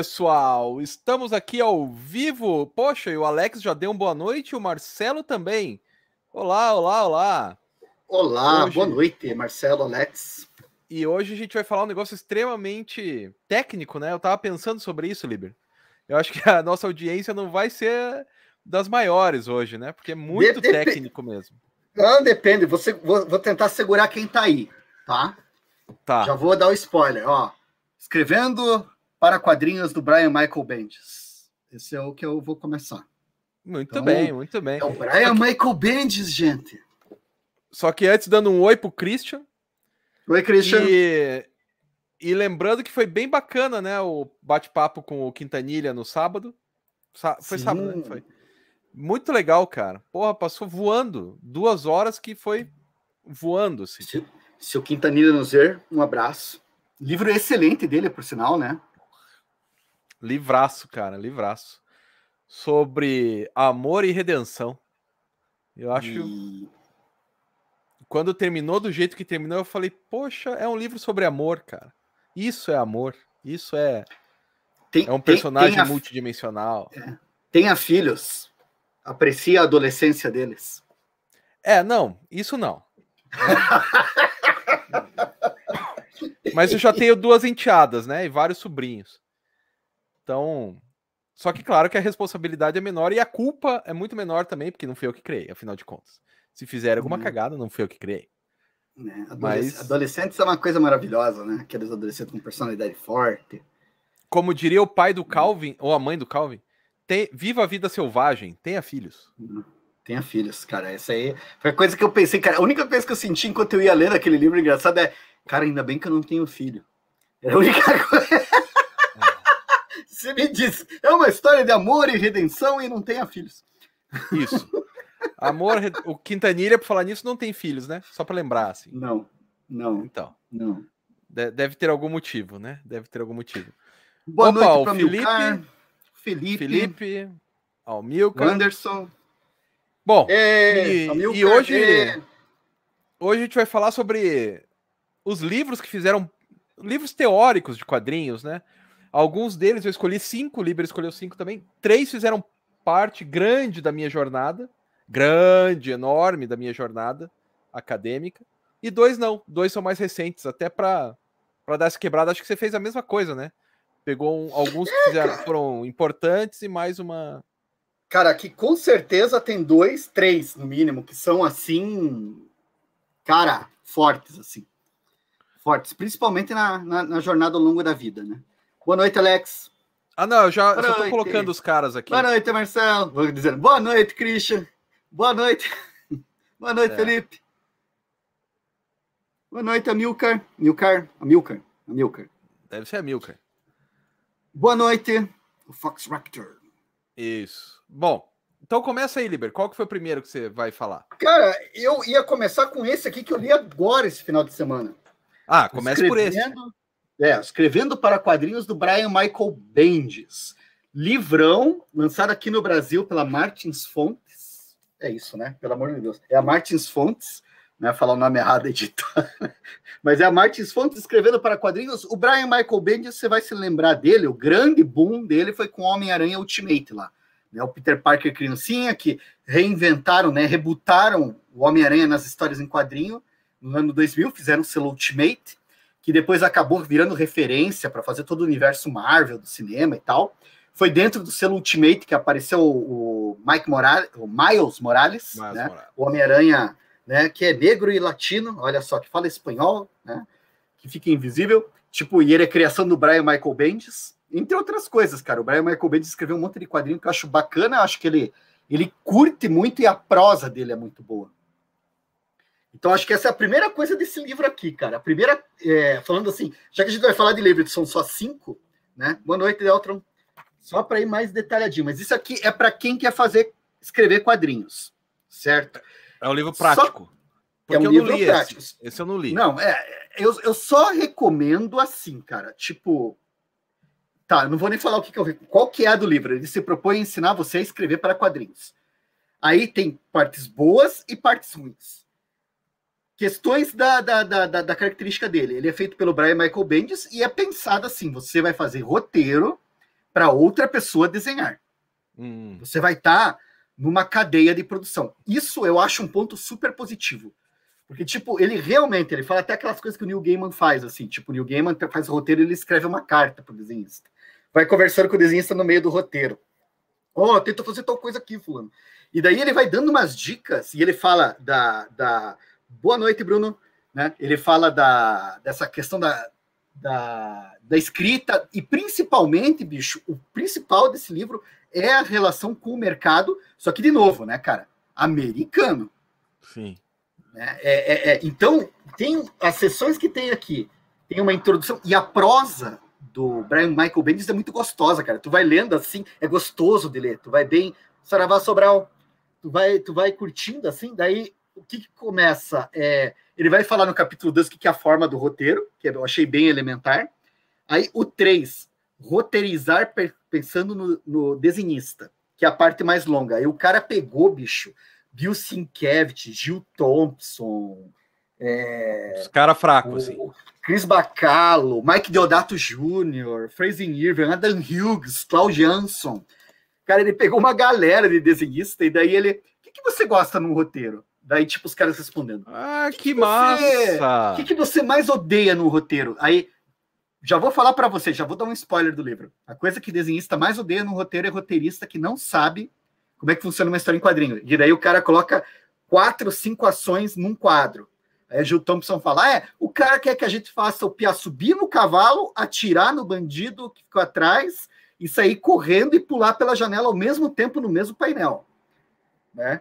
pessoal, estamos aqui ao vivo. Poxa, e o Alex já deu uma boa noite, o Marcelo também. Olá, olá, olá. Olá, hoje... boa noite, Marcelo, Alex. E hoje a gente vai falar um negócio extremamente técnico, né? Eu tava pensando sobre isso, Liber. Eu acho que a nossa audiência não vai ser das maiores hoje, né? Porque é muito Dep técnico mesmo. Não, depende. Você, vou, vou tentar segurar quem tá aí, tá? Tá. Já vou dar o spoiler, ó. Escrevendo para quadrinhos do Brian Michael Bendis. Esse é o que eu vou começar. Muito então, bem, muito bem. É o Brian Michael Bendis, gente. Só que antes, dando um oi pro Christian. Oi, Christian. E, e lembrando que foi bem bacana, né? O bate-papo com o Quintanilha no sábado. Foi Sim. sábado, né? Foi. Muito legal, cara. Porra, passou voando. Duas horas que foi voando. Assim. Se, se o Quintanilha nos ver, um abraço. Livro excelente dele, por sinal, né? Livraço, cara, livraço. Sobre amor e redenção. Eu acho. E... Quando terminou do jeito que terminou, eu falei, poxa, é um livro sobre amor, cara. Isso é amor. Isso é. Tem, é um personagem tem, tem multidimensional. É. Tenha filhos. Aprecie a adolescência deles. É, não, isso não. Mas eu já tenho duas enteadas, né? E vários sobrinhos. Então. Só que, claro, que a responsabilidade é menor e a culpa é muito menor também, porque não fui eu que criei, afinal de contas. Se fizer alguma uhum. cagada, não fui eu que criei. É, adolesc Mas... Adolescentes é uma coisa maravilhosa, né? Aqueles adolescentes com personalidade forte. Como diria o pai do Calvin, ou a mãe do Calvin, tem... viva a vida selvagem, tenha filhos. Uhum. Tenha filhos, cara. Essa aí foi a coisa que eu pensei, cara. A única coisa que eu senti enquanto eu ia ler aquele livro engraçado é, cara, ainda bem que eu não tenho filho. É a única coisa. Você me disse, é uma história de amor e redenção e não tenha filhos. Isso. Amor, o Quintanilha, por falar nisso, não tem filhos, né? Só para lembrar, assim. Não, não. Então. Não. Deve ter algum motivo, né? Deve ter algum motivo. Boa Opa, noite para Felipe. Felipe. Felipe. Almilcar. Anderson. Bom, é, e, e, hoje, é... hoje a gente vai falar sobre os livros que fizeram livros teóricos de quadrinhos, né? Alguns deles eu escolhi cinco, o Liber escolheu cinco também. Três fizeram parte grande da minha jornada, grande, enorme da minha jornada acadêmica. E dois não, dois são mais recentes, até para dar essa quebrada. Acho que você fez a mesma coisa, né? Pegou um, alguns que fizeram, foram importantes e mais uma. Cara, aqui com certeza tem dois, três no mínimo, que são assim, cara, fortes, assim. Fortes, principalmente na, na, na jornada ao longo da vida, né? Boa noite, Alex. Ah, não, eu já estou colocando os caras aqui. Boa noite, Marcelo. Vou dizer boa noite, Christian. Boa noite. boa noite, é. Felipe. Boa noite, Amilcar. Amilcar? Amilcar. Amilcar. Deve ser Amilcar. Boa noite, o Fox Raptor. Isso. Bom, então começa aí, Liber. Qual que foi o primeiro que você vai falar? Cara, eu ia começar com esse aqui que eu li agora esse final de semana. Ah, começa por esse. É, escrevendo para quadrinhos do Brian Michael Bendis. Livrão, lançado aqui no Brasil pela Martins Fontes. É isso, né? Pelo amor de Deus. É a Martins Fontes, né? Falar o nome errado, editor. Mas é a Martins Fontes escrevendo para quadrinhos. O Brian Michael Bendis, você vai se lembrar dele, o grande boom dele foi com Homem-Aranha Ultimate lá. Né? O Peter Parker criancinha, que reinventaram, né? Rebutaram o Homem-Aranha nas histórias em quadrinho no ano 2000, fizeram o selo Ultimate que depois acabou virando referência para fazer todo o universo Marvel do cinema e tal. Foi dentro do selo Ultimate que apareceu o Mike Morales, o Miles Morales, Miles né? Morales. o Homem-Aranha, né, que é negro e latino, olha só, que fala espanhol, né, que fica invisível. Tipo, e ele é criação do Brian Michael Bendis, entre outras coisas, cara. O Brian Michael Bendis escreveu um monte de quadrinho que eu acho bacana, acho que ele, ele curte muito e a prosa dele é muito boa. Então, acho que essa é a primeira coisa desse livro aqui, cara. A primeira, é, falando assim, já que a gente vai falar de livro que são só cinco, né? Boa noite, Deltron. Só para ir mais detalhadinho, mas isso aqui é para quem quer fazer, escrever quadrinhos, certo? É um livro prático. Só... é um livro prático. Esse. esse eu não li. Não, é, eu, eu só recomendo assim, cara. Tipo, tá, não vou nem falar o que, que eu. Qual que é a do livro? Ele se propõe a ensinar você a escrever para quadrinhos. Aí tem partes boas e partes ruins questões da, da, da, da, característica dele. Ele é feito pelo Brian Michael Bendis e é pensado assim: você vai fazer roteiro para outra pessoa desenhar. Hum. Você vai estar tá numa cadeia de produção. Isso eu acho um ponto super positivo. Porque, tipo, ele realmente, ele fala até aquelas coisas que o Neil Gaiman faz, assim, tipo, o Neil Gaiman faz o roteiro ele escreve uma carta pro desenhista. Vai conversando com o desenhista no meio do roteiro. Ó, oh, tenta fazer tal coisa aqui, fulano. E daí ele vai dando umas dicas, e ele fala da... da... Boa noite, Bruno. Né? Ele fala da, dessa questão da, da, da escrita, e principalmente, bicho, o principal desse livro é a relação com o mercado, só que, de novo, né, cara, americano. Sim. Né? É, é, é, então, tem as sessões que tem aqui, tem uma introdução, e a prosa do Brian Michael Bendis é muito gostosa, cara. Tu vai lendo assim, é gostoso de ler. Tu vai bem, Saravá Sobral, tu vai, tu vai curtindo assim, daí o que, que começa? É, ele vai falar no capítulo 2 o que, que é a forma do roteiro, que eu achei bem elementar. Aí o 3, roteirizar pensando no, no desenhista, que é a parte mais longa. Aí o cara pegou, bicho, Bill Sienkiewicz, Gil Thompson. É, Os caras fracos, assim. Chris Bacalo, Mike Deodato Jr., Fraser Irving, Adam Hughes, Claude Jansson. Cara, ele pegou uma galera de desenhista e daí ele. O que, que você gosta no roteiro? Daí, tipo, os caras respondendo. Ah, que, que, massa! O que, que você mais odeia no roteiro? Aí, já vou falar para você, já vou dar um spoiler do livro. A coisa que desenhista mais odeia no roteiro é roteirista que não sabe como é que funciona uma história em quadrinho. E daí o cara coloca quatro, cinco ações num quadro. Aí o Gil Thompson fala: ah, é, o cara quer que a gente faça o Pia subir no cavalo, atirar no bandido que ficou atrás e sair correndo e pular pela janela ao mesmo tempo no mesmo painel. Né?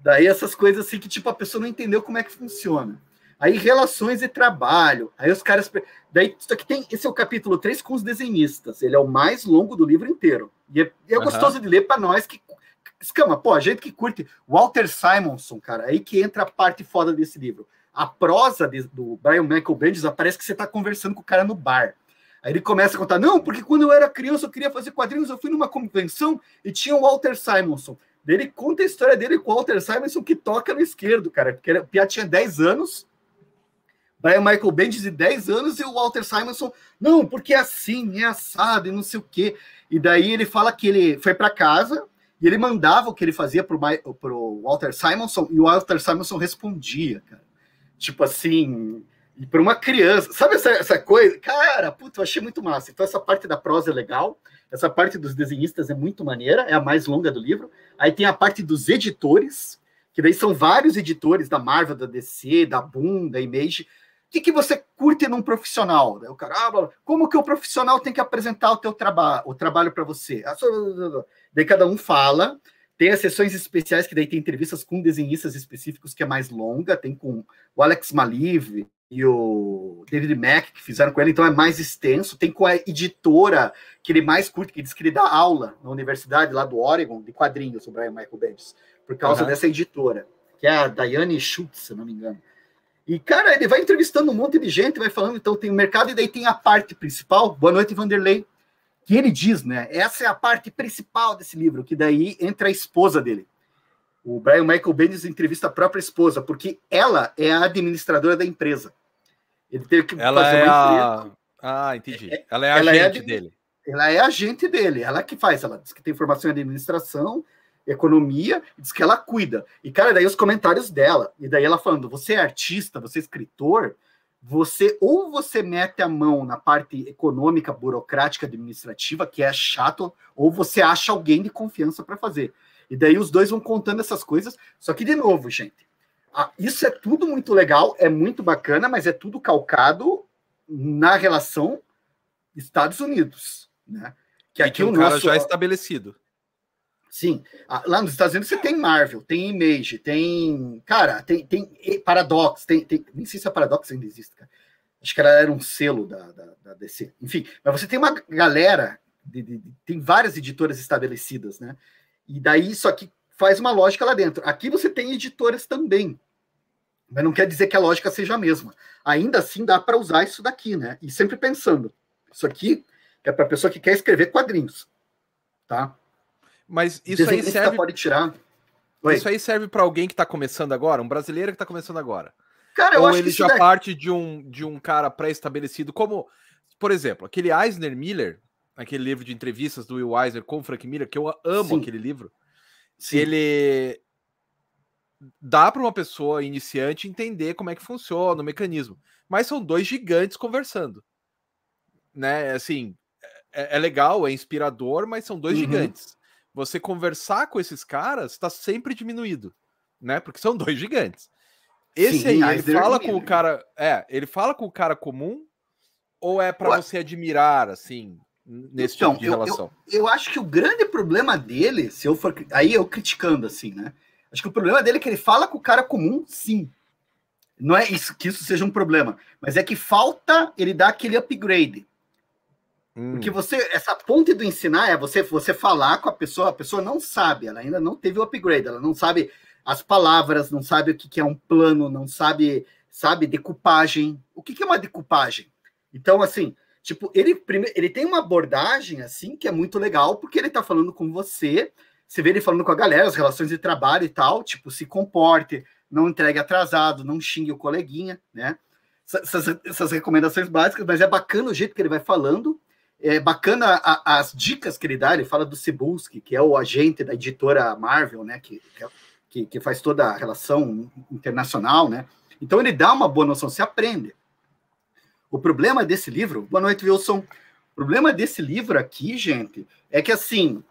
Daí essas coisas assim que tipo a pessoa não entendeu como é que funciona. Aí relações e trabalho. Aí os caras. Daí isso aqui tem. Esse é o capítulo 3 com os desenhistas. Ele é o mais longo do livro inteiro. E é, é uhum. gostoso de ler para nós que. Escama, pô, a gente que curte Walter Simonson, cara, aí que entra a parte foda desse livro. A prosa de, do Brian Michael Bendis parece que você está conversando com o cara no bar. Aí ele começa a contar, não, porque quando eu era criança eu queria fazer quadrinhos, eu fui numa convenção e tinha o Walter Simonson. Ele conta a história dele com o Walter Simonson que toca no esquerdo, cara, porque o Pia tinha 10 anos Brian Michael Bendis de 10 anos e o Walter Simonson, não, porque é assim, é assado e não sei o quê. E daí ele fala que ele foi para casa e ele mandava o que ele fazia pro, pro Walter Simonson e o Walter Simonson respondia, cara. Tipo assim, e para uma criança, sabe essa, essa coisa? Cara, puta, eu achei muito massa. Então, essa parte da prosa é legal, essa parte dos desenhistas é muito maneira, é a mais longa do livro. Aí tem a parte dos editores, que daí são vários editores da Marvel, da DC, da Boom, da Image, o que, que você curte num profissional? O cara, ah, como que o profissional tem que apresentar o teu trabalho, o trabalho para você? Ah, daí cada um fala. Tem as sessões especiais que daí tem entrevistas com desenhistas específicos que é mais longa. Tem com o Alex Maliv e o David Mack que fizeram com ele, então é mais extenso. Tem com a editora que ele mais curte, que diz que ele dá aula na universidade lá do Oregon de quadrinhos, o Brian Michael Bendis, por causa uhum. dessa editora, que é a Diane Schultz, se não me engano. E, cara, ele vai entrevistando um monte de gente, vai falando, então tem o mercado, e daí tem a parte principal. Boa noite, Vanderlei. Que ele diz, né? Essa é a parte principal desse livro, que daí entra a esposa dele. O Brian Michael Bendis entrevista a própria esposa, porque ela é a administradora da empresa. Ele teve que ela fazer é uma a... Ah, entendi. É, ela é a ela é agente é dele. Ela é agente dele, ela que faz, ela diz que tem formação em administração, economia, diz que ela cuida. E, cara, daí os comentários dela, e daí ela falando: você é artista, você é escritor, você ou você mete a mão na parte econômica, burocrática, administrativa, que é chato, ou você acha alguém de confiança para fazer. E daí os dois vão contando essas coisas. Só que, de novo, gente, isso é tudo muito legal, é muito bacana, mas é tudo calcado na relação Estados Unidos, né? Que aqui o cara nosso... já é estabelecido. Sim, lá nos Estados Unidos você tem Marvel, tem Image, tem. Cara, tem, tem Paradox, tem, tem. Nem sei se a Paradox ainda existe, cara. Acho que era um selo da, da, da DC. Enfim, mas você tem uma galera, de, de, de, tem várias editoras estabelecidas, né? E daí isso aqui faz uma lógica lá dentro. Aqui você tem editoras também, mas não quer dizer que a lógica seja a mesma. Ainda assim dá para usar isso daqui, né? E sempre pensando, isso aqui é para pessoa que quer escrever quadrinhos, tá? Mas isso aí serve. Pode tirar. Oi. Isso aí serve para alguém que está começando agora, um brasileiro que está começando agora. Cara, eu Ou acho ele que já parte de um, de um cara pré-estabelecido, como, por exemplo, aquele Eisner Miller, aquele livro de entrevistas do Will Weiser com o Frank Miller, que eu amo Sim. aquele livro. Sim. Ele dá para uma pessoa iniciante entender como é que funciona o mecanismo. Mas são dois gigantes conversando. Né? Assim, é, é legal, é inspirador, mas são dois uhum. gigantes. Você conversar com esses caras está sempre diminuído, né? Porque são dois gigantes. Esse Sim, aí, ele fala com o cara. É, ele fala com o cara comum ou é para você admirar, assim, nesse então, tipo de eu, relação? Eu, eu, acho que o grande problema dele, se eu for. Aí eu criticando, assim, né? Acho que o problema dele é que ele fala com o cara comum, sim. Não é isso que isso seja um problema, mas é que falta ele dar aquele upgrade. Hum. Porque você, essa ponte do ensinar é você, você falar com a pessoa, a pessoa não sabe, ela ainda não teve o upgrade, ela não sabe as palavras, não sabe o que, que é um plano, não sabe, sabe, decupagem. O que, que é uma decupagem? Então, assim, tipo, ele, ele tem uma abordagem, assim, que é muito legal, porque ele tá falando com você, você vê ele falando com a galera, as relações de trabalho e tal, tipo, se comporte, não entregue atrasado, não xingue o coleguinha, né? Essas, essas recomendações básicas, mas é bacana o jeito que ele vai falando, é bacana a, as dicas que ele dá, ele fala do Cebulski, que é o agente da editora Marvel, né, que, que, que faz toda a relação internacional, né, então ele dá uma boa noção, se aprende. O problema desse livro, boa noite, Wilson, o problema desse livro aqui, gente, é que, assim,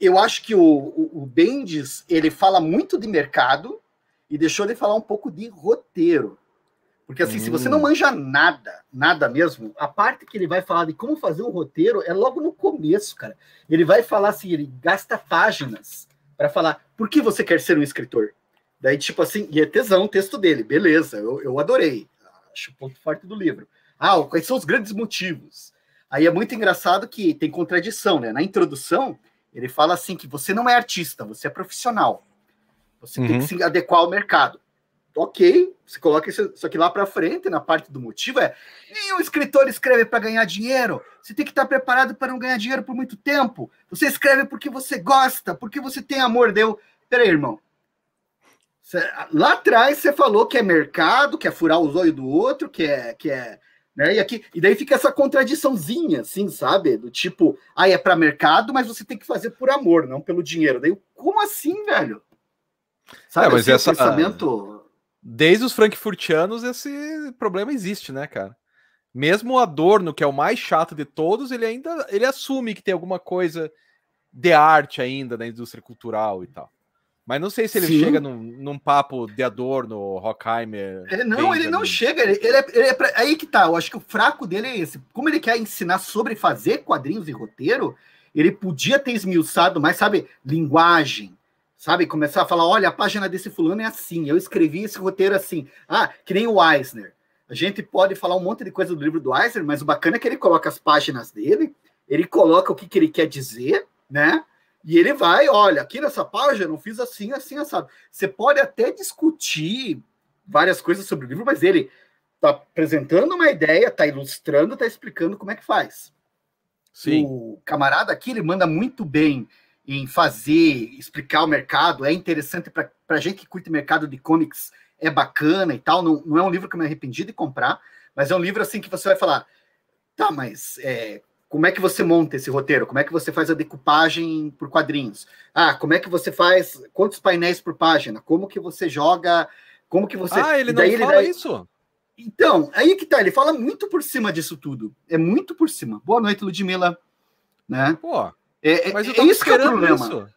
eu acho que o, o, o Bendis, ele fala muito de mercado e deixou de falar um pouco de roteiro. Porque assim, hum. se você não hum. manja nada, nada mesmo, a parte que ele vai falar de como fazer um roteiro é logo no começo, cara. Ele vai falar assim, ele gasta páginas para falar por que você quer ser um escritor. Daí, tipo assim, e é tesão o texto dele, beleza, eu, eu adorei. Acho o ponto forte do livro. Ah, quais são os grandes motivos? Aí é muito engraçado que tem contradição, né? Na introdução, ele fala assim que você não é artista, você é profissional. Você uhum. tem que uhum. se adequar ao mercado ok, você coloca isso, isso aqui lá para frente, na parte do motivo é, e o escritor escreve para ganhar dinheiro, você tem que estar preparado para não ganhar dinheiro por muito tempo, você escreve porque você gosta, porque você tem amor, deu, peraí, irmão, você, lá atrás você falou que é mercado, que é furar os olhos do outro, que é, que é, né, e aqui, e daí fica essa contradiçãozinha, assim, sabe, do tipo, ah, é para mercado, mas você tem que fazer por amor, não pelo dinheiro, daí, como assim, velho? Sabe, é, mas assim, essa... pensamento Desde os frankfurtianos, esse problema existe, né, cara? Mesmo o Adorno, que é o mais chato de todos, ele ainda ele assume que tem alguma coisa de arte ainda na indústria cultural e tal. Mas não sei se ele Sim. chega num, num, papo de Adorno, Rockheimer. Ele, não, ele não chega. Ele, ele, é, ele é pra, aí que tá. Eu acho que o fraco dele é esse. Como ele quer ensinar sobre fazer quadrinhos e roteiro, ele podia ter esmiuçado mais, sabe, linguagem, sabe? Começar a falar, olha, a página desse fulano é assim, eu escrevi esse roteiro assim. Ah, que nem o Eisner. A gente pode falar um monte de coisa do livro do Eisner, mas o bacana é que ele coloca as páginas dele, ele coloca o que, que ele quer dizer, né? E ele vai, olha, aqui nessa página eu fiz assim, assim, assado. Você pode até discutir várias coisas sobre o livro, mas ele tá apresentando uma ideia, tá ilustrando, tá explicando como é que faz. Sim. O camarada aqui, ele manda muito bem em fazer, explicar o mercado, é interessante para gente que curte mercado de comics, é bacana e tal. Não, não é um livro que eu me arrependi de comprar, mas é um livro assim que você vai falar, tá, mas é, como é que você monta esse roteiro? Como é que você faz a decupagem por quadrinhos? Ah, como é que você faz quantos painéis por página? Como que você joga? Como que você? Ah, ele não fala ele isso. Então, aí que tá, ele fala muito por cima disso tudo. É muito por cima. Boa noite, Ludmila. Né? Pô, é, Mas é, é isso que é o problema. Isso.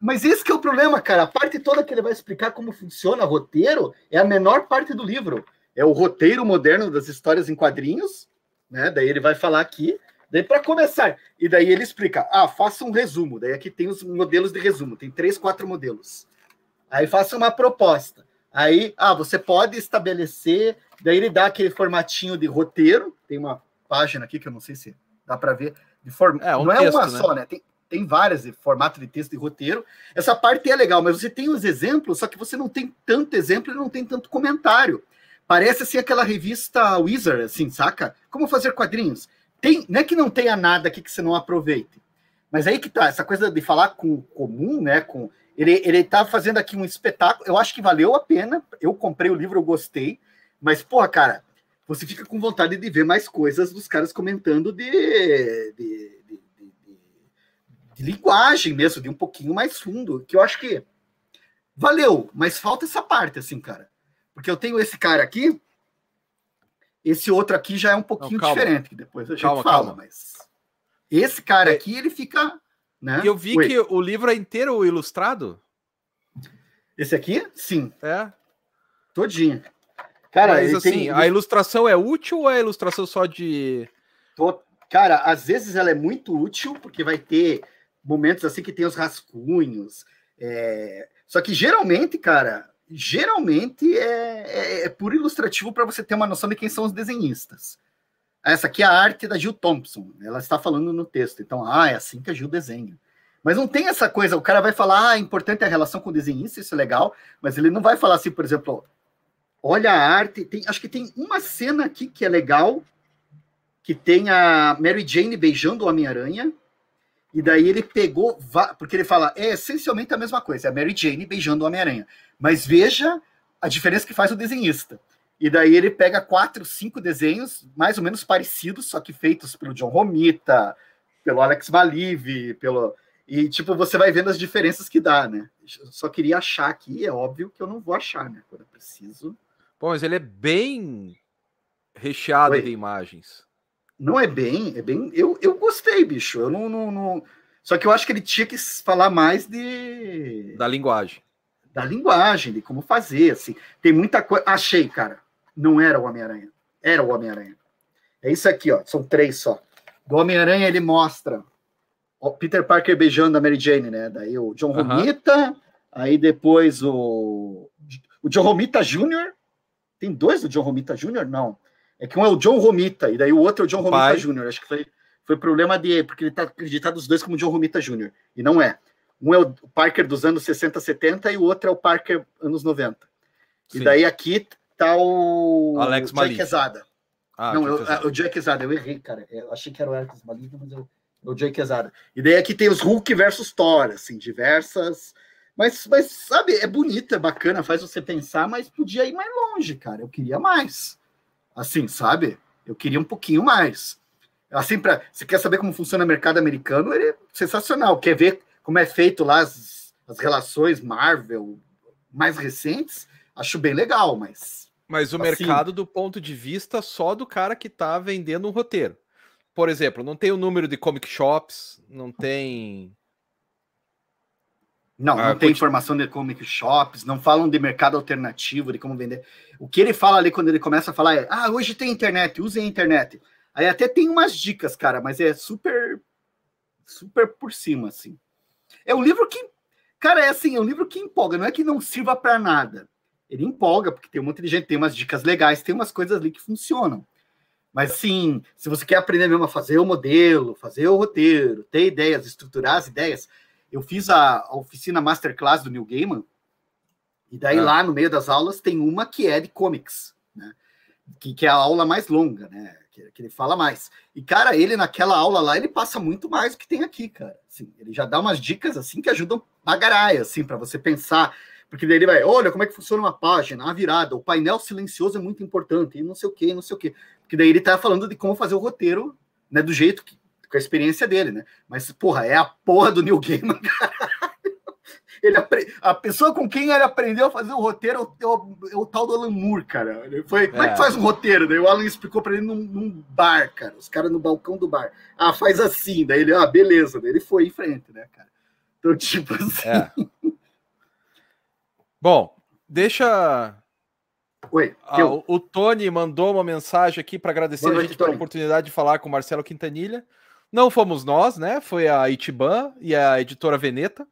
Mas esse que é o problema, cara. A parte toda que ele vai explicar como funciona o roteiro é a menor parte do livro. É o roteiro moderno das histórias em quadrinhos, né? Daí ele vai falar aqui. Daí para começar, e daí ele explica: ah, faça um resumo. Daí aqui tem os modelos de resumo, tem três, quatro modelos. Aí faça uma proposta. Aí, ah, você pode estabelecer. Daí ele dá aquele formatinho de roteiro. Tem uma página aqui que eu não sei se dá para ver. De form... É, um não texto, é uma né? só, né? Tem, tem várias formato de texto e roteiro. Essa parte é legal, mas você tem os exemplos, só que você não tem tanto exemplo e não tem tanto comentário. Parece assim aquela revista Wizard, assim, saca? Como fazer quadrinhos. Tem, não é que não tenha nada aqui que você não aproveite. Mas aí que tá, essa coisa de falar com o comum, né? Com, ele, ele tá fazendo aqui um espetáculo. Eu acho que valeu a pena. Eu comprei o livro, eu gostei. Mas, porra, cara, você fica com vontade de ver mais coisas dos caras comentando de, de de linguagem mesmo, de um pouquinho mais fundo, que eu acho que valeu, mas falta essa parte, assim, cara. Porque eu tenho esse cara aqui, esse outro aqui já é um pouquinho Não, diferente, que depois a gente calma, fala, calma. mas esse cara é. aqui, ele fica. Né? E eu vi Oi. que o livro é inteiro ilustrado. Esse aqui? Sim. É. Todinho. Cara, Mas, assim, tem... a ilustração é útil ou é ilustração só de. Cara, às vezes ela é muito útil, porque vai ter momentos assim que tem os rascunhos. É... Só que geralmente, cara, geralmente é, é, é puro ilustrativo para você ter uma noção de quem são os desenhistas. Essa aqui é a arte da Gil Thompson. Ela está falando no texto. Então, ah, é assim que a Gil desenha. Mas não tem essa coisa, o cara vai falar, ah, é importante a relação com o desenhista, isso é legal, mas ele não vai falar assim, por exemplo, olha a arte, tem, acho que tem uma cena aqui que é legal, que tem a Mary Jane beijando o Homem-Aranha, e daí ele pegou, porque ele fala, é essencialmente a mesma coisa, é a Mary Jane beijando o Homem-Aranha, mas veja a diferença que faz o desenhista. E daí ele pega quatro, cinco desenhos mais ou menos parecidos, só que feitos pelo John Romita, pelo Alex Malive, pelo e, tipo, você vai vendo as diferenças que dá, né? Eu só queria achar aqui, é óbvio que eu não vou achar, né? Quando eu preciso. Bom, mas ele é bem recheado Oi. de imagens. Não é bem, é bem. Eu, eu gostei, bicho. Eu não, não, não, Só que eu acho que ele tinha que falar mais de. Da linguagem. Da linguagem, de como fazer, assim. Tem muita coisa. Achei, cara. Não era o Homem-Aranha. Era o Homem-Aranha. É isso aqui, ó. São três só. Do Homem-Aranha ele mostra o Peter Parker beijando a Mary Jane, né? Daí o John uhum. Romita, aí depois o, o John Romita Jr. Tem dois do John Romita Jr.? Não. É que um é o John Romita, e daí o outro é o John Romita Jr. Acho que foi, foi problema de. Porque ele tá acreditado os dois como John Romita Jr. E não é. Um é o Parker dos anos 60, 70 e o outro é o Parker anos 90. Sim. E daí aqui tá o Alex Jack Quesada. Ah, não, eu, o Jack Quesada, eu errei, cara. Eu achei que era o Alex Malik, mas eu o Jake Quesada. E daí aqui tem os Hulk versus Thor, assim, diversas. Mas, mas, sabe, é bonito, é bacana, faz você pensar, mas podia ir mais longe, cara. Eu queria mais. Assim, sabe? Eu queria um pouquinho mais. Assim, pra, você quer saber como funciona o mercado americano? Ele é sensacional. Quer ver como é feito lá as, as relações Marvel mais recentes? Acho bem legal, mas. Mas o assim, mercado do ponto de vista só do cara que tá vendendo um roteiro por exemplo, não tem o número de comic shops, não tem. Não, não ah, tem informação de comic shops, não falam de mercado alternativo, de como vender. O que ele fala ali quando ele começa a falar é: ah, hoje tem internet, usem a internet. Aí até tem umas dicas, cara, mas é super, super por cima, assim. É um livro que, cara, é assim, é um livro que empolga, não é que não sirva para nada. Ele empolga, porque tem um monte de gente, tem umas dicas legais, tem umas coisas ali que funcionam. Mas sim, se você quer aprender mesmo a fazer o modelo, fazer o roteiro, ter ideias, estruturar as ideias, eu fiz a, a oficina masterclass do Neil Gaiman, e daí ah. lá no meio das aulas tem uma que é de comics, né? Que, que é a aula mais longa, né? Que, que, ele fala mais. E, cara, ele naquela aula lá, ele passa muito mais do que tem aqui, cara. Assim, ele já dá umas dicas, assim, que ajudam a garaia, assim, para você pensar. Porque daí ele vai, olha como é que funciona uma página, a virada, o painel silencioso é muito importante, e não sei o que, não sei o que. Porque daí ele tá falando de como fazer o roteiro, né, do jeito que, com a experiência dele, né? Mas, porra, é a porra do Neil Gaiman, cara. Ele a pessoa com quem ele aprendeu a fazer o roteiro é o, é o tal do Alan Moore, cara. Ele foi, como é que é. faz um roteiro? Daí o Alan explicou para ele num, num, bar, cara. Os caras no balcão do bar. Ah, faz assim. Daí ele, ah, beleza. Daí ele foi em frente, né, cara? Então, tipo assim. É. Bom, deixa. Oi. Ah, o, o, Tony mandou uma mensagem aqui para agradecer Boa a gente pela oportunidade de falar com o Marcelo Quintanilha. Não fomos nós, né? Foi a Itiban e a editora Veneta.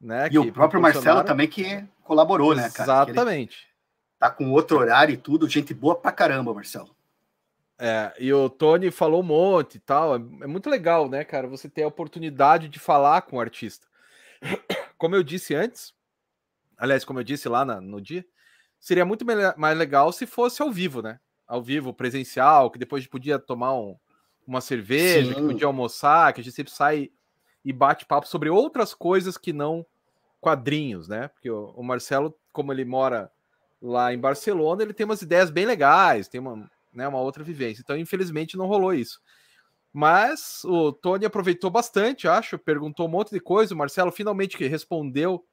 Né, e o próprio Marcelo também que colaborou, né, cara? Exatamente. Tá com outro horário e tudo, gente boa pra caramba, Marcelo. É, e o Tony falou um monte e tal. É, é muito legal, né, cara? Você ter a oportunidade de falar com o artista. Como eu disse antes, aliás, como eu disse lá na, no dia, seria muito mais legal se fosse ao vivo, né? Ao vivo, presencial, que depois a gente podia tomar um, uma cerveja, Sim. que podia almoçar, que a gente sempre sai e bate papo sobre outras coisas que não quadrinhos, né? Porque o, Marcelo, como ele mora lá em Barcelona, ele tem umas ideias bem legais, tem uma, né, uma outra vivência. Então, infelizmente, não rolou isso. Mas o Tony aproveitou bastante, acho, perguntou um monte de coisa. O Marcelo finalmente respondeu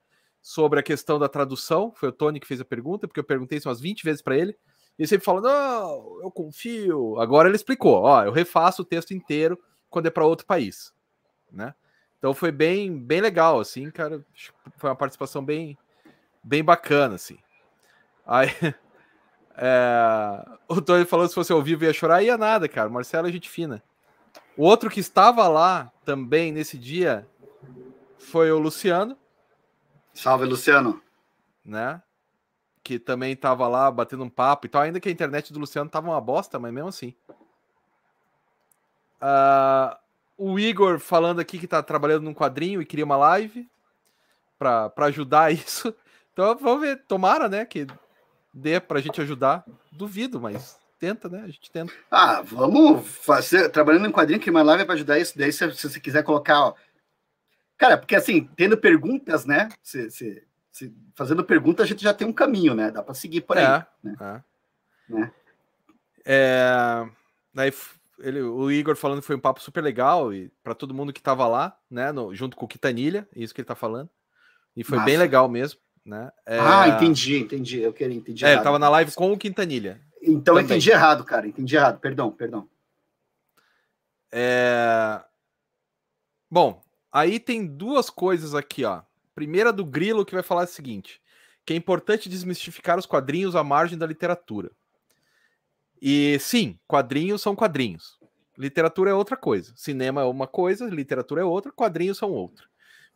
sobre a questão da tradução. Foi o Tony que fez a pergunta, porque eu perguntei isso umas 20 vezes para ele. E ele sempre fala: Não, eu confio. Agora ele explicou: Ó, eu refaço o texto inteiro quando é para outro país, né? Então foi bem, bem legal, assim, cara. Foi uma participação bem, bem bacana, assim. Aí, é, o Tony falou se fosse ao vivo ia chorar, ia nada, cara. Marcelo é gente fina. O outro que estava lá também nesse dia foi o Luciano. Salve, Luciano. Né? Que também estava lá batendo um papo e tal. Ainda que a internet do Luciano tava uma bosta, mas mesmo assim. Uh, o Igor falando aqui que tá trabalhando num quadrinho e queria uma live para ajudar isso. Então vamos ver, tomara, né, que dê pra gente ajudar. Duvido, mas tenta, né? A gente tenta. Ah, vamos fazer, trabalhando em quadrinho, que uma live para ajudar isso. Daí, se, se você quiser colocar, ó. Cara, porque assim, tendo perguntas, né? Se, se, se, fazendo perguntas, a gente já tem um caminho, né? Dá para seguir por aí. É, né? É. Né? é. Daí ele, o Igor falando que foi um papo super legal e para todo mundo que estava lá, né, no, junto com o Quitanilha, isso que ele tá falando. E foi bem legal mesmo, né? É... Ah, entendi, entendi. Eu queria entender. É, errado. tava na live com o Quintanilha. Então eu entendi errado, cara. Entendi errado. Perdão, perdão. É... Bom, aí tem duas coisas aqui, ó. Primeira do Grilo que vai falar o seguinte: que é importante desmistificar os quadrinhos à margem da literatura. E sim, quadrinhos são quadrinhos. Literatura é outra coisa. Cinema é uma coisa, literatura é outra, quadrinhos são outra.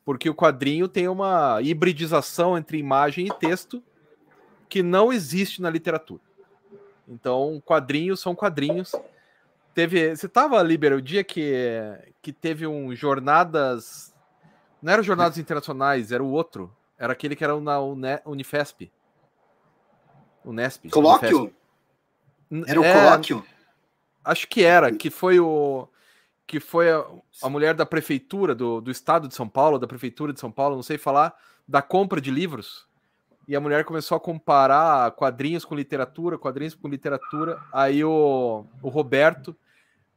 Porque o quadrinho tem uma hibridização entre imagem e texto que não existe na literatura. Então, quadrinhos são quadrinhos. Teve, você estava Liber o dia que que teve um jornadas, não era jornadas internacionais, era o outro, era aquele que era na Unifesp. Unesp. Colóquio? Unifesp. Era o é, colóquio? Acho que era, que foi o que foi a, a, mulher da prefeitura do, do estado de São Paulo, da prefeitura de São Paulo, não sei falar, da compra de livros. E a mulher começou a comparar quadrinhos com literatura, quadrinhos com literatura. Aí o, o Roberto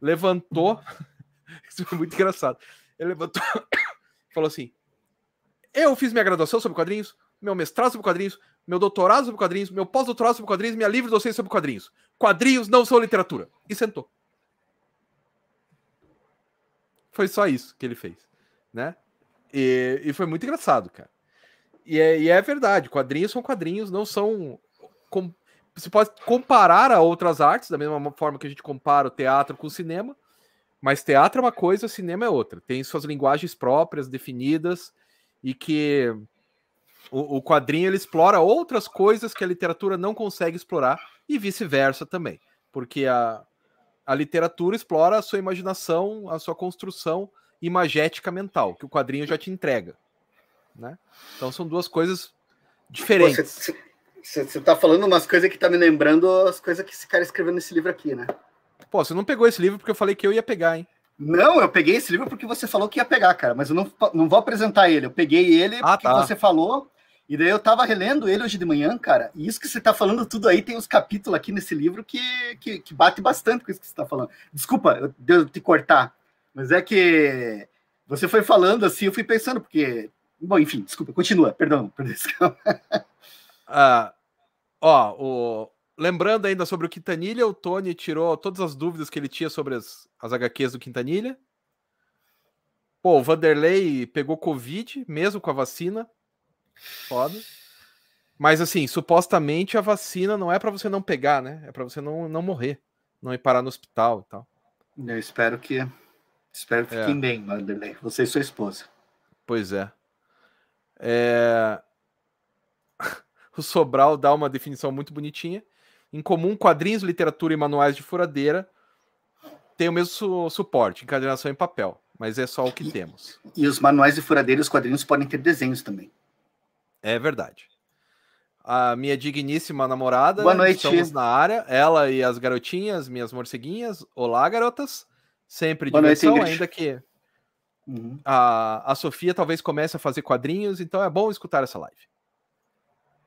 levantou. Isso foi muito engraçado. Ele levantou falou assim: Eu fiz minha graduação sobre quadrinhos, meu mestrado sobre quadrinhos, meu doutorado sobre quadrinhos, meu pós-doutorado sobre quadrinhos, minha livre docência sobre quadrinhos. Quadrinhos não são literatura. E sentou. Foi só isso que ele fez, né? E, e foi muito engraçado, cara. E é, e é, verdade, quadrinhos são quadrinhos, não são. Com, pode comparar a outras artes, da mesma forma que a gente compara o teatro com o cinema, mas teatro é uma coisa, cinema é outra. Tem suas linguagens próprias, definidas, e que o, o quadrinho ele explora outras coisas que a literatura não consegue explorar e vice-versa também, porque a, a literatura explora a sua imaginação, a sua construção imagética mental, que o quadrinho já te entrega. Né? Então são duas coisas diferentes. Você está falando umas coisas que tá me lembrando as coisas que esse cara escreveu nesse livro aqui, né? Pô, você não pegou esse livro porque eu falei que eu ia pegar, hein? Não, eu peguei esse livro porque você falou que ia pegar, cara, mas eu não, não vou apresentar ele. Eu peguei ele ah, porque tá. você falou e daí eu tava relendo ele hoje de manhã, cara, e isso que você tá falando tudo aí, tem uns capítulos aqui nesse livro que, que, que bate bastante com isso que você tá falando. Desculpa eu, eu te cortar, mas é que você foi falando assim, eu fui pensando, porque. Bom, enfim, desculpa, continua, perdão. perdão. ah, ó, o... lembrando ainda sobre o Quintanilha, o Tony tirou todas as dúvidas que ele tinha sobre as, as HQs do Quintanilha. Pô, o Vanderlei pegou Covid, mesmo com a vacina. Foda. Mas assim, supostamente a vacina não é para você não pegar, né? É para você não, não morrer, não ir parar no hospital e tal. Eu espero que espero que é. fiquem bem, Vanderlei. Você e sua esposa. Pois é. é... o Sobral dá uma definição muito bonitinha. Em comum, quadrinhos, literatura e manuais de furadeira têm o mesmo su suporte, encadernação em papel, mas é só o que e, temos. E os manuais de furadeira e os quadrinhos podem ter desenhos também. É verdade. A minha digníssima namorada, Boa noite. estamos na área, ela e as garotinhas, minhas morceguinhas. Olá, garotas. Sempre Boa diversão, noite, ainda que uhum. a, a Sofia talvez comece a fazer quadrinhos, então é bom escutar essa live.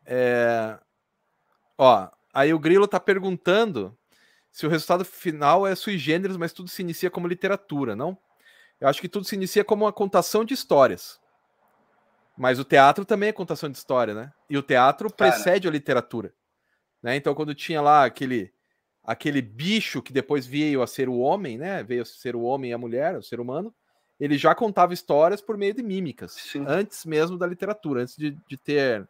É... Ó, aí o Grilo tá perguntando se o resultado final é sui generis, mas tudo se inicia como literatura, não? Eu acho que tudo se inicia como uma contação de histórias. Mas o teatro também é contação de história, né? E o teatro Cara. precede a literatura. Né? Então, quando tinha lá aquele aquele bicho que depois veio a ser o homem, né? Veio a ser o homem e a mulher, o ser humano, ele já contava histórias por meio de mímicas, Sim. antes mesmo da literatura, antes de, de ter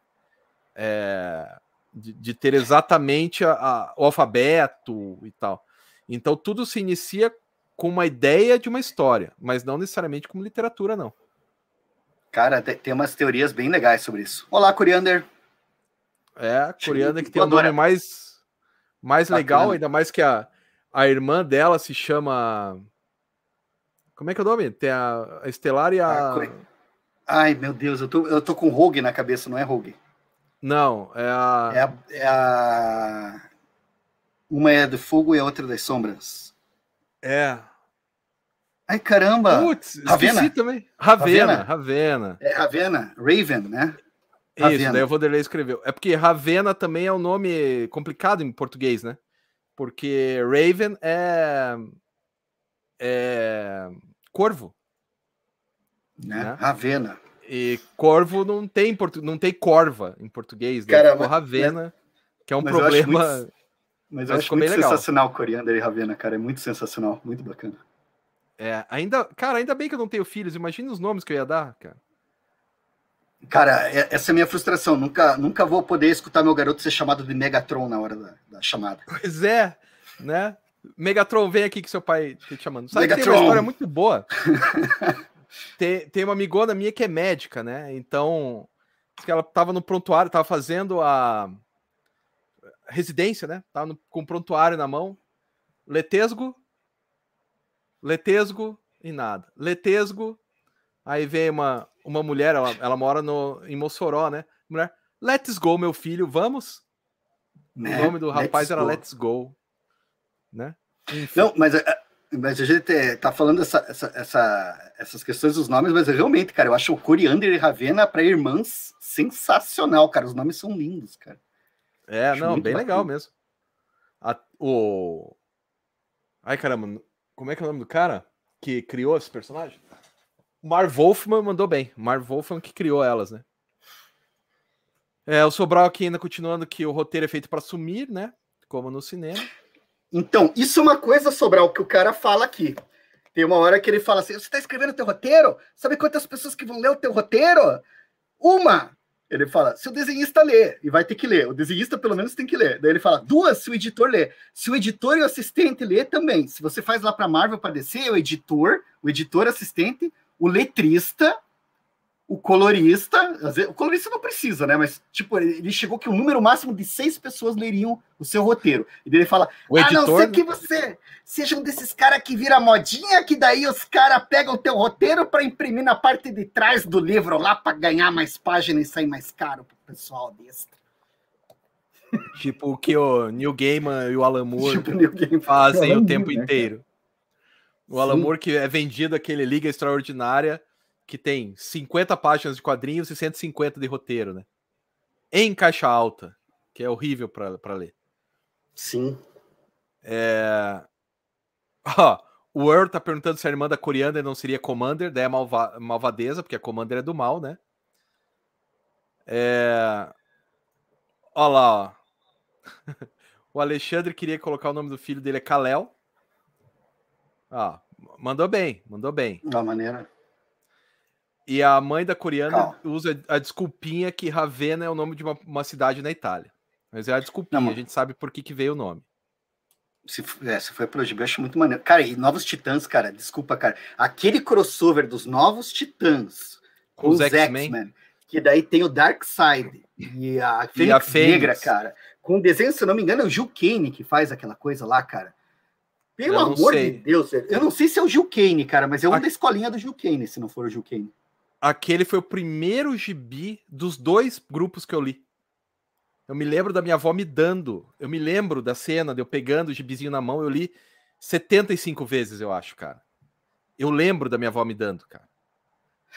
é, de, de, ter exatamente a, a, o alfabeto e tal. Então tudo se inicia com uma ideia de uma história, mas não necessariamente como literatura, não. Cara, tem umas teorias bem legais sobre isso. Olá, Coriander. É, Coriander que tem o um nome mais, mais legal, ainda mais que a, a irmã dela se chama. Como é que é o nome? Tem a, a Estelar e a. Ai, meu Deus, eu tô, eu tô com Rogue na cabeça, não é Rogue? Não, é a... é a. É a. Uma é do fogo e a outra das sombras. É. Ai, caramba! Putz, Ravena também. Ravena, Ravena. É Ravena, Raven, né? Ravena. Isso, daí o Vanderlei escreveu. É porque Ravena também é um nome complicado em português, né? Porque Raven é. É. Corvo. Né? né? Ravena. E corvo não tem, portu... não tem corva em português. Né? Cara, mas, Ravena, mas, que é um problema. Eu muito, mas eu acho muito sensacional Coriander e Ravena, cara. É muito sensacional, muito bacana. É, ainda, cara, ainda bem que eu não tenho filhos. Imagina os nomes que eu ia dar, cara. Cara, é, essa é a minha frustração. Nunca, nunca vou poder escutar meu garoto ser chamado de Megatron na hora da, da chamada. Pois é, né? Megatron, vem aqui que seu pai tá te chamando. Sabe Megatron. que tem uma história muito boa? tem, tem uma amigona minha que é médica, né? Então, que ela tava no prontuário, tava fazendo a residência, né? Tava no, com o prontuário na mão. Letesgo, Letesgo e nada. Letesgo, aí vem uma, uma mulher, ela, ela mora no, em Mossoró, né? Mulher, let's go, meu filho, vamos? Né? O nome do rapaz let's era go. Let's Go. Né? Enfim. Não, mas, eh, mas a gente tá falando essa, essa, essa, essas questões dos nomes, mas realmente, cara, eu acho o Coriander e Ravena para irmãs sensacional, cara. Os nomes são lindos, cara. É, acho não, bem bacana. legal mesmo. A, o... Ai, caramba, como é que é o nome do cara que criou esse personagem? Marv Wolfman mandou bem. Marv Wolfman que criou elas, né? É, o Sobral aqui ainda continuando que o roteiro é feito para sumir, né? Como no cinema. Então, isso é uma coisa, Sobral, que o cara fala aqui. Tem uma hora que ele fala assim: você está escrevendo teu roteiro? Sabe quantas pessoas que vão ler o teu roteiro? Uma! Ele fala, se o desenhista lê, e vai ter que ler, o desenhista pelo menos tem que ler. Daí ele fala, duas, se o editor lê. Se o editor e o assistente lê também. Se você faz lá para Marvel para DC, o editor, o editor assistente, o letrista o colorista, o colorista não precisa, né? Mas, tipo, ele chegou que o número máximo de seis pessoas leriam o seu roteiro. E ele fala: o editor... a não ser que você seja um desses caras que vira modinha, que daí os caras pegam o teu roteiro para imprimir na parte de trás do livro lá para ganhar mais páginas e sair mais caro pro pessoal desse. Tipo o que o Neil Gaiman e o Alan Moore tipo fazem o, o tempo né, inteiro. O Alan Moore que é vendido aquele Liga Extraordinária que tem 50 páginas de quadrinhos e 150 de roteiro, né? Em caixa alta, que é horrível para ler. Sim. É... Ó, o Earl tá perguntando se a irmã da Coriander não seria Commander, daí é malva... malvadeza, porque a Commander é do mal, né? É... Ó lá, ó. o Alexandre queria colocar o nome do filho dele é Kalel. Ó, mandou bem, mandou bem. Da maneira. E a mãe da coreana usa a desculpinha que Ravenna é o nome de uma, uma cidade na Itália. Mas é a desculpinha, Não, a gente sabe por que, que veio o nome. Se, é, se foi pro eu acho muito maneiro. Cara, e Novos Titãs, cara, desculpa, cara. Aquele crossover dos Novos Titãs com os, os X-Men, que daí tem o Darkseid e a Fênix, e a Fênix Negra, cara. Com o desenho, se eu não me engano, é o Gil Kane que faz aquela coisa lá, cara. Pelo amor sei. de Deus, eu não sei se é o Gil Kane, cara, mas é um a... da escolinha do Gil Kane, se não for o Gil Kane aquele foi o primeiro gibi dos dois grupos que eu li. Eu me lembro da minha avó me dando. Eu me lembro da cena de eu pegando o gibizinho na mão. Eu li 75 vezes, eu acho, cara. Eu lembro da minha avó me dando, cara.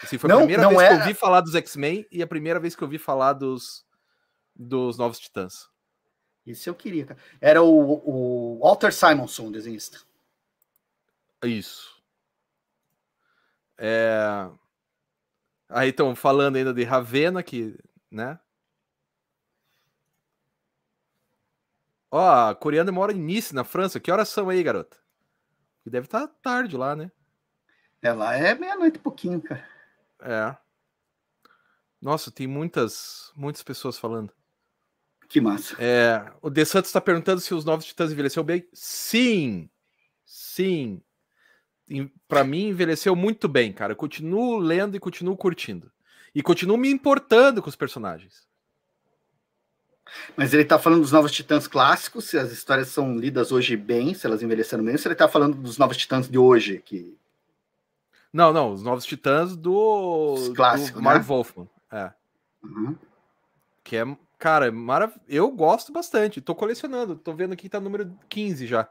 Assim, foi a não, primeira não vez era... que eu ouvi falar dos X-Men e a primeira vez que eu ouvi falar dos, dos Novos Titãs. Esse eu queria, cara. Era o, o Walter Simonson, desenhista. Isso. É... Aí estão falando ainda de Ravena, que, né? Ó, a coreana mora em Nice, na França. Que horas são aí, garota? Que deve estar tá tarde lá, né? Ela é meia-noite e pouquinho, cara. É. Nossa, tem muitas, muitas pessoas falando. Que massa. É, o De Santos está perguntando se os novos Titãs envelheceu bem. Sim, sim. Para mim, envelheceu muito bem, cara. Eu continuo lendo e continuo curtindo. E continuo me importando com os personagens. Mas ele tá falando dos novos titãs clássicos, se as histórias são lidas hoje bem, se elas envelheceram bem, ou se ele tá falando dos novos titãs de hoje, que não, não, os Novos Titãs do, clássico, do Mark né? Wolfman. É. Uhum. Que é, cara, é marav eu gosto bastante. Tô colecionando, tô vendo aqui tá número 15 já.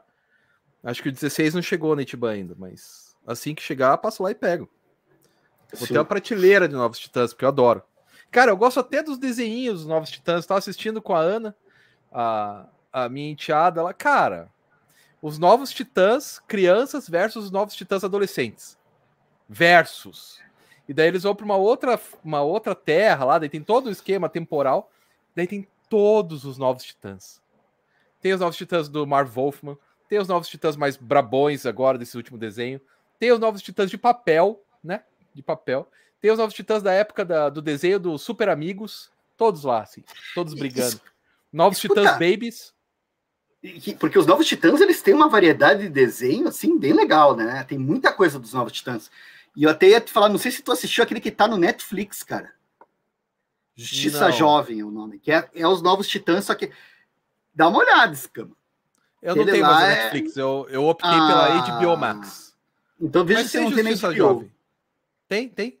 Acho que o 16 não chegou na Itiban ainda, mas assim que chegar, passo lá e pego. Vou Sim. ter uma prateleira de Novos Titãs, porque eu adoro. Cara, eu gosto até dos desenhinhos dos Novos Titãs. Tava assistindo com a Ana, a, a minha enteada. Ela, cara, os Novos Titãs crianças versus os Novos Titãs adolescentes versus. E daí eles vão para uma outra, uma outra terra lá, daí tem todo o esquema temporal, daí tem todos os novos titãs. Tem os novos titãs do Marv Wolfman, tem os novos titãs mais brabões agora desse último desenho, tem os novos titãs de papel, né? De papel. Tem os novos titãs da época da, do desenho do Super Amigos, todos lá, assim, todos brigando. Novos Escuta. titãs babies. Porque os novos titãs eles têm uma variedade de desenho assim bem legal, né? Tem muita coisa dos novos titãs. E eu até ia te falar, não sei se tu assistiu aquele que tá no Netflix, cara. Justiça não. Jovem é o nome, que é, é os Novos Titãs, só que dá uma olhada, Scama. Eu não tenho mais é... Netflix, eu, eu optei ah, pela HBO Max. Então veja Mas se não tem na HBO. Jovem. Tem, tem.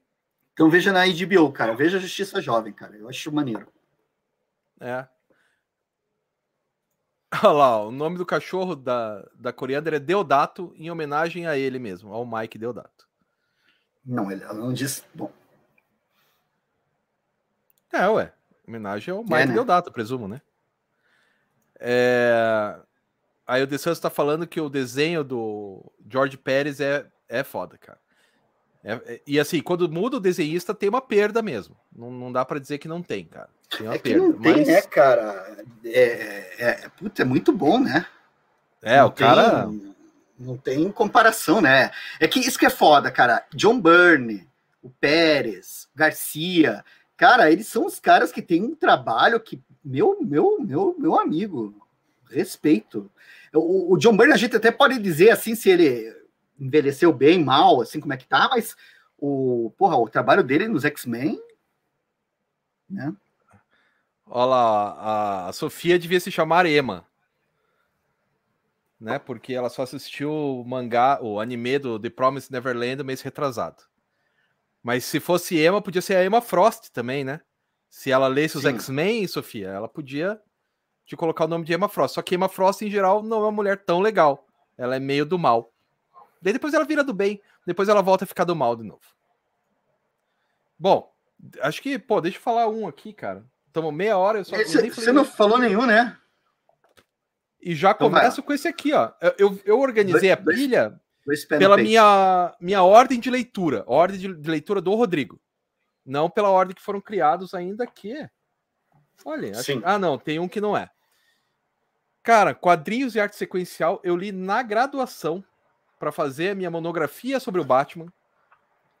Então veja na HBO, cara. Veja Justiça Jovem, cara. Eu acho maneiro. É. Olha lá, o nome do cachorro da, da Coriander é Deodato, em homenagem a ele mesmo, ao Mike Deodato. Não, ela não diz. Bom. É, ué. Homenagem ao Mike é, né? Deodato, presumo, né? É... Aí o De Santos tá falando que o desenho do George Pérez é, é foda, cara. É, é, e assim, quando muda o desenhista, tem uma perda mesmo. Não, não dá para dizer que não tem, cara. Tem uma é perda. não tem, mas... né, cara? É, é, é, puta, é muito bom, né? É, não o cara. Tem não tem comparação, né? É que isso que é foda, cara. John Byrne, o Pérez, Garcia, cara, eles são os caras que têm um trabalho que, meu, meu, meu, meu amigo, respeito. O, o John Byrne, a gente até pode dizer assim, se ele envelheceu bem, mal, assim, como é que tá, mas o, porra, o trabalho dele nos X-Men, né? Olha lá, a Sofia devia se chamar Emma né? Porque ela só assistiu o mangá, o anime do The Promised Neverland mês retrasado. Mas se fosse Emma, podia ser a Emma Frost também, né? Se ela lesse os X-Men, Sofia, ela podia te colocar o nome de Emma Frost. Só que Emma Frost, em geral, não é uma mulher tão legal. Ela é meio do mal. Daí depois ela vira do bem. Depois ela volta a ficar do mal de novo. Bom, acho que, pô, deixa eu falar um aqui, cara. Estamos meia hora. Eu só, Esse, você não falou nenhum, né? E já então começo com esse aqui, ó. Eu, eu organizei dois, a pilha dois, dois pela minha, minha ordem de leitura, ordem de, de, leitura do Rodrigo. Não pela ordem que foram criados ainda que. Olha, acho, ah, não, tem um que não é. Cara, quadrinhos e arte sequencial eu li na graduação para fazer a minha monografia sobre o Batman.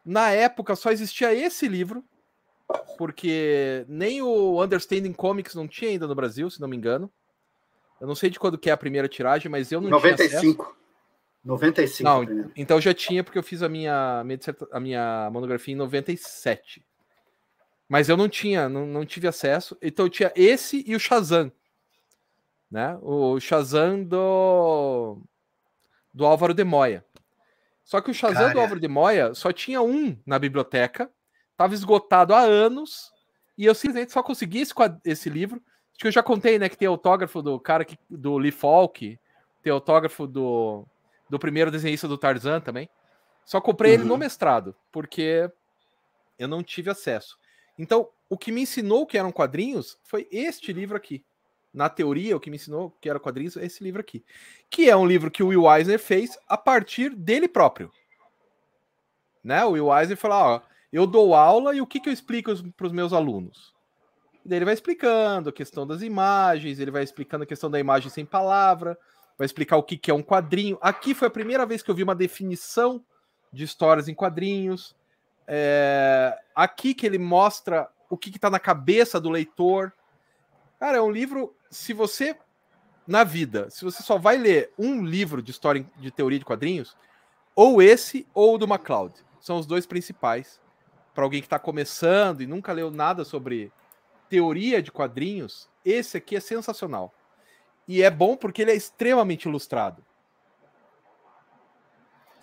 Na época só existia esse livro, porque nem o Understanding Comics não tinha ainda no Brasil, se não me engano. Eu não sei de quando que é a primeira tiragem, mas eu não 95. tinha 95. Não, então já tinha, porque eu fiz a minha, a minha monografia em 97. Mas eu não tinha, não, não tive acesso. Então eu tinha esse e o Shazam. Né? O Shazam do, do Álvaro de Moya. Só que o Shazam Cara. do Álvaro de Moya só tinha um na biblioteca, estava esgotado há anos, e eu simplesmente só consegui esse, esse livro Acho que eu já contei, né, que tem autógrafo do cara que, do Lee Falk, tem autógrafo do, do primeiro desenhista do Tarzan também. Só comprei uhum. ele no uhum. mestrado, porque eu não tive acesso. Então, o que me ensinou que eram quadrinhos foi este livro aqui. Na teoria, o que me ensinou que era quadrinhos é esse livro aqui. Que é um livro que o Will Eisner fez a partir dele próprio. Né? O Will Eisner falou: eu dou aula e o que, que eu explico para os meus alunos? Daí ele vai explicando a questão das imagens, ele vai explicando a questão da imagem sem palavra, vai explicar o que, que é um quadrinho. Aqui foi a primeira vez que eu vi uma definição de histórias em quadrinhos. É... Aqui que ele mostra o que está na cabeça do leitor. Cara, é um livro. Se você, na vida, se você só vai ler um livro de história de teoria de quadrinhos, ou esse ou o do MacLeod. São os dois principais. Para alguém que está começando e nunca leu nada sobre teoria de quadrinhos, esse aqui é sensacional. E é bom porque ele é extremamente ilustrado.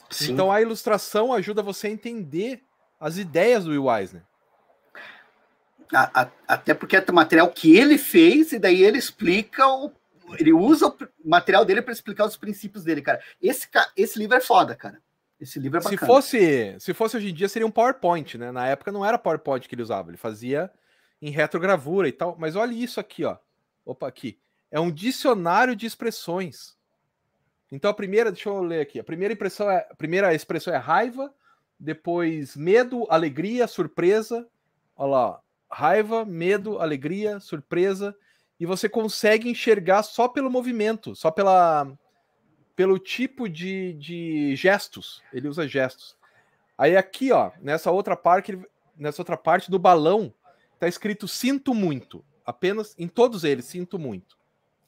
Sim. Então a ilustração ajuda você a entender as ideias do Will Eisner. A, a, até porque é material que ele fez e daí ele explica o. Ele usa o material dele para explicar os princípios dele, cara. Esse, esse livro é foda, cara. Esse livro é bacana. Se fosse, se fosse hoje em dia, seria um PowerPoint, né? Na época não era PowerPoint que ele usava, ele fazia em retrogravura e tal. Mas olha isso aqui, ó. Opa, aqui. É um dicionário de expressões. Então a primeira, deixa eu ler aqui. A primeira impressão é, a primeira expressão é raiva, depois medo, alegria, surpresa. Olha lá, raiva, medo, alegria, surpresa, e você consegue enxergar só pelo movimento, só pela pelo tipo de, de gestos. Ele usa gestos. Aí aqui, ó, nessa outra parte, nessa outra parte do balão, tá escrito sinto muito. Apenas em todos eles, sinto muito.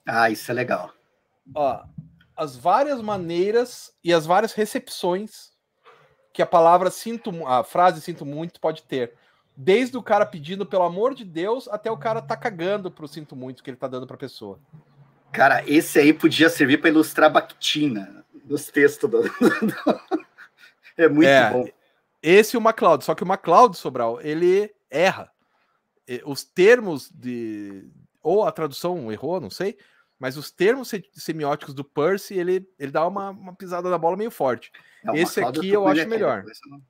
Ah, isso é legal. Ó, as várias maneiras e as várias recepções que a palavra sinto, a frase sinto muito pode ter. Desde o cara pedindo pelo amor de Deus até o cara tá cagando pro sinto muito que ele tá dando pra pessoa. Cara, esse aí podia servir para ilustrar Bactina nos textos do... É muito é, bom. Esse e o MacLeod, só que o MacLeod, Sobral, ele erra. Os termos de. Ou a tradução errou, não sei. Mas os termos semióticos do Percy, ele, ele dá uma, uma pisada na bola meio forte. É, Esse aqui eu, eu acho melhor. Não...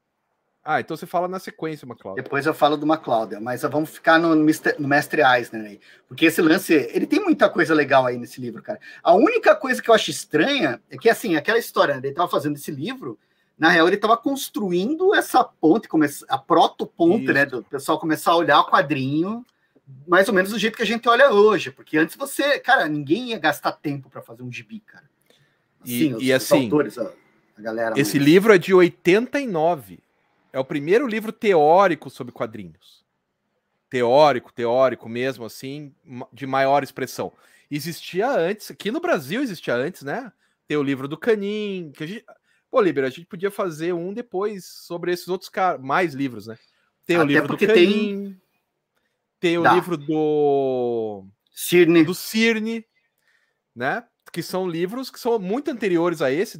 Ah, então você fala na sequência, McCloud. Depois eu falo do McCloud, mas vamos ficar no, no Mestre Eisner aí. Porque esse lance, ele tem muita coisa legal aí nesse livro, cara. A única coisa que eu acho estranha é que, assim, aquela história, né, ele estava fazendo esse livro, na real, ele estava construindo essa ponte, a proto-ponte, né, do pessoal começar a olhar o quadrinho mais ou menos do jeito que a gente olha hoje, porque antes você, cara, ninguém ia gastar tempo para fazer um gibi, cara. Sim, e, os, e assim, autores, a galera. Esse livro é de 89. É o primeiro livro teórico sobre quadrinhos. Teórico, teórico mesmo, assim, de maior expressão. Existia antes, aqui no Brasil existia antes, né? Tem o livro do Canin, que a gente. Pô, Liber, a gente podia fazer um depois sobre esses outros caras, mais livros, né? Tem Até o livro do Canin, tem, tem o Dá. livro do Cirne. do Cirne, né? Que são livros que são muito anteriores a esse,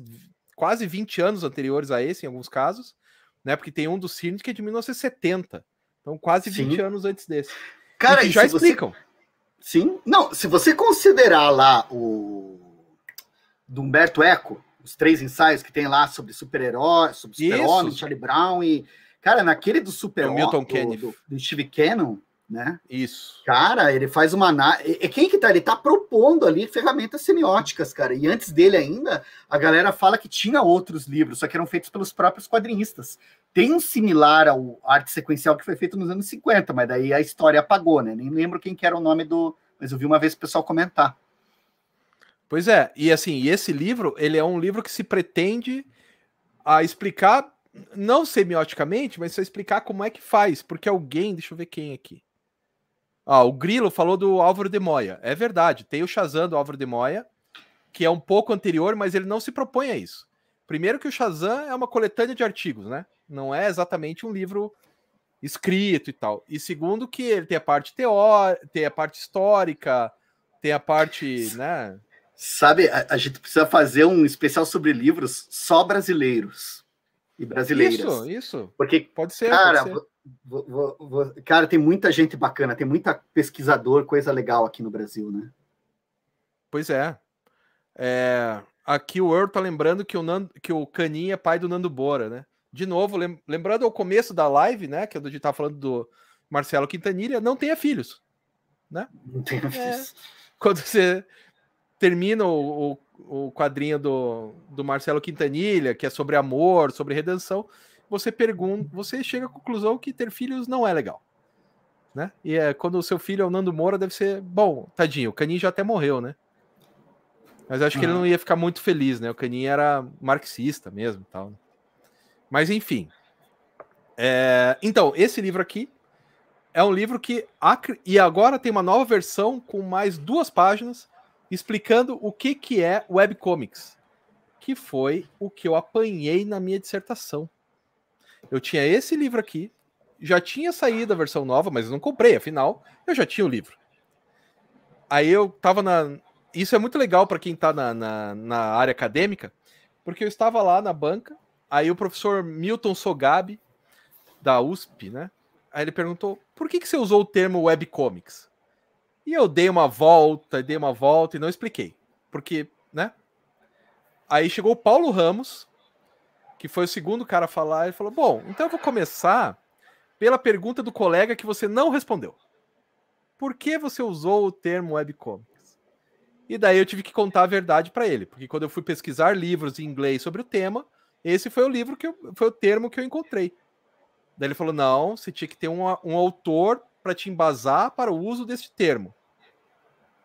quase 20 anos anteriores a esse, em alguns casos né? Porque tem um dos Cines que é de 1970. Então, quase 20 Sim. anos antes desse. Cara, e já explicam. Você... Sim. Não, se você considerar lá o do Humberto Eco, os três ensaios que tem lá sobre super-herói, sobre super-homem, Charlie Brown e cara, naquele do super-homem do, do, do Steve Cannon, né? Isso. Cara, ele faz uma análise. É quem que tá? Ele tá propondo ali ferramentas semióticas, cara. E antes dele ainda, a galera fala que tinha outros livros, só que eram feitos pelos próprios quadrinistas. Tem um similar ao arte sequencial que foi feito nos anos 50, mas daí a história apagou, né? Nem lembro quem que era o nome do. Mas eu vi uma vez o pessoal comentar. Pois é, e assim, esse livro, ele é um livro que se pretende a explicar, não semioticamente, mas a explicar como é que faz, porque alguém, deixa eu ver quem aqui. Ah, o Grilo falou do Álvaro de Moya. É verdade, tem o Shazam do Álvaro de Moya, que é um pouco anterior, mas ele não se propõe a isso. Primeiro que o Shazam é uma coletânea de artigos, né? Não é exatamente um livro escrito e tal. E segundo que ele tem a parte teórica, tem a parte histórica, tem a parte, né? Sabe, a, a, gente precisa fazer um especial sobre livros só brasileiros e brasileiras. Isso, isso. Porque pode ser, cara, pode ser. Vou, vou, vou, cara, tem muita gente bacana, tem muita pesquisador, coisa legal aqui no Brasil, né? Pois é. é aqui o Earl tá lembrando que o, Nando, que o Caninha é pai do Nando Bora, né? De novo, lembrando ao começo da live, né? Que a gente tá falando do Marcelo Quintanilha, não tenha filhos, né? Não tenha é, filhos. quando você termina o, o, o, quadrinho do, do Marcelo Quintanilha, que é sobre amor, sobre redenção, você pergunta, você chega à conclusão que ter filhos não é legal. Né? E é quando o seu filho é o Nando Moura, deve ser. Bom, tadinho, o Caninho já até morreu, né? Mas acho que ele não ia ficar muito feliz, né? O Caninho era marxista mesmo tal. Né? Mas enfim. É... Então, esse livro aqui é um livro que. E agora tem uma nova versão com mais duas páginas explicando o que, que é webcomics. Que foi o que eu apanhei na minha dissertação. Eu tinha esse livro aqui, já tinha saído a versão nova, mas eu não comprei, afinal, eu já tinha o livro. Aí eu tava na. Isso é muito legal para quem tá na, na, na, área acadêmica, porque eu estava lá na banca, aí o professor Milton Sogabe, da USP, né? Aí ele perguntou: por que, que você usou o termo webcomics? E eu dei uma volta, dei uma volta e não expliquei. Porque, né? Aí chegou o Paulo Ramos, que foi o segundo cara a falar, e falou: Bom, então eu vou começar pela pergunta do colega que você não respondeu. Por que você usou o termo webcomics? E daí eu tive que contar a verdade para ele, porque quando eu fui pesquisar livros em inglês sobre o tema, esse foi o livro que eu, foi o termo que eu encontrei. Daí ele falou: não, você tinha que ter um, um autor para te embasar para o uso desse termo.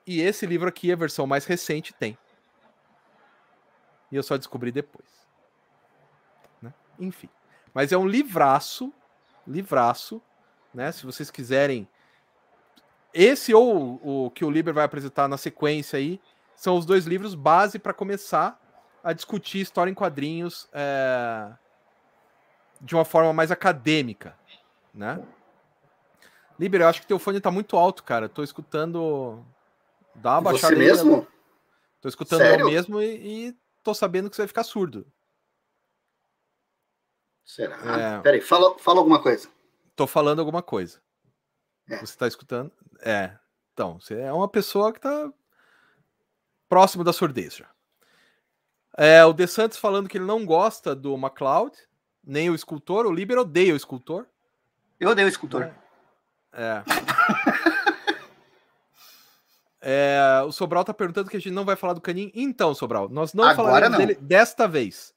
E esse livro aqui, a versão mais recente, tem. E eu só descobri depois. Né? Enfim. Mas é um livraço livraço, né? Se vocês quiserem. Esse ou o que o Liber vai apresentar na sequência aí são os dois livros base para começar a discutir história em quadrinhos é, de uma forma mais acadêmica, né? Liber, eu acho que teu fone tá muito alto, cara. Tô escutando. Dá uma baixada. Você mesmo? Tô escutando Sério? eu mesmo e, e tô sabendo que você vai ficar surdo. Será? É... Peraí, fala, fala alguma coisa. Tô falando alguma coisa. É. Você tá escutando? É. Então, você é uma pessoa que tá próximo da surdez já. É, o De Santos falando que ele não gosta do MacLeod, nem o escultor. O Liber odeia o escultor. Eu odeio o escultor. É. é. é o Sobral tá perguntando que a gente não vai falar do Canin. Então, Sobral, nós não Agora falaremos não. dele desta vez.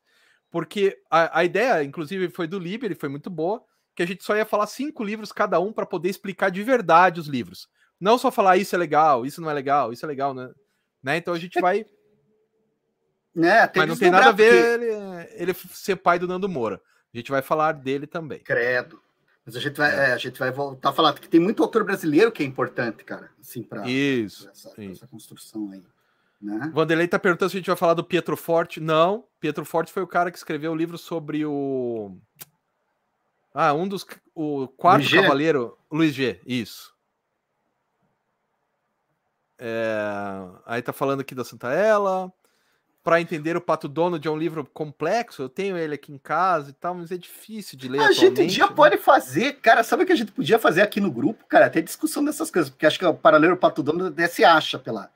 Porque a, a ideia, inclusive, foi do Liber e foi muito boa, que a gente só ia falar cinco livros cada um para poder explicar de verdade os livros. Não só falar isso é legal, isso não é legal, isso é legal, né? né? Então a gente vai. Né, Mas não tem nada a ver porque... ele, ele ser pai do Nando Moura. A gente vai falar dele também. Credo. Mas a gente vai, é. É, a gente vai voltar a falar, porque tem muito autor brasileiro que é importante, cara, assim, para essa, essa construção aí. Né? Vanderlei tá perguntando se a gente vai falar do Pietro Forte. Não, Pietro Forte foi o cara que escreveu o livro sobre o. Ah, um dos. O quarto Luiz cavaleiro, Luiz G. Isso. É... Aí tá falando aqui da Santa Ela. Para entender o Pato Donald é um livro complexo. Eu tenho ele aqui em casa e tal, mas é difícil de ler. A gente um dia né? pode fazer, cara. Sabe o que a gente podia fazer aqui no grupo, cara? Até discussão dessas coisas, porque acho que o paralelo Pato Donald até se acha pela,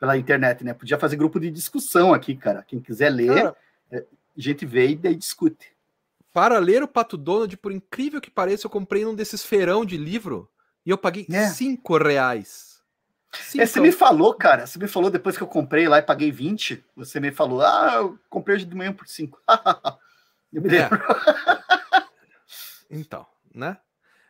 pela internet, né? Podia fazer grupo de discussão aqui, cara. Quem quiser ler, cara, é, a gente vê e daí discute. Para ler o Pato Donald, por incrível que pareça, eu comprei um desses feirão de livro e eu paguei é. cinco reais. Cinco. É, você me falou, cara. Você me falou depois que eu comprei lá e paguei 20. Você me falou, ah, eu comprei hoje de manhã por 5. eu me é. lembro. É. então, né?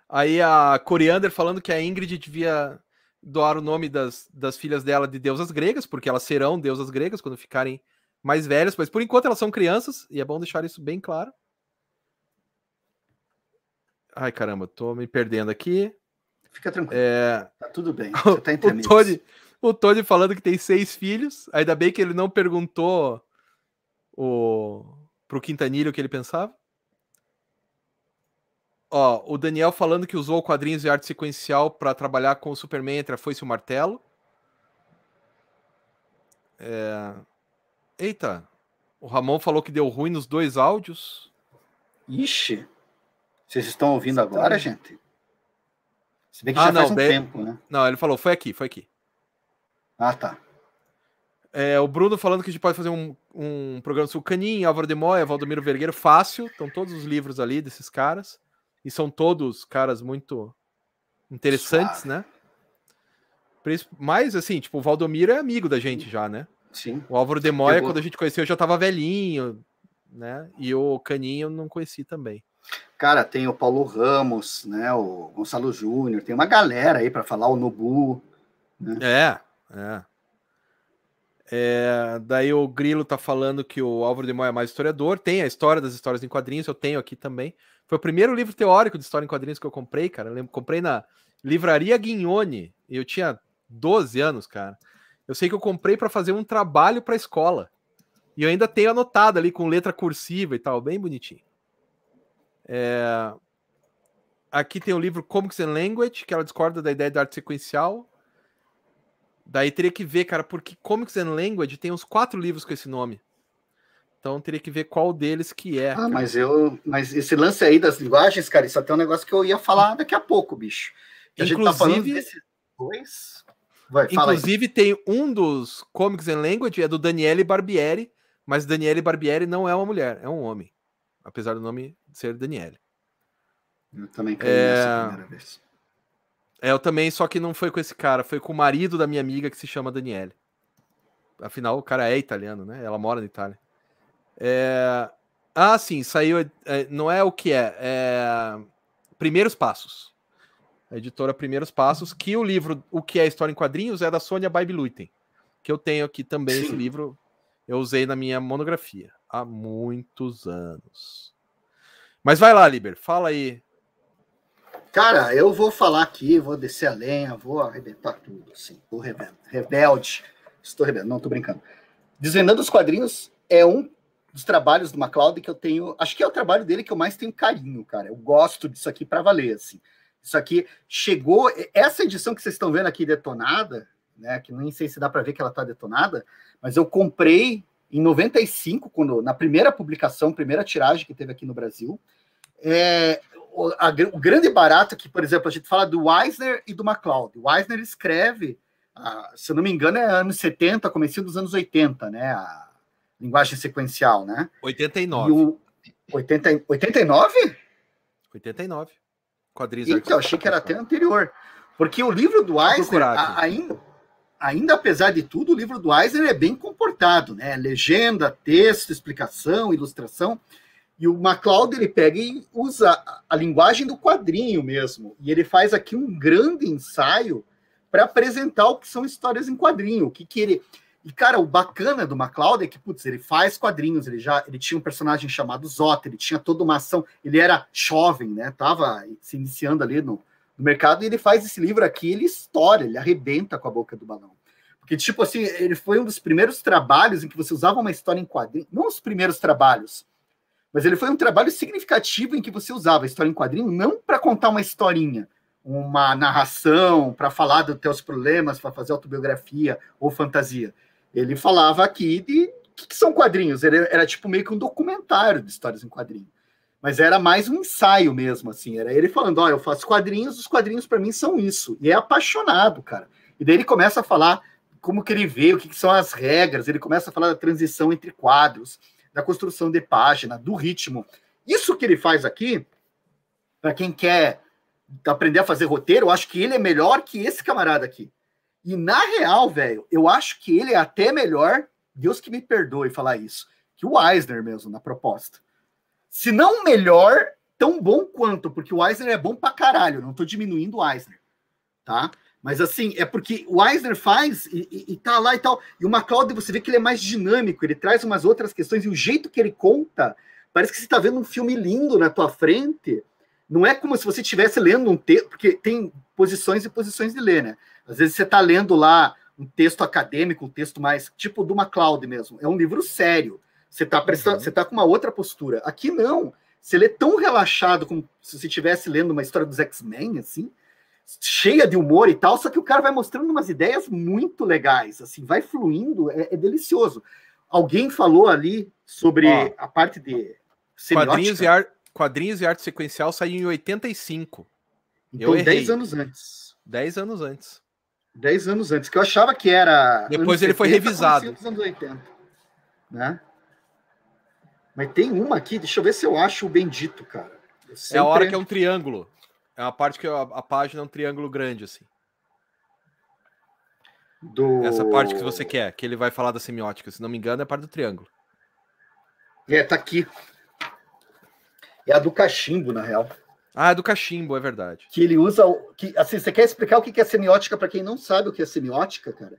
Aí a Coriander falando que a Ingrid devia doar o nome das, das filhas dela de deusas gregas, porque elas serão deusas gregas quando ficarem mais velhas, mas por enquanto elas são crianças, e é bom deixar isso bem claro. Ai, caramba, tô me perdendo aqui. Fica tranquilo. É... Tá tudo bem. Você tá entre o, Tony, o Tony falando que tem seis filhos. Ainda bem que ele não perguntou o... pro Quintanilho o que ele pensava. Ó, o Daniel falando que usou quadrinhos de arte sequencial para trabalhar com o Superman entre a foice e o martelo. É... Eita, o Ramon falou que deu ruim nos dois áudios. Ixi, vocês estão ouvindo Você agora, tá... gente? Se bem que ah, já não, faz um tempo, né? Não, ele falou, foi aqui, foi aqui. Ah, tá. É, o Bruno falando que a gente pode fazer um, um programa sobre o Canin, Álvaro de Moya, Valdomiro Vergueiro, fácil. Estão todos os livros ali desses caras. E são todos caras muito interessantes, Suave. né? Mas, assim, tipo, o Valdomiro é amigo da gente já, né? Sim. O Álvaro de Moya, quando a gente conheceu, já tava velhinho, né? E o Caninho eu não conheci também. Cara, tem o Paulo Ramos, né? O Gonçalo Júnior, tem uma galera aí para falar, o Nobu. Né? É, é. É, daí o Grilo tá falando que o Álvaro de Moya é mais historiador. Tem a história das histórias em quadrinhos, eu tenho aqui também. Foi o primeiro livro teórico de história em quadrinhos que eu comprei, cara. Eu lembro, comprei na Livraria Guignone. Eu tinha 12 anos, cara. Eu sei que eu comprei para fazer um trabalho para escola. E eu ainda tenho anotado ali com letra cursiva e tal, bem bonitinho. É... Aqui tem o livro Comics and Language, que ela discorda da ideia de arte sequencial. Daí teria que ver, cara, porque Comics and Language tem uns quatro livros com esse nome. Então teria que ver qual deles que é. Ah, cara. mas eu. Mas esse lance aí das linguagens, cara, isso até é um negócio que eu ia falar daqui a pouco, bicho. Que Inclusive, a gente tá falando desses dois. Vai, Inclusive, tem um dos Comics and Language, é do Daniele Barbieri, mas Daniele Barbieri não é uma mulher, é um homem. Apesar do nome ser Daniele. Eu também caí é... nessa primeira vez. É, eu também, só que não foi com esse cara, foi com o marido da minha amiga que se chama Daniele. Afinal, o cara é italiano, né? Ela mora na Itália. É... Ah, sim, saiu. É, não é o que é, é. Primeiros Passos. A editora Primeiros Passos, que o livro O que é História em Quadrinhos é da Sônia Baibiluiten, que eu tenho aqui também sim. esse livro. Eu usei na minha monografia há muitos anos. Mas vai lá, Liber, fala aí Cara, eu vou falar aqui, vou descer a lenha, vou arrebentar tudo, assim. Vou rebelde. rebelde. Estou rebelde, não, estou brincando. Desvendando os quadrinhos é um dos trabalhos do MacLeod que eu tenho. Acho que é o trabalho dele que eu mais tenho carinho, cara. Eu gosto disso aqui para valer, assim. Isso aqui chegou. Essa edição que vocês estão vendo aqui detonada, né? Que nem sei se dá para ver que ela está detonada, mas eu comprei em 95, quando, na primeira publicação, primeira tiragem que teve aqui no Brasil. É, o, a, o, grande barato que, por exemplo, a gente fala do Weisner e do MacLeod. O Weisner escreve, ah, se eu não me engano, é anos 70, comecinho dos anos 80, né? A linguagem sequencial, né? 89. E o, 80, 89? 89. Quadrinhos então, achei que era até anterior. Porque o livro do Eisner, ainda, ainda apesar de tudo, o livro do Eisner é bem comportado, né? Legenda, texto, explicação, ilustração. E o MacLeod ele pega e usa a linguagem do quadrinho mesmo. E ele faz aqui um grande ensaio para apresentar o que são histórias em quadrinho, o que, que ele. E, cara, o bacana do MacLeod é que, putz, ele faz quadrinhos, ele já ele tinha um personagem chamado Zota, ele tinha toda uma ação, ele era jovem, né? Tava se iniciando ali no, no mercado, e ele faz esse livro aqui, ele estoura, ele arrebenta com a boca do balão. Porque, tipo assim, ele foi um dos primeiros trabalhos em que você usava uma história em quadrinho, não os primeiros trabalhos, mas ele foi um trabalho significativo em que você usava a história em quadrinho não para contar uma historinha, uma narração, para falar dos teus problemas, para fazer autobiografia ou fantasia. Ele falava aqui de o que são quadrinhos. Era tipo meio que um documentário de histórias em quadrinho. Mas era mais um ensaio mesmo, assim. Era ele falando: Ó, oh, eu faço quadrinhos, os quadrinhos para mim são isso. E é apaixonado, cara. E daí ele começa a falar como que ele vê, o que, que são as regras. Ele começa a falar da transição entre quadros da construção de página, do ritmo. Isso que ele faz aqui, para quem quer aprender a fazer roteiro, eu acho que ele é melhor que esse camarada aqui. E na real, velho, eu acho que ele é até melhor, Deus que me perdoe falar isso, que o Eisner mesmo na proposta. Se não melhor, tão bom quanto, porque o Eisner é bom pra caralho, não tô diminuindo o Eisner, tá? Mas assim, é porque o Eisner faz e, e, e, tá lá e tal. E o MacLeod, você vê que ele é mais dinâmico, ele traz umas outras questões, e o jeito que ele conta, parece que você está vendo um filme lindo na tua frente. Não é como se você estivesse lendo um texto, porque tem posições e posições de ler, né? Às vezes você está lendo lá um texto acadêmico, um texto mais tipo do MacLeod mesmo. É um livro sério. Você está prestando, uhum. você tá com uma outra postura. Aqui não. Você lê tão relaxado como se você estivesse lendo uma história dos X-Men, assim cheia de humor e tal, só que o cara vai mostrando umas ideias muito legais, assim, vai fluindo, é, é delicioso. Alguém falou ali sobre Ó, a parte de quadrinhos e, ar, quadrinhos e arte sequencial saiu em 85. Então, eu 10 anos antes. 10 anos antes. 10 anos antes, que eu achava que era. Depois ele 70, foi revisado. anos 80, né? Mas tem uma aqui, deixa eu ver se eu acho o bendito, cara. Sempre... É a hora que é um triângulo. É uma parte que a, a página é um triângulo grande, assim. Do... Essa parte que você quer, que ele vai falar da semiótica, se não me engano, é a parte do triângulo. É, tá aqui. É a do cachimbo, na real. Ah, é do cachimbo, é verdade. Que ele usa. Que, assim, você quer explicar o que é semiótica para quem não sabe o que é semiótica, cara?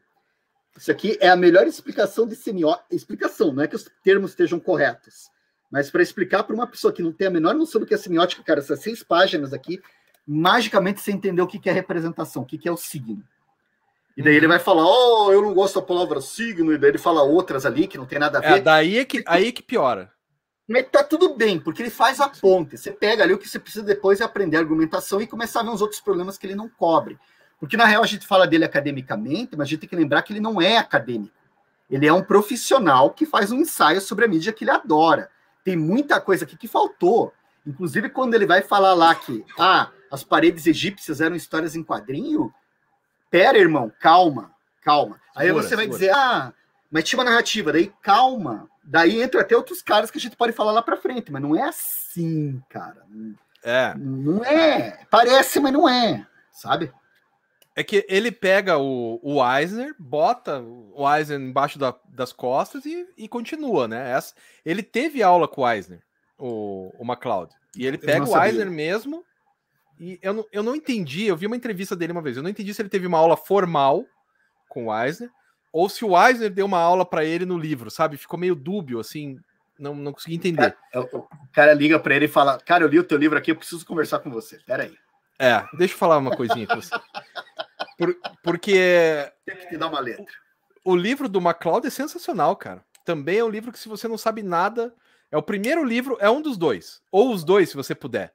Isso aqui é a melhor explicação de semiótica. Explicação, não é que os termos estejam corretos. Mas para explicar para uma pessoa que não tem a menor noção do que é semiótica, cara, essas seis páginas aqui, magicamente você entendeu o que é representação, o que é o signo. E daí ele vai falar, oh, eu não gosto da palavra signo, e daí ele fala outras ali que não tem nada a é, ver. É, daí é que, aí é que piora. Mas tá tudo bem, porque ele faz a ponte. Você pega ali o que você precisa depois é aprender a argumentação e começar a ver os outros problemas que ele não cobre. Porque na real a gente fala dele academicamente, mas a gente tem que lembrar que ele não é acadêmico. Ele é um profissional que faz um ensaio sobre a mídia que ele adora. Tem muita coisa aqui que faltou. Inclusive, quando ele vai falar lá que ah, as paredes egípcias eram histórias em quadrinho, pera, irmão, calma, calma. Aí segura, você vai segura. dizer, ah, mas tinha uma narrativa, daí calma. Daí entra até outros caras que a gente pode falar lá para frente, mas não é assim, cara. É. Não é. Parece, mas não é, sabe? É que ele pega o, o Eisner, bota o Eisner embaixo da, das costas e, e continua, né? Essa, ele teve aula com o Eisner, o, o McLeod. E ele pega o Eisner mesmo. E eu não, eu não entendi, eu vi uma entrevista dele uma vez, eu não entendi se ele teve uma aula formal com o Eisner ou se o Eisner deu uma aula para ele no livro, sabe? Ficou meio dúbio, assim, não, não consegui entender. É, o cara liga para ele e fala: Cara, eu li o teu livro aqui, eu preciso conversar com você. Peraí. É, deixa eu falar uma coisinha com você. Por, porque. Tem que te dar uma letra. O, o livro do MacLeod é sensacional, cara. Também é um livro que, se você não sabe nada, é o primeiro livro, é um dos dois. Ou os dois, se você puder.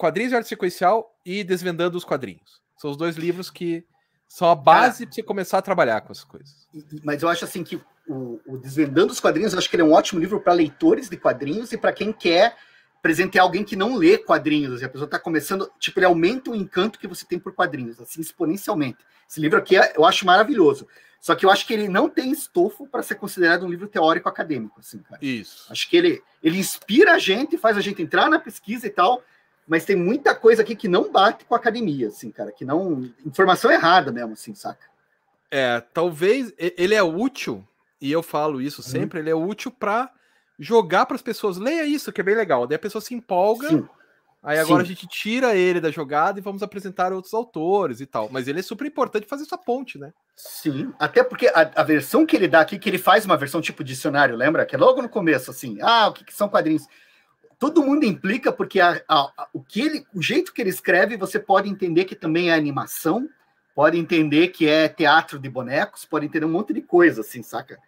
Quadrinhos de arte sequencial e Desvendando os Quadrinhos. São os dois livros que são a base para você começar a trabalhar com essas coisas. Mas eu acho assim que o, o Desvendando os Quadrinhos, eu acho que ele é um ótimo livro para leitores de quadrinhos e para quem quer presentear alguém que não lê quadrinhos, assim, a pessoa está começando, tipo, ele aumenta o encanto que você tem por quadrinhos, assim, exponencialmente. Esse livro aqui é, eu acho maravilhoso. Só que eu acho que ele não tem estofo para ser considerado um livro teórico acadêmico, assim, cara. Isso. Acho que ele, ele inspira a gente, faz a gente entrar na pesquisa e tal, mas tem muita coisa aqui que não bate com a academia, assim, cara, que não. Informação errada mesmo, assim, saca? É, talvez ele é útil, e eu falo isso uhum. sempre, uhum. ele é útil para jogar para as pessoas. Leia isso, que é bem legal. Daí a pessoa se empolga. Sim. Aí agora Sim. a gente tira ele da jogada e vamos apresentar outros autores e tal. Mas ele é super importante fazer essa ponte, né? Sim, até porque a, a, versão que ele dá aqui, que ele faz uma versão tipo dicionário, lembra? Que é logo no começo, assim, ah, o que, que são quadrinhos? Todo mundo implica, porque a, a, o, que ele, o jeito que ele escreve, você pode entender que também é animação, pode entender que é teatro de bonecos, pode entender um monte de coisa, assim, saca?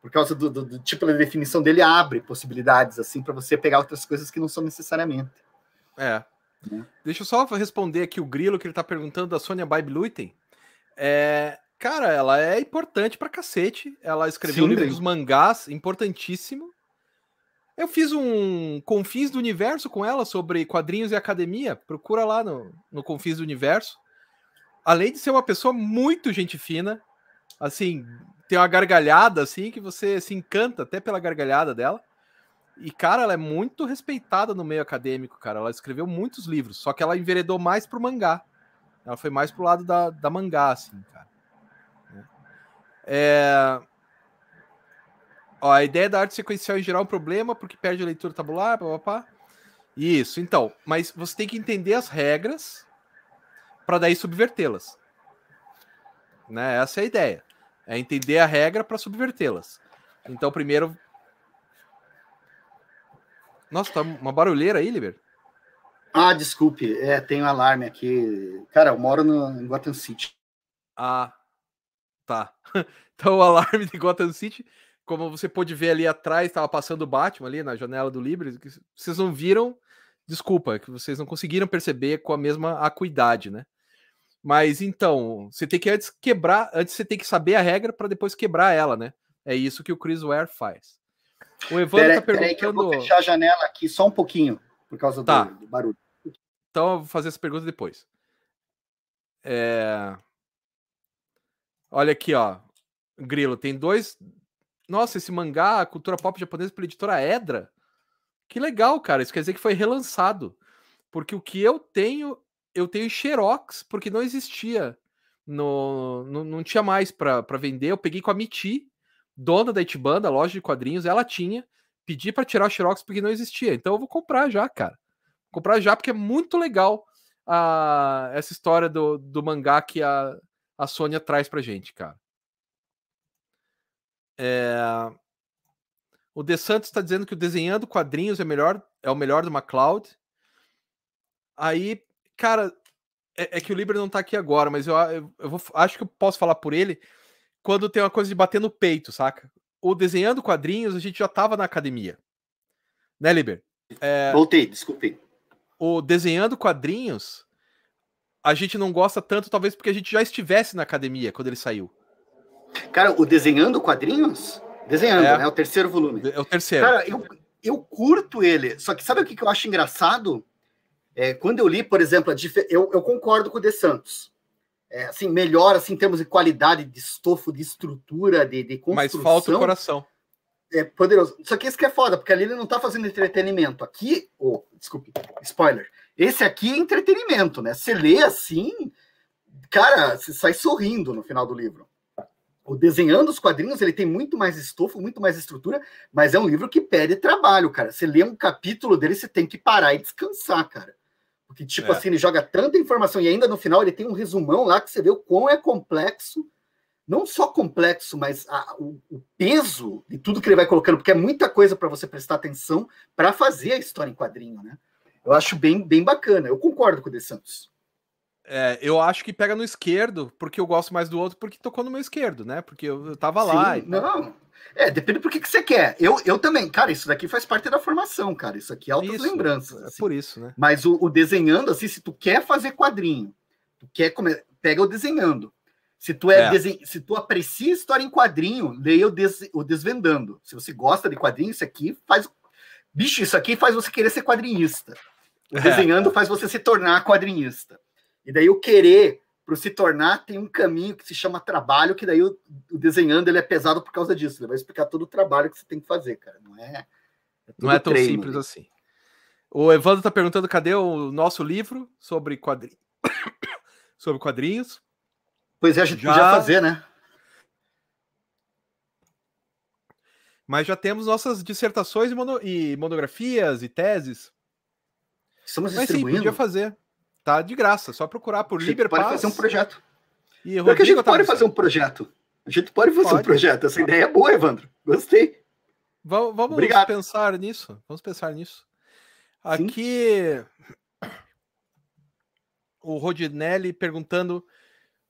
por causa do, do, do tipo da definição dele, abre possibilidades assim para você pegar outras coisas que não são necessariamente. É. Né? Deixa eu só responder aqui o Grilo que ele tá perguntando da Sônia Baib Luiten. É, cara, ela é importante pra cacete. Ela escreveu Sim, um livro dos mangás, importantíssimo. Eu fiz um Confins do Universo com ela sobre quadrinhos e academia. Procura lá no, no Confins do Universo. Além de ser uma pessoa muito gente fina, assim, tem uma gargalhada assim que você se encanta até pela gargalhada dela. E, cara, ela é muito respeitada no meio acadêmico, cara. Ela escreveu muitos livros, só que ela enveredou mais pro mangá. Ela foi mais pro lado da, da mangá, assim, cara. É... Ó, a ideia da arte sequencial em geral é um problema, porque perde a leitura tabular, papá. Isso, então. Mas você tem que entender as regras para daí subvertê-las. Né? Essa é a ideia. É entender a regra para subvertê-las. Então, primeiro. Nossa, tá uma barulheira aí, Liber? Ah, desculpe. É, tem um alarme aqui. Cara, eu moro no, em Gotham City. Ah, tá. Então, o alarme de Gotham City, como você pôde ver ali atrás, estava passando o Batman ali na janela do Libre. Vocês não viram, desculpa, que vocês não conseguiram perceber com a mesma acuidade, né? Mas então, você tem que antes quebrar, antes você tem que saber a regra para depois quebrar ela, né? É isso que o Chris Ware faz. O Evandro pera, tá perguntando. que eu vou fechar a janela aqui só um pouquinho, por causa tá. do, do, barulho. Então eu vou fazer essa pergunta depois. É... Olha aqui, ó. Grilo, tem dois. Nossa, esse mangá, cultura pop japonesa pela editora Edra. Que legal, cara. Isso quer dizer que foi relançado. Porque o que eu tenho eu tenho Xerox, porque não existia no, no não tinha mais para vender. Eu peguei com a Miti, dona da Itibanda, loja de quadrinhos, ela tinha. Pedi para tirar o Xerox porque não existia. Então eu vou comprar já, cara. Vou comprar já porque é muito legal a, essa história do, do mangá que a, a Sônia traz pra gente, cara. É... O De Santos está dizendo que o desenhando quadrinhos é melhor, é o melhor do MacLeod. Aí, cara, é, é, que o Liber não tá aqui agora, mas eu, eu, eu vou, acho que eu posso falar por ele quando tem uma coisa de bater no peito, saca? O desenhando quadrinhos, a gente já tava na academia. Né, Liber? É, Voltei, desculpe o desenhando quadrinhos, a gente não gosta tanto, talvez porque a gente já estivesse na academia quando ele saiu. Cara, o desenhando quadrinhos? Desenhando, é, né? O terceiro volume. É o terceiro. Cara, eu, eu curto ele. Só que sabe o que, que eu acho engraçado? É, quando eu li, por exemplo, eu, eu concordo com o De Santos. É, assim, melhor assim, em termos de qualidade, de estofo, de estrutura, de, de construção. Mas falta o coração é poderoso. Só que isso que é foda, porque ali ele não tá fazendo entretenimento. Aqui, oh, desculpe, spoiler. Esse aqui é entretenimento, né? Você lê assim, cara, você sai sorrindo no final do livro. O desenhando os quadrinhos, ele tem muito mais estofo, muito mais estrutura, mas é um livro que pede trabalho, cara. Você lê um capítulo dele, você tem que parar e descansar, cara. Porque, tipo é. assim, ele joga tanta informação e ainda no final ele tem um resumão lá que você vê o quão é complexo não só complexo, mas a, o, o, peso de tudo que ele vai colocando, porque é muita coisa para você prestar atenção para fazer a história em quadrinho, né? Eu acho bem, bem bacana. Eu concordo com o De Santos. É, eu acho que pega no esquerdo, porque eu gosto mais do outro, porque tocou no meu esquerdo, né? Porque eu, eu tava Sim, lá. E... Não. É, depende do que, que você quer. Eu, eu também, cara, isso daqui faz parte da formação, cara. Isso aqui é altas isso, lembranças. É assim. por isso, né? Mas o, o, desenhando, assim, se tu quer fazer quadrinho, tu quer comer, pega o desenhando. Se tu, é, é. Desen... se tu aprecia história em quadrinho, leia o, des... o Desvendando. Se você gosta de quadrinho, isso aqui faz. Bicho, isso aqui faz você querer ser quadrinhista. É. Desenhando faz você se tornar quadrinhista. E daí o querer para se tornar tem um caminho que se chama trabalho, que daí o, o, desenhando ele é pesado por causa disso. Ele vai explicar todo o trabalho que você tem que fazer, cara. Não é. é não é tão treino, simples né? assim. O Evandro está perguntando cadê o nosso livro sobre quadrinhos. sobre quadrinhos. Pois é, a gente já... podia fazer, né? Mas já temos nossas dissertações e, mono... e monografias e teses. Estamos Mas distribuindo. sim, podia fazer. Tá de graça, só procurar por Liber Pode fazer um projeto. E Porque a gente pode fazer um projeto. A gente pode fazer pode. um projeto. Essa ideia é boa, Evandro. Gostei. Vamos, vamos Obrigado. pensar nisso. Vamos pensar nisso. Aqui Sim. o Rodinelli perguntando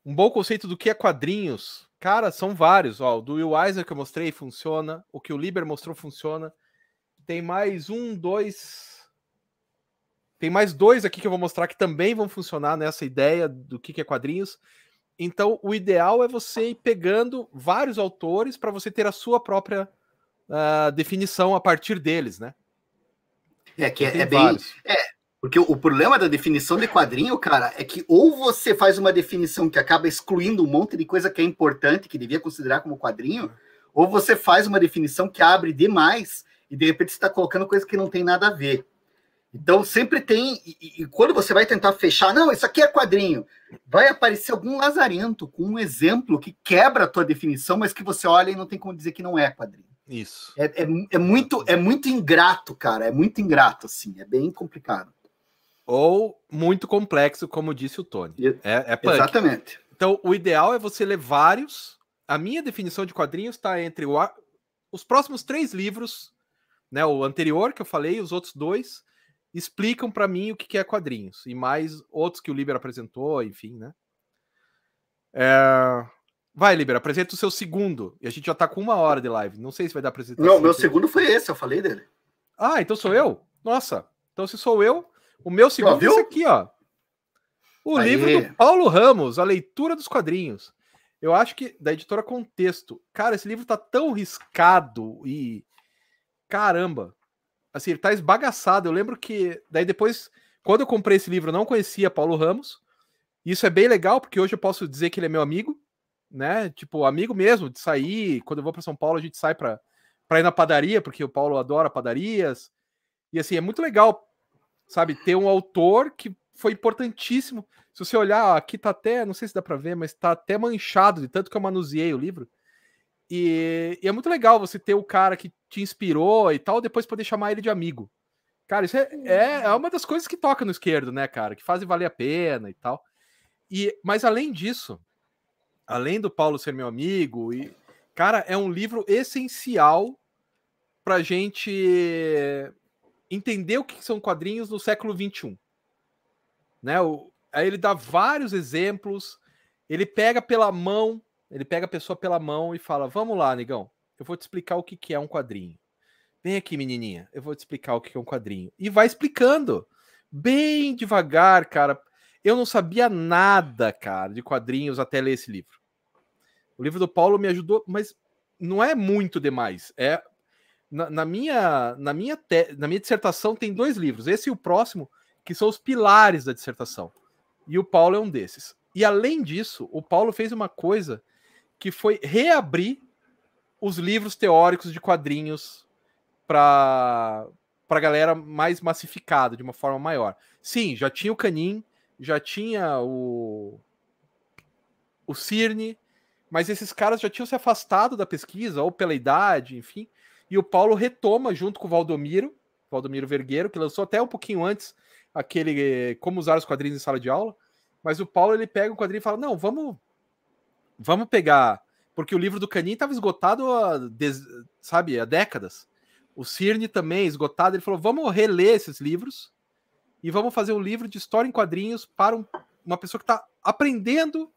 um bom conceito do que é quadrinhos. Cara, são vários. Ó, o do Will Eisner que eu mostrei funciona. O que o Liber mostrou funciona. Tem mais um, dois. Tem mais dois aqui que eu vou mostrar que também vão funcionar nessa ideia do que é quadrinhos. Então, o ideal é você ir pegando vários autores para você ter a sua própria uh, definição a partir deles, né? É que é, é bem. É, porque o problema da definição de quadrinho, cara, é que ou você faz uma definição que acaba excluindo um monte de coisa que é importante, que devia considerar como quadrinho, ou você faz uma definição que abre demais e de repente você está colocando coisa que não tem nada a ver. Então sempre tem, e, e, quando você vai tentar fechar, não, isso aqui é quadrinho, vai aparecer algum lazarento com um exemplo que quebra a tua definição, mas que você olha e não tem como dizer que não é quadrinho. Isso. É, é, é muito, é muito ingrato, cara, é muito ingrato, assim, é bem complicado ou muito complexo, como disse o Tony. É, é punk. Exatamente. Então, o ideal é você ler vários. A minha definição de quadrinhos está entre o, os próximos três livros, né? O anterior que eu falei, os outros dois explicam para mim o que é quadrinhos e mais outros que o Liber apresentou, enfim, né? É... Vai, Liber, apresenta o seu segundo. E a gente já tá com uma hora de live. Não sei se vai dar apresentação. Não, meu segundo foi esse, eu falei dele. Ah, então sou eu? Nossa. Então se sou eu, o meu segundo é esse aqui, ó. O Aê. livro do Paulo Ramos, A Leitura dos Quadrinhos. Eu acho que da editora Contexto. Cara, esse livro tá tão riscado e caramba. Assim, ele tá esbagaçado. Eu lembro que daí depois, quando eu comprei esse livro, eu não conhecia Paulo Ramos. Isso é bem legal porque hoje eu posso dizer que ele é meu amigo, né? Tipo, amigo mesmo de sair. Quando eu vou para São Paulo, a gente sai para para ir na padaria, porque o Paulo adora padarias. E assim, é muito legal sabe, ter um autor que foi importantíssimo. Se você olhar, aqui tá até, não sei se dá para ver, mas tá até manchado de tanto que eu manuseei o livro. E, e, é muito legal você ter o cara que te inspirou e tal, depois poder chamar ele de amigo. Cara, isso é, é, é uma das coisas que toca no esquerdo, né, cara? Que fazem valer a pena e tal. E, mas além disso, além do Paulo ser meu amigo, e, cara, é um livro essencial pra gente entender o que são quadrinhos no século XXI. Né? O, aí ele dá vários exemplos, ele pega pela mão, ele pega a pessoa pela mão e fala: Vamos lá, negão, eu vou te explicar o que, que é um quadrinho. Vem aqui, menininha, eu vou te explicar o que é um quadrinho. E vai explicando, bem devagar, cara. Eu não sabia nada, cara, de quadrinhos até ler esse livro. O livro do Paulo me ajudou, mas não é muito demais. É na, na minha na minha te, na minha dissertação tem dois livros, esse e o próximo, que são os pilares da dissertação. E o Paulo é um desses. E além disso, o Paulo fez uma coisa que foi reabrir os livros teóricos de quadrinhos para para galera mais massificada, de uma forma maior. Sim, já tinha o Canin, já tinha o o Cirne, mas esses caras já tinham se afastado da pesquisa, ou pela idade, enfim. E o Paulo retoma junto com o Valdomiro, Valdomiro Vergueiro, que lançou até um pouquinho antes aquele eh, Como Usar os Quadrinhos em Sala de Aula. Mas o Paulo ele pega o quadrinho e fala: Não, vamos, vamos pegar. Porque o livro do Canin estava esgotado, há, sabe, há décadas. O Cirne também esgotado. Ele falou: Vamos reler esses livros e vamos fazer um livro de história em quadrinhos para um, uma pessoa que está aprendendo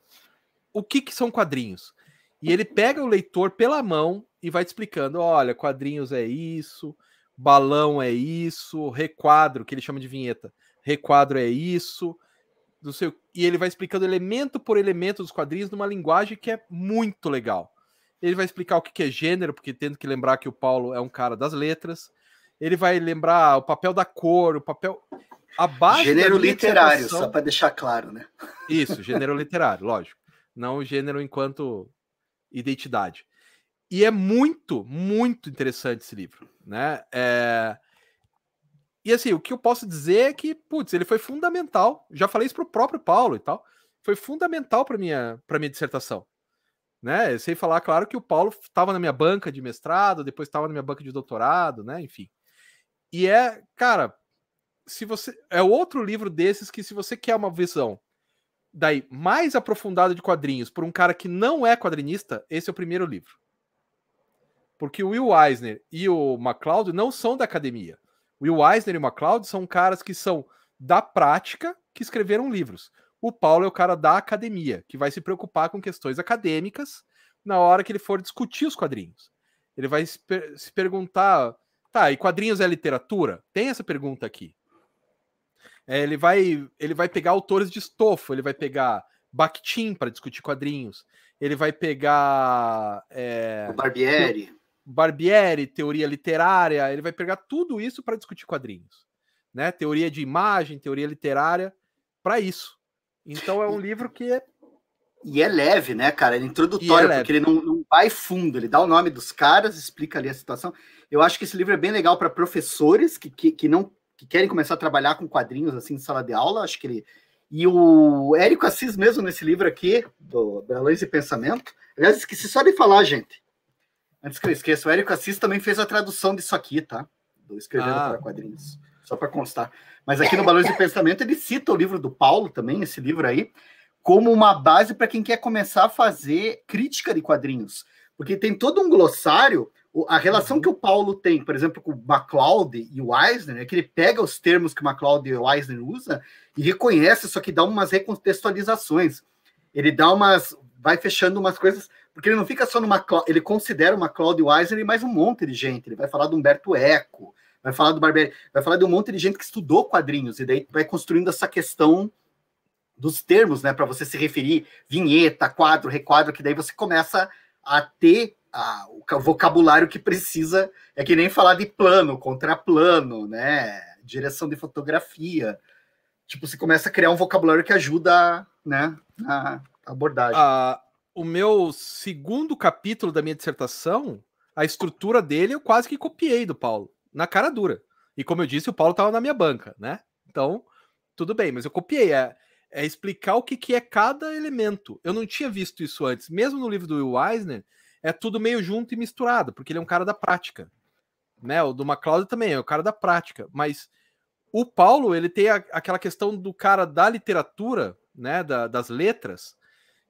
o que, que são quadrinhos. E ele pega o leitor pela mão e vai te explicando: olha, quadrinhos é isso, balão é isso, requadro, que ele chama de vinheta, requadro é isso, do seu, e ele vai explicando elemento por elemento dos quadrinhos numa linguagem que é muito legal. Ele vai explicar o que é gênero, porque tendo que lembrar que o Paulo é um cara das letras. Ele vai lembrar o papel da cor, o papel. A base gênero literário, só para deixar claro, né? Isso, gênero literário, lógico não o gênero enquanto identidade. E é muito, muito interessante esse livro, né? É... E assim, o que eu posso dizer é que, putz, ele foi fundamental. Já falei isso pro próprio Paulo e tal. Foi fundamental para minha para minha dissertação. Né? Sei falar, claro, que o Paulo estava na minha banca de mestrado, depois estava na minha banca de doutorado, né? Enfim. E é, cara, se você é outro livro desses que se você quer uma visão daí mais aprofundada de quadrinhos por um cara que não é quadrinista, esse é o primeiro livro. Porque o Will Eisner e o MacLeod não são da academia. Will Eisner e o MacLeod são caras que são da prática que escreveram livros. O Paulo é o cara da academia, que vai se preocupar com questões acadêmicas na hora que ele for discutir os quadrinhos. Ele vai se, per se perguntar, tá, e quadrinhos é literatura? Tem essa pergunta aqui. É, ele, vai, ele vai pegar autores de estofo, ele vai pegar Bakhtin para discutir quadrinhos, ele vai pegar. É, o Barbieri. Barbieri, teoria literária, ele vai pegar tudo isso para discutir quadrinhos. Né? Teoria de imagem, teoria literária, para isso. Então é um livro que é. E é leve, né, cara? Ele é introdutório, é porque ele não, não vai fundo, ele dá o nome dos caras, explica ali a situação. Eu acho que esse livro é bem legal para professores que, que, que não que querem começar a trabalhar com quadrinhos assim em sala de aula, acho que ele e o Érico Assis mesmo nesse livro aqui do Balões e Pensamento. Aliás, esqueci só de falar, gente. Antes que eu esqueça, o Érico Assis também fez a tradução disso aqui, tá? Do Escrevendo ah. para Quadrinhos. Só para constar. Mas aqui no Balões e Pensamento ele cita o livro do Paulo também, esse livro aí, como uma base para quem quer começar a fazer crítica de quadrinhos. Porque tem todo um glossário a relação que o Paulo tem, por exemplo, com o MacLeod e o Eisner, é que ele pega os termos que o MacLeod e o Eisner usa e reconhece, só que dá umas recontextualizações. Ele dá umas. vai fechando umas coisas, porque ele não fica só MacLeod, ele considera o MacLeod e o Eisner e mais um monte de gente. Ele vai falar do Humberto Eco, vai falar do Barbieri, vai falar de um monte de gente que estudou quadrinhos, e daí vai construindo essa questão dos termos, né, para você se referir, vinheta, quadro, requadro, que daí você começa a ter a, o vocabulário que precisa é que nem falar de plano, contraplano, né? Direção de fotografia. Tipo, você começa a criar um vocabulário que ajuda, né, na abordagem. Ah, o meu segundo capítulo da minha dissertação, a estrutura dele eu quase que copiei do Paulo, na cara dura. E como eu disse, o Paulo estava na minha banca, né? Então, tudo bem, mas eu copiei. É, é explicar o que, que é cada elemento. Eu não tinha visto isso antes. Mesmo no livro do Will Eisner, é tudo meio junto e misturado, porque ele é um cara da prática. Né? O do MacLeod também é o cara da prática. Mas o Paulo, ele tem a, aquela questão do cara da literatura, né? Da, das letras,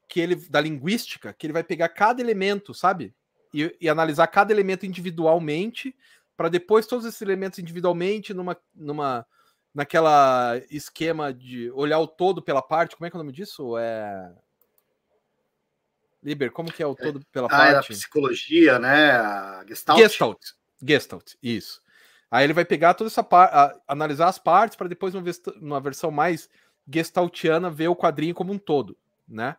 que ele da linguística, que ele vai pegar cada elemento, sabe? E, e analisar cada elemento individualmente, para depois todos esses elementos individualmente numa, numa naquela esquema de olhar o todo pela parte. Como é que é o nome disso? É. Liber, como que é o todo pela ah, é parte? É a psicologia, né? A Gestalt. Gestalt. Gestalt, isso. Aí ele vai pegar toda essa parte, analisar as partes para depois, numa versão mais gestaltiana, ver o quadrinho como um todo, né?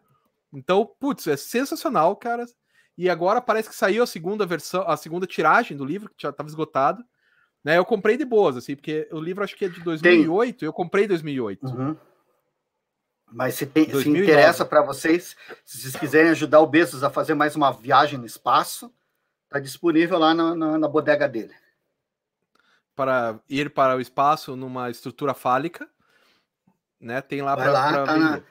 Então, putz, é sensacional, cara. E agora parece que saiu a segunda versão, a segunda tiragem do livro, que já estava esgotado. Né, eu comprei de boas, assim, porque o livro acho que é de 2008, tem. eu comprei em 2008. Uhum. Mas se, tem, se interessa para vocês, se vocês quiserem ajudar o Bezos a fazer mais uma viagem no espaço, está disponível lá na, na, na, bodega dele. Para ir para o espaço numa estrutura fálica, né? Tem lá para tá, na,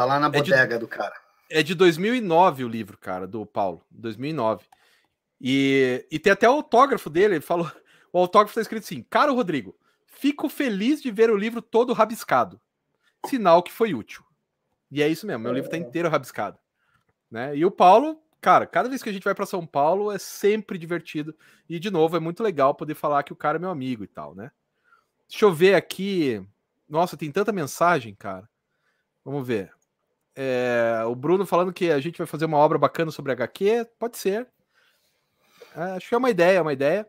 tá lá na bodega é de, do cara. É de 2009 o livro, cara, do Paulo, 2009. E, e tem até o autógrafo dele, ele falou, o autógrafo está escrito assim: Caro Rodrigo, fico feliz de ver o livro todo rabiscado. Sinal que foi útil. E é isso mesmo, meu livro está inteiro rabiscado. Né? E o Paulo, cara, cada vez que a gente vai para São Paulo é sempre divertido. E, de novo, é muito legal poder falar que o cara é meu amigo e tal, né? Deixa eu ver aqui. Nossa, tem tanta mensagem, cara. Vamos ver. É, o Bruno falando que a gente vai fazer uma obra bacana sobre HQ. Pode ser. É, acho que é uma ideia, é uma ideia.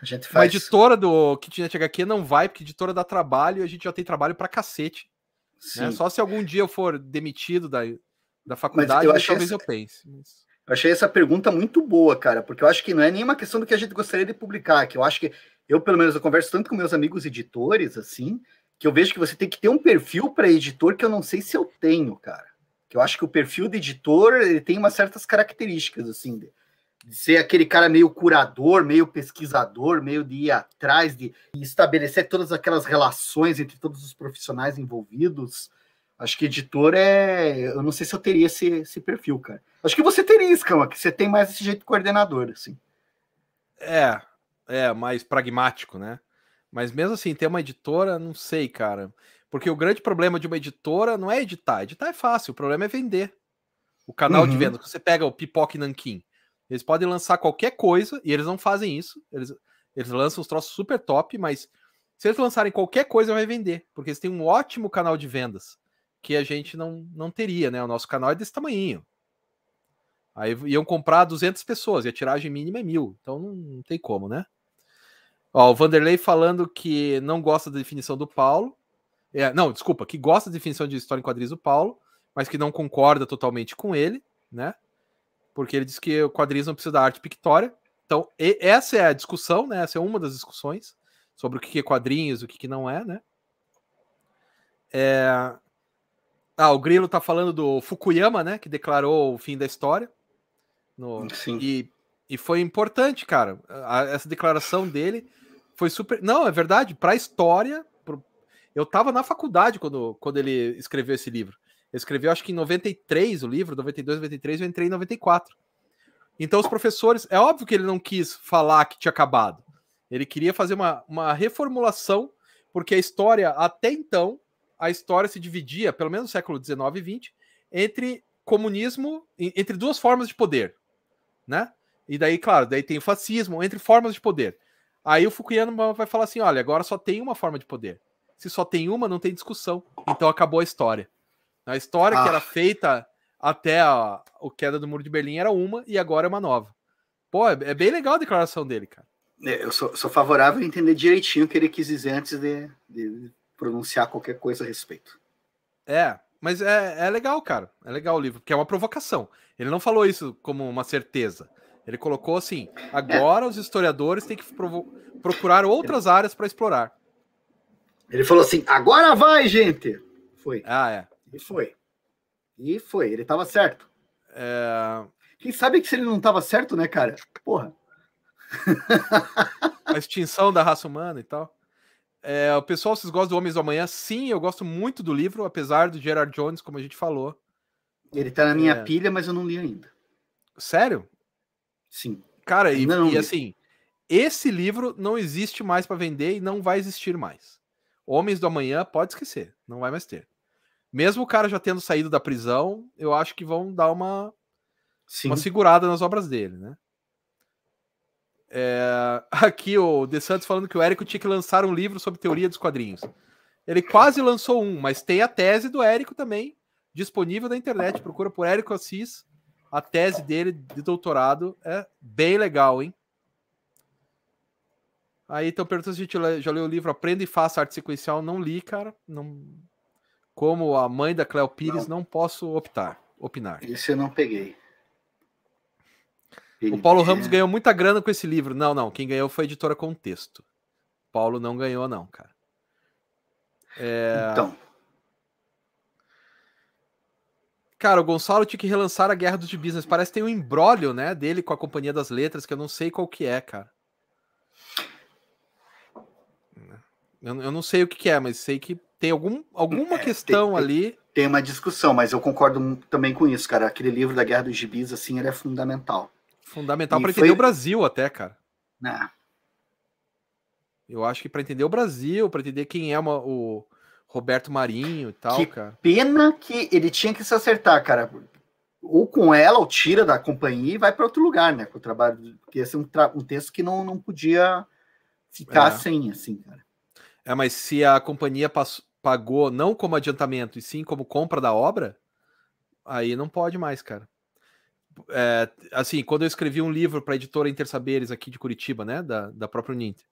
A gente faz... Uma editora do Kitnet HQ não vai, porque editora dá trabalho e a gente já tem trabalho pra cacete. Né? Só se algum dia eu for demitido da, da faculdade, eu talvez essa... eu pense. Mas... Eu achei essa pergunta muito boa, cara, porque eu acho que não é nenhuma questão do que a gente gostaria de publicar, que eu acho que eu, pelo menos, eu converso tanto com meus amigos editores, assim, que eu vejo que você tem que ter um perfil para editor que eu não sei se eu tenho, cara. Que eu acho que o perfil de editor ele tem umas certas características, assim, de, de ser aquele cara meio curador, meio pesquisador, meio de ir atrás, de estabelecer todas aquelas relações entre todos os profissionais envolvidos. Acho que editor é. Eu não sei se eu teria esse, esse perfil, cara. Acho que você teria, Escama, que você tem mais esse jeito de coordenador, assim. É, é, mais pragmático, né? Mas mesmo assim, ter uma editora, não sei, cara. Porque o grande problema de uma editora não é editar. Editar é fácil, o problema é vender. O canal uhum. de venda. Você pega o Pipoque Nankin. Eles podem lançar qualquer coisa, e eles não fazem isso. Eles, eles lançam os troços super top, mas se eles lançarem qualquer coisa, vai vender. Porque eles têm um ótimo canal de vendas, que a gente não, não teria, né? O nosso canal é desse tamanho. Aí iam comprar 200 pessoas, e a tiragem mínima é mil. Então não, não tem como, né? Ó, o Vanderlei falando que não gosta da definição do Paulo. É, não, desculpa, que gosta da definição de história em quadrinhos do Paulo, mas que não concorda totalmente com ele, né? porque ele diz que o quadrinhos não precisa da arte pictória. Então, essa é a discussão, né? Essa é uma das discussões sobre o que é quadrinhos, o que não é, né? É... Ah, o Grilo tá falando do Fukuyama, né? Que declarou o fim da história. No... Sim. E, e foi importante, cara. essa declaração dele foi super. Não, é verdade. Para a história, pro... eu tava na faculdade quando, quando ele escreveu esse livro. Ele escreveu, acho que em 93 o livro, 92, 93, eu entrei em 94. Então os professores, é óbvio que ele não quis falar que tinha acabado. Ele queria fazer uma, uma reformulação, porque a história, até então, a história se dividia, pelo menos no século 19 e 20, entre comunismo, entre duas formas de poder, né? E daí, claro, daí tem o fascismo, entre formas de poder. Aí o Fukuyama vai falar assim: olha, agora só tem uma forma de poder. Se só tem uma, não tem discussão. Então acabou a história. A história ah. que era feita até a, o queda do muro de Berlim era uma e agora é uma nova. Pô, é, é bem legal a declaração dele, cara. É, eu sou, sou, favorável a entender direitinho o que ele quis dizer antes de, de pronunciar qualquer coisa a respeito. É, mas é, é legal, cara. É legal o livro, porque é uma provocação. Ele não falou isso como uma certeza. Ele colocou assim: agora é. os historiadores têm que procurar outras áreas para explorar. Ele falou assim: agora vai, gente! Foi. Ah, é. E foi. E foi, ele tava certo. É... Quem sabe que se ele não tava certo, né, cara? Porra. A extinção da raça humana e tal. É, o pessoal, vocês gostam do Homens do Amanhã? Sim, eu gosto muito do livro, apesar do Gerard Jones, como a gente falou. Ele tá na minha é... pilha, mas eu não li ainda. Sério? Sim. Cara, e, e assim, esse livro não existe mais para vender e não vai existir mais. Homens do Amanhã, pode esquecer, não vai mais ter. Mesmo o cara já tendo saído da prisão, eu acho que vão dar uma, uma segurada nas obras dele, né? É, aqui o De Santos falando que o Érico tinha que lançar um livro sobre teoria dos quadrinhos. Ele quase lançou um, mas tem a tese do Érico também disponível na internet. Procura por Érico Assis. A tese dele de doutorado é bem legal, hein? Aí estão perguntando se a gente já leu o livro Aprenda e Faça Arte Sequencial. Não li, cara. Não... Como a mãe da Cleo Pires, não, não posso optar, opinar. Isso eu não peguei. O Paulo Ramos ganhou muita grana com esse livro. Não, não. Quem ganhou foi a editora Contexto. Paulo não ganhou, não, cara. É... Então. Cara, o Gonçalo tinha que relançar a Guerra dos Business. Parece que tem um embrólio, né, dele com a Companhia das Letras, que eu não sei qual que é, cara. Eu, eu não sei o que, que, é, mas sei que tem algum, alguma é, questão tem, ali. Tem uma discussão, mas eu concordo também com isso, cara. Aquele livro da Guerra dos Gibis, assim, ele é fundamental. Fundamental para entender foi... o Brasil até, cara. Né? Eu acho que para entender o Brasil, para entender quem é uma, o Roberto Marinho e tal, que cara. Pena que ele tinha que se acertar, cara. Ou com ela, ou tira da companhia e vai para outro lugar, né? Com o trabalho. Porque esse é um, tra... um texto que não, não podia ficar é. sem, assim, cara. É, mas se a companhia passou, pagou não como adiantamento, e sim como compra da obra, aí não pode mais, cara é, assim, quando eu escrevi um livro para a editora Intersaberes aqui de Curitiba, né, da, da própria Uninter,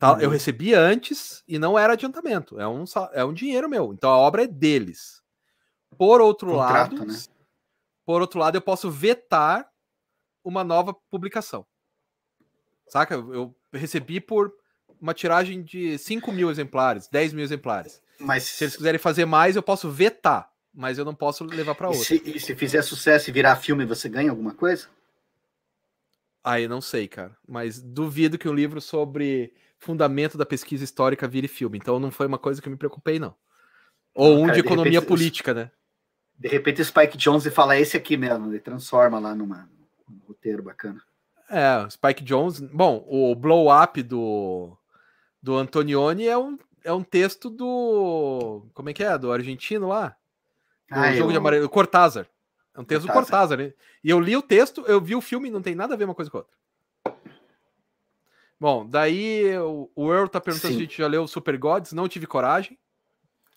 tá, uhum. eu recebia antes e não era adiantamento, é um, é um dinheiro meu, então a obra é deles. Por outro Contrato, lado, né? por outro lado, eu posso vetar uma nova publicação. Saca? Eu recebi por uma tiragem de 5 mil exemplares, 10 mil exemplares. Mas se eles quiserem fazer mais, eu posso vetar mas eu não posso levar para outra. E se, e se, fizer sucesso e virar filme, você ganha alguma coisa? Aí não sei, cara. Mas duvido que um livro sobre fundamento da pesquisa histórica vire filme. Então não foi uma coisa que eu me preocupei, não. Ou um cara, de economia repente, política, né? De repente o Spike Jones fala esse aqui mesmo, ele transforma lá numa, num roteiro bacana. É, o Spike Jones. Bom, o blow up do, do Antonioni é um, é um texto do. Como é que é? Do argentino lá? Ah, jogo eu... de amarelo. Cortázar. É um texto Cortázar. do Cortázar, né? E eu li o texto, eu vi o filme, não tem nada a ver uma coisa com a outra. Bom, daí o, o Earl tá perguntando Sim. se a gente já leu Super Gods, não tive coragem.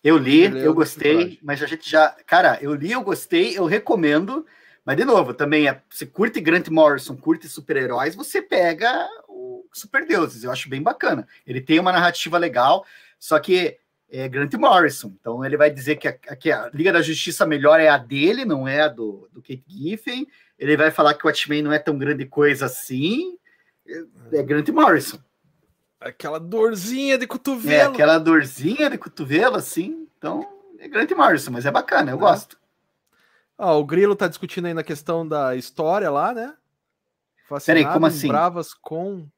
Eu li, eu gostei, mas a gente já. Cara, eu li, eu gostei, eu recomendo. Mas, de novo, também, é, você curte Grant Morrison, curte super-heróis, você pega o Super Deuses. Eu acho bem bacana. Ele tem uma narrativa legal, só que é Grant Morrison. Então ele vai dizer que a, que a, Liga da Justiça melhor é a dele, não é a do, do Kate Giffen. Ele vai falar que o Watchmen não é tão grande coisa assim. É, é Grant Morrison. Aquela dorzinha de cotovelo. É, aquela dorzinha de cotovelo, assim. Então, é Grant Morrison, mas é bacana, eu é. gosto. Ah, o Grilo tá discutindo aí na questão da história lá, né? Fascinado, Peraí, como assim? Bravas com.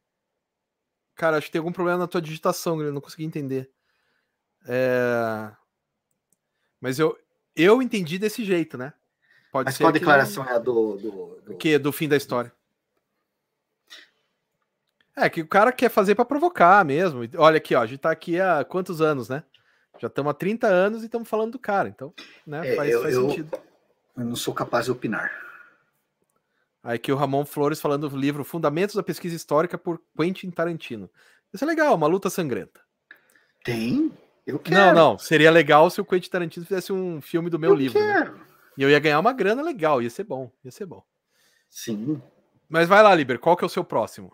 Cara, acho que tem algum problema na tua digitação, Grilo, não consegui entender. É... Mas eu, eu entendi desse jeito, né? Pode Mas ser qual declaração é a do, do, do... Que do fim da história. É, que o cara quer fazer para provocar mesmo. Olha aqui, ó, a gente tá aqui há quantos anos, né? Já estamos há 30 anos e estamos falando do cara, então, né, é, faz, eu, faz eu, sentido. Eu não sou capaz de opinar. Aí que o Ramon Flores falando do livro Fundamentos da Pesquisa Histórica por Quentin Tarantino. Isso é legal, uma luta sangrenta. Tem, eu quero. Não, não. Seria legal se o Quentin Tarantino fizesse um filme do meu eu livro. Né? Quero. Né? E eu ia ganhar uma grana legal. Ia ser bom. Ia ser bom. Sim. Mas vai lá, Liber. Qual que é o seu próximo?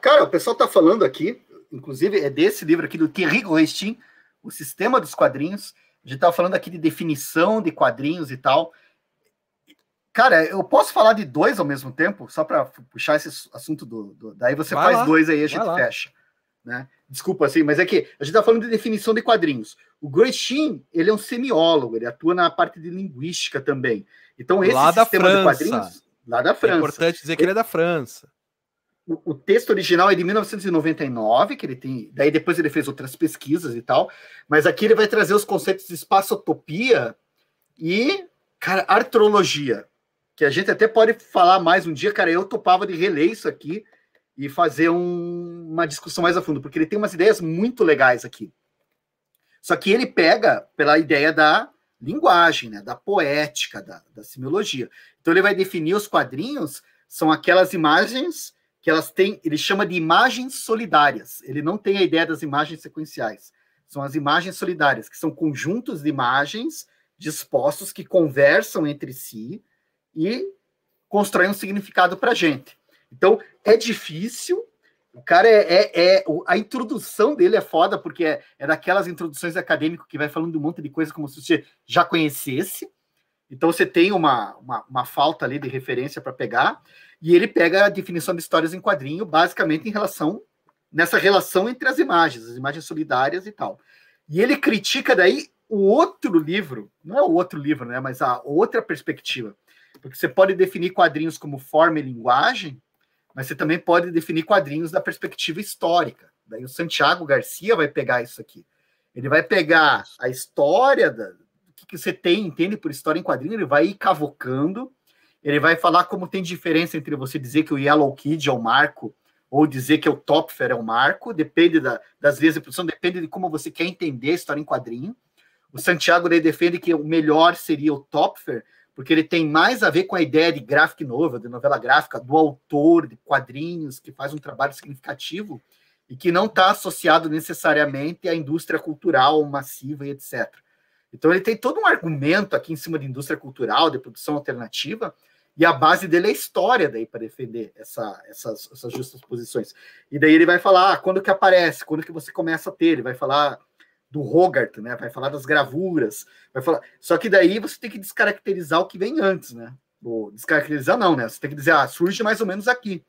Cara, o pessoal tá falando aqui, inclusive é desse livro aqui do Thierry Goestin, O Sistema dos Quadrinhos. A gente tava falando aqui de definição de quadrinhos e tal. Cara, eu posso falar de dois ao mesmo tempo, só para puxar esse assunto do, do. daí você vai faz lá, dois aí, a gente fecha. Né? Desculpa, assim, mas é que a gente está falando de definição de quadrinhos. O Gretchen, ele é um semiólogo, ele atua na parte de linguística também. Então, esse lá sistema de quadrinhos. Lá da França. É importante dizer que ele é da França. O, texto original é de 1999, que ele tem. Daí depois ele fez outras pesquisas e tal. Mas aqui ele vai trazer os conceitos de espaçotopia e, cara, artrologia. Que a gente até pode falar mais um dia, cara. Eu topava de reler isso aqui e fazer um, uma discussão mais a fundo, porque ele tem umas ideias muito legais aqui. Só que ele pega pela ideia da linguagem, né, da poética, da, da. Então ele vai definir os quadrinhos são aquelas imagens que elas têm, ele chama de imagens solidárias. Ele não tem a ideia das imagens sequenciais. São as imagens solidárias, que são conjuntos de imagens dispostos que conversam entre si e constroem um significado para a gente. Então, é difícil. O cara é, é, é, A introdução dele é foda, porque é, é daquelas introduções acadêmicas que vai falando um monte de coisa como se você já conhecesse. Então, você tem uma, uma, uma falta ali de referência para pegar. E ele pega a definição de histórias em quadrinho, basicamente em relação nessa relação entre as imagens, as imagens solidárias e tal. E ele critica daí o outro livro, não é o outro livro, né, mas a outra perspectiva. Porque você pode definir quadrinhos como forma e linguagem, mas você também pode definir quadrinhos da perspectiva histórica. Daí o Santiago Garcia vai pegar isso aqui. Ele vai pegar a história da, que, que você tem, entende por história em quadrinho, ele vai ir cavocando ele vai falar como tem diferença entre você dizer que o Yellow Kid é o Marco ou dizer que o Topfer é o Marco, depende da, das vezes de produção, depende de como você quer entender a história em quadrinho. O Santiago daí defende que o melhor seria o Topfer, porque ele tem mais a ver com a ideia de graphic novel, de novela gráfica, do autor de quadrinhos, que faz um trabalho significativo e que não está associado necessariamente à indústria cultural massiva e etc. Então ele tem todo um argumento aqui em cima de indústria cultural, de produção alternativa, e a base dele é história daí para defender essa, essas, essas justas posições. E daí ele vai falar ah, quando que aparece, quando que você começa a ter, ele vai falar do Hogarth, né? Vai falar das gravuras, vai falar. Só que daí você tem que descaracterizar o que vem antes, né? Ou descaracterizar não, né? Você tem que dizer, ah, surge mais ou menos aqui.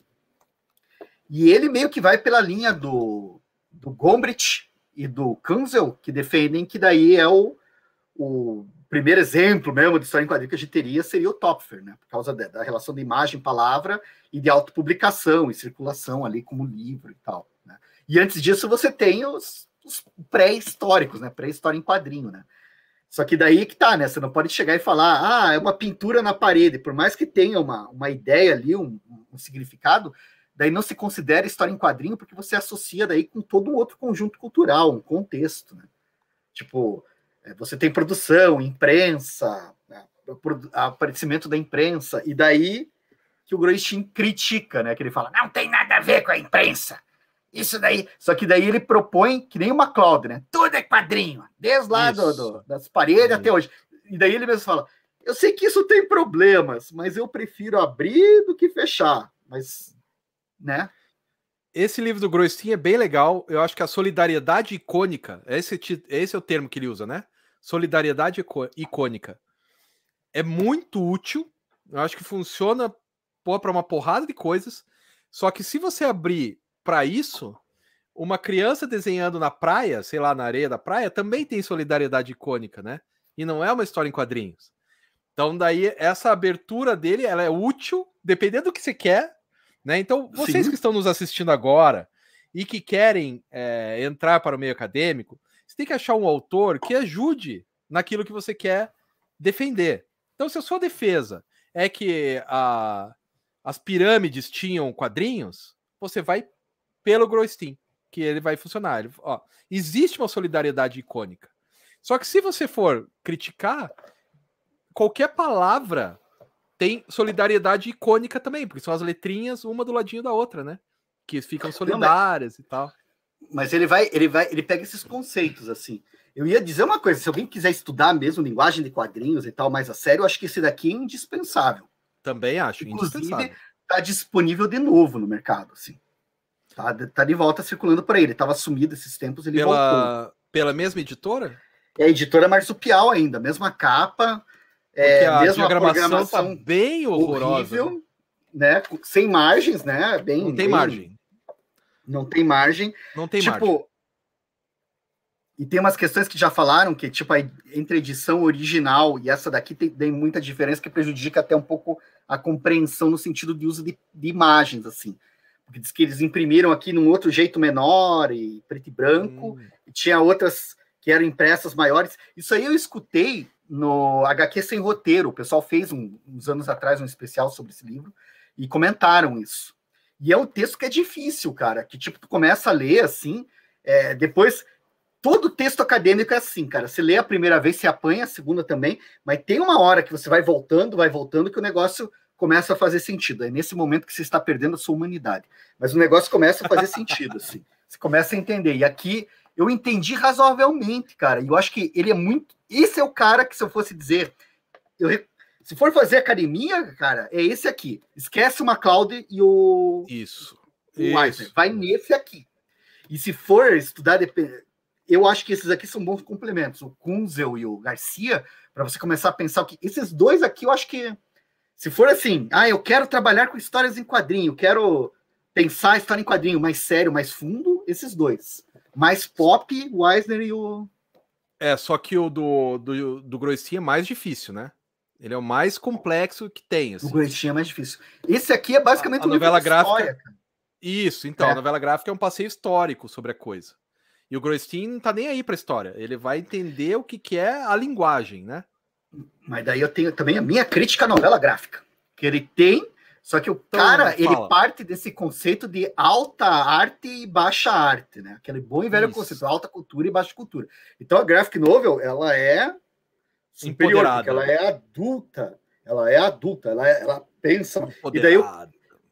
E ele meio que vai pela linha do, do Gombrich e do Kunzel, que defendem que daí é o, o primeiro exemplo mesmo de história em quadrinho que a gente teria seria o Topfer, né? Por causa da, da relação de imagem-palavra e de autopublicação e circulação ali como livro e tal. Né? E antes disso você tem os, os pré-históricos, né? Pré-história em quadrinho, né? Só que daí que tá, né? Você não pode chegar e falar, ah, é uma pintura na parede, por mais que tenha uma, uma ideia ali, um, um significado, daí não se considera história em quadrinho porque você associa daí com todo um outro conjunto cultural, um contexto, né? Tipo, você tem produção, imprensa, né, aparecimento da imprensa, e daí que o Groistin critica, né? Que ele fala, não tem nada a ver com a imprensa. Isso daí. Só que daí ele propõe, que nem uma Cláudia, né? Tudo é quadrinho, desde lá do, do, das paredes até hoje. E daí ele mesmo fala: eu sei que isso tem problemas, mas eu prefiro abrir do que fechar. Mas, né? Esse livro do Groistin é bem legal. Eu acho que a solidariedade icônica, esse, esse é o termo que ele usa, né? Solidariedade icônica é muito útil. Eu acho que funciona para uma porrada de coisas. Só que se você abrir para isso, uma criança desenhando na praia, sei lá, na areia da praia, também tem solidariedade icônica, né? E não é uma história em quadrinhos. Então, daí, essa abertura dele, ela é útil, dependendo do que você quer, né? Então, vocês Sim. que estão nos assistindo agora e que querem é, entrar para o meio acadêmico, você tem que achar um autor que ajude naquilo que você quer defender. Então, se a sua defesa é que a, as pirâmides tinham quadrinhos, você vai pelo Groistin, que ele vai funcionar. Ele, ó, existe uma solidariedade icônica. Só que se você for criticar, qualquer palavra tem solidariedade icônica também, porque são as letrinhas uma do ladinho da outra, né? Que ficam solidárias Não, mas... e tal mas ele vai, ele vai, ele pega esses conceitos assim. Eu ia dizer uma coisa, se alguém quiser estudar mesmo linguagem de quadrinhos e tal mais a sério, eu acho que esse daqui é indispensável. Também acho, Inclusive, está disponível de novo no mercado, assim. Tá, tá de volta circulando por aí. Ele estava sumido esses tempos, ele pela, voltou. Pela mesma editora? É a editora Marsupial ainda, mesma capa, é, a mesma programação tá bem horrorosa. Horrível, né? Sem margens, né? Bem, Não tem bem, margem. Não tem margem. Não tem tipo, margem. E tem umas questões que já falaram que, tipo, a, entre a edição original e essa daqui tem, tem, muita diferença que prejudica até um pouco a compreensão no sentido de uso de, de imagens, assim. diz que eles imprimiram aqui num outro jeito menor e preto e branco, hum. e tinha outras que eram impressas maiores. Isso aí eu escutei no HQ Sem Roteiro. O pessoal fez um, uns anos atrás um especial sobre esse livro e comentaram isso. E é um texto que é difícil, cara, que tipo, tu começa a ler assim, é, depois todo texto acadêmico é assim, cara. Você lê a primeira vez, se apanha a segunda também, mas tem uma hora que você vai voltando, vai voltando, que o negócio começa a fazer sentido. É nesse momento que você está perdendo a sua humanidade. Mas o negócio começa a fazer sentido, assim. Você começa a entender. E aqui eu entendi razoavelmente, cara. E eu acho que ele é muito. Esse é o cara que, se eu fosse dizer, eu... se for fazer academia, cara, é esse aqui. Esquece o McLeod e o. Isso. O Eisner. Vai nesse aqui. E se for estudar, eu acho que esses aqui são bons complementos. O Kunzel e o Garcia, para você começar a pensar que esses dois aqui, eu acho que se for assim, ah, eu quero trabalhar com histórias em quadrinho, quero pensar a história em quadrinho mais sério, mais fundo, esses dois. Mais pop, o Eisner e o. É, só que o do, do, do Grostinho é mais difícil, né? Ele é o mais complexo que tem. Assim. O Grostinho é mais difícil. Esse aqui é basicamente a, a um novela gráfica. História, Isso, então, é. a novela gráfica é um passeio histórico sobre a coisa. E o Grostin não tá nem aí pra história. Ele vai entender o que, que é a linguagem, né? Mas daí eu tenho também a minha crítica à novela gráfica. Que ele tem, só que o então, cara, ele parte desse conceito de alta arte e baixa arte, né? Aquele bom e velho Isso. conceito, alta cultura e baixa cultura. Então a graphic novel, ela é superior, porque ela é adulta. Ela é adulta, ela, é, ela pensa. E daí eu,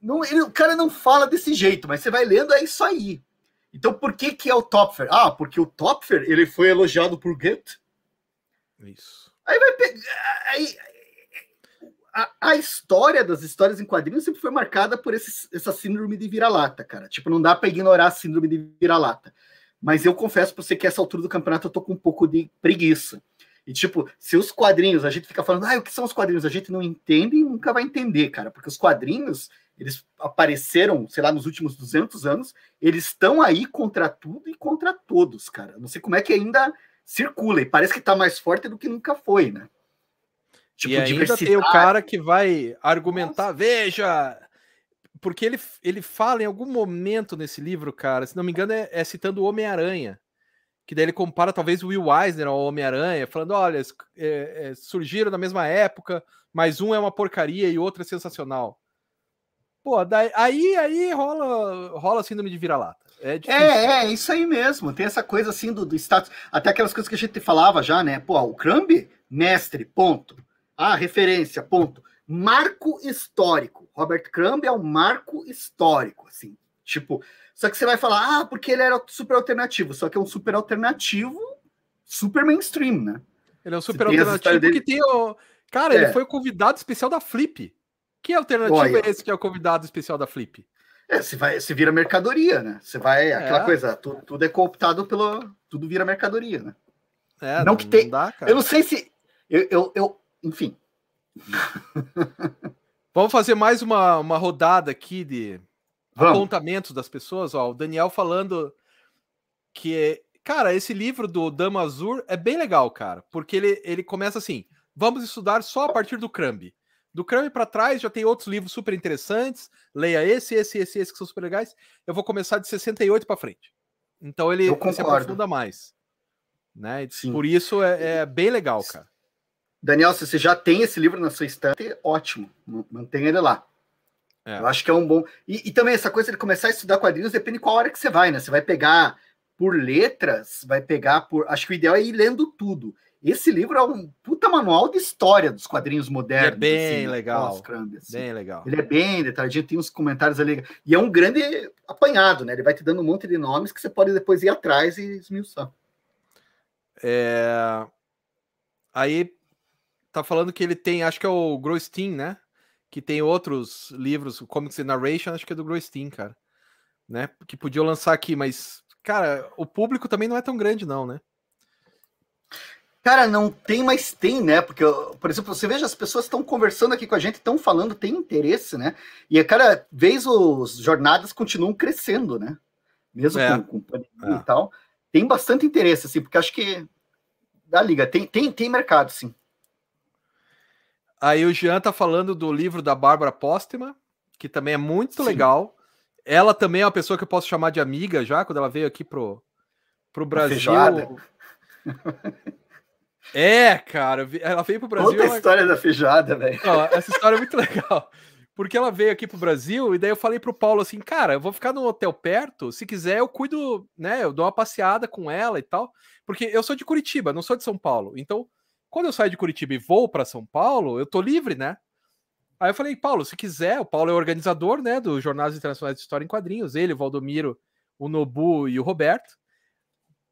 não, ele, o cara não fala desse jeito, mas você vai lendo, é isso aí. Então por que que é o Topfer? Ah, porque o Topfer, ele foi elogiado por Goethe. Isso. Aí vai pegar. Aí, a, a, história das histórias em quadrinhos sempre foi marcada por esse, essa síndrome de vira-lata, cara. Tipo, não dá para ignorar a síndrome de vira-lata. Mas eu confesso para você que essa altura do campeonato eu tô com um pouco de preguiça. E, tipo, se os quadrinhos, a gente fica falando, ah, o que são os quadrinhos? A gente não entende e nunca vai entender, cara, porque os quadrinhos, eles apareceram, sei lá, nos últimos 200 anos, eles estão aí contra tudo e contra todos, cara. Não sei como é que ainda circula e parece que está mais forte do que nunca foi, né? Tipo, e ainda tem o cara que vai argumentar, Nossa. veja, porque ele, ele fala em algum momento nesse livro, cara, se não me engano, é, é citando o Homem-Aranha, que daí ele compara talvez o Will Eisner ao Homem-Aranha, falando, olha, é, é, surgiram na mesma época, mas um é uma porcaria e outro é sensacional. Pô, daí, aí, aí rola, rola síndrome de vira-lata. É, é, é, isso aí mesmo. Tem essa coisa assim do, do status. Até aquelas coisas que a gente falava já, né? Pô, o Crumb, mestre, ponto. Ah, referência, ponto. Marco histórico. Robert Crumb é um marco histórico, assim. Tipo, só que você vai falar, ah, porque ele era super alternativo. Só que é um super alternativo super mainstream, né? Ele é um super alternativo dele... que tem o. Cara, é. ele foi o convidado especial da Flip. Que alternativo Olha. é esse que é o convidado especial da Flip? É, se, vai, se vira mercadoria, né? Você vai, é. aquela coisa, tudo, tudo, é cooptado pelo. Tudo vira mercadoria, né? É, não, não que tem. Não dá, eu não sei se. Eu, eu, eu enfim. Vamos fazer mais uma, uma rodada aqui de Vamos. apontamentos das pessoas. Ó, o Daniel falando que, cara, esse livro do Dama Azul é bem legal, cara, porque ele, ele começa assim: vamos estudar só a partir do Crumb. Do Crumb para trás já tem outros livros super interessantes. Leia esse, esse, esse, esse que são super legais. Eu vou começar de 68 para frente. Então ele, ele se aprofunda mais. Né? Por isso é, é, bem legal, cara. Daniel, se você já tem esse livro na sua estante, ótimo. Mantenha ele lá. É. Eu acho que é um bom. E, e, também essa coisa de começar a estudar quadrinhos depende de qual hora que você vai, né? Você vai pegar por letras, vai pegar por. Acho que o ideal é ir lendo tudo. Esse livro é um puta manual de história dos quadrinhos modernos. Ele é bem assim, legal. Crumb, assim. Bem legal. Ele é bem detalhadinho, tem uns comentários ali. E é um grande apanhado, né? Ele vai te dando um monte de nomes que você pode depois ir atrás e esmiuçar. É... Aí tá falando que ele tem, acho que é o Grostein, né? Que tem outros livros, Comics Narration, acho que é do Grostein, cara. Né? Que podiam lançar aqui, mas, cara, o público também não é tão grande, não, né? Cara, não tem, mas tem, né? Porque, por exemplo, você veja, as pessoas estão conversando aqui com a gente, estão falando, tem interesse, né? E a cada vez os jornadas continuam crescendo, né? Mesmo é. com, com é. e tal. Tem bastante interesse, assim, porque acho que da liga tem, tem, tem mercado, sim. Aí o Jean tá falando do livro da Bárbara Póstema, que também é muito sim. legal. ela também é uma pessoa que eu posso chamar de amiga já, quando ela veio aqui pro, pro Brasil. É, cara, ela veio pro Brasil. Conta a ela... história da feijoada, velho. Essa história é muito legal. Porque ela veio aqui pro Brasil e daí eu falei pro Paulo assim, cara, eu vou ficar no hotel perto, se quiser eu cuido, né, eu dou uma passeada com ela e tal. Porque eu sou de Curitiba, não sou de São Paulo. Então, quando eu saio de Curitiba e vou para São Paulo, eu tô livre, né? Aí eu falei, Paulo, se quiser, o Paulo é organizador, né, do Jornadas Internacionais de História em Quadrinhos, ele, o Valdomiro, o Nobu e o Roberto.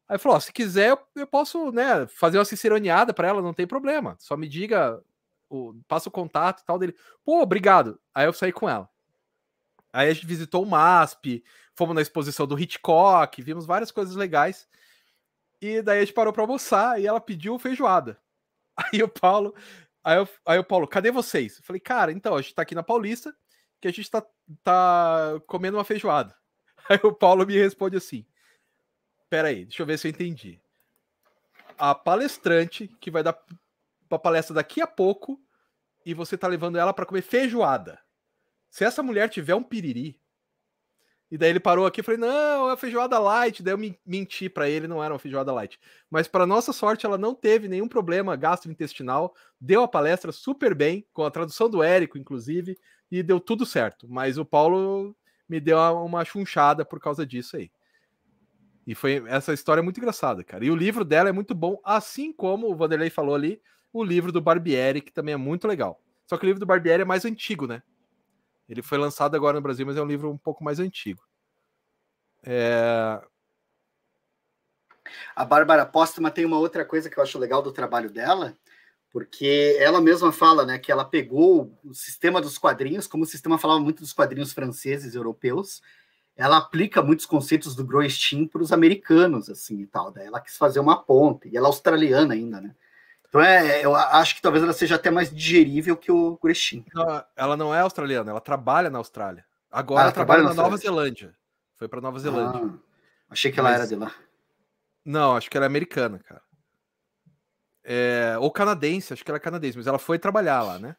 Aí falou, ó, se quiser, eu, posso, né, fazer uma ciceroneada para ela, não tem problema. Só me diga, o, passa o contato e tal dele. Pô, obrigado. Aí eu saí com ela. Aí a gente visitou o MASP, fomos na exposição do Hitchcock, vimos várias coisas legais. E daí a gente parou para almoçar e ela pediu feijoada. Aí o Paulo, Aí, eu, aí o Paulo, cadê vocês? Eu falei, cara, então, a gente tá aqui na Paulista, que a gente tá, tá comendo uma feijoada. Aí o Paulo me responde assim: Pera aí, deixa eu ver se eu entendi. A palestrante que vai dar pra palestra daqui a pouco e você tá levando ela para comer feijoada. Se essa mulher tiver um piriri, e daí ele parou aqui e falei: não, é feijoada light. Daí eu menti para ele, não era uma feijoada light. Mas, para nossa sorte, ela não teve nenhum problema gastrointestinal. Deu a palestra super bem, com a tradução do Érico, inclusive, e deu tudo certo. Mas o Paulo me deu uma chunchada por causa disso aí. E foi essa história é muito engraçada, cara. E o livro dela é muito bom, assim como o Vanderlei falou ali, o livro do Barbieri, que também é muito legal. Só que o livro do Barbieri é mais antigo, né? Ele foi lançado agora no Brasil, mas é um livro um pouco mais antigo. É... A Bárbara Póstuma tem uma outra coisa que eu acho legal do trabalho dela, porque ela mesma fala né, que ela pegou o sistema dos quadrinhos, como o sistema falava muito dos quadrinhos franceses e europeus, ela aplica muitos conceitos do Groestin para os americanos, assim, e tal. Daí ela quis fazer uma ponte, e ela é australiana ainda, né? Então é, eu acho que talvez ela seja até mais digerível que o Grestin. ela não é australiana, ela trabalha na Austrália. Agora ah, ela trabalha, trabalha na, Nova Zelândia. Foi para Nova Zelândia. Ah, achei que ela Mas... era de lá. Não, acho que ela é americana, cara. É... Ou canadense, acho que ela é canadense, mas ela foi trabalhar lá, né?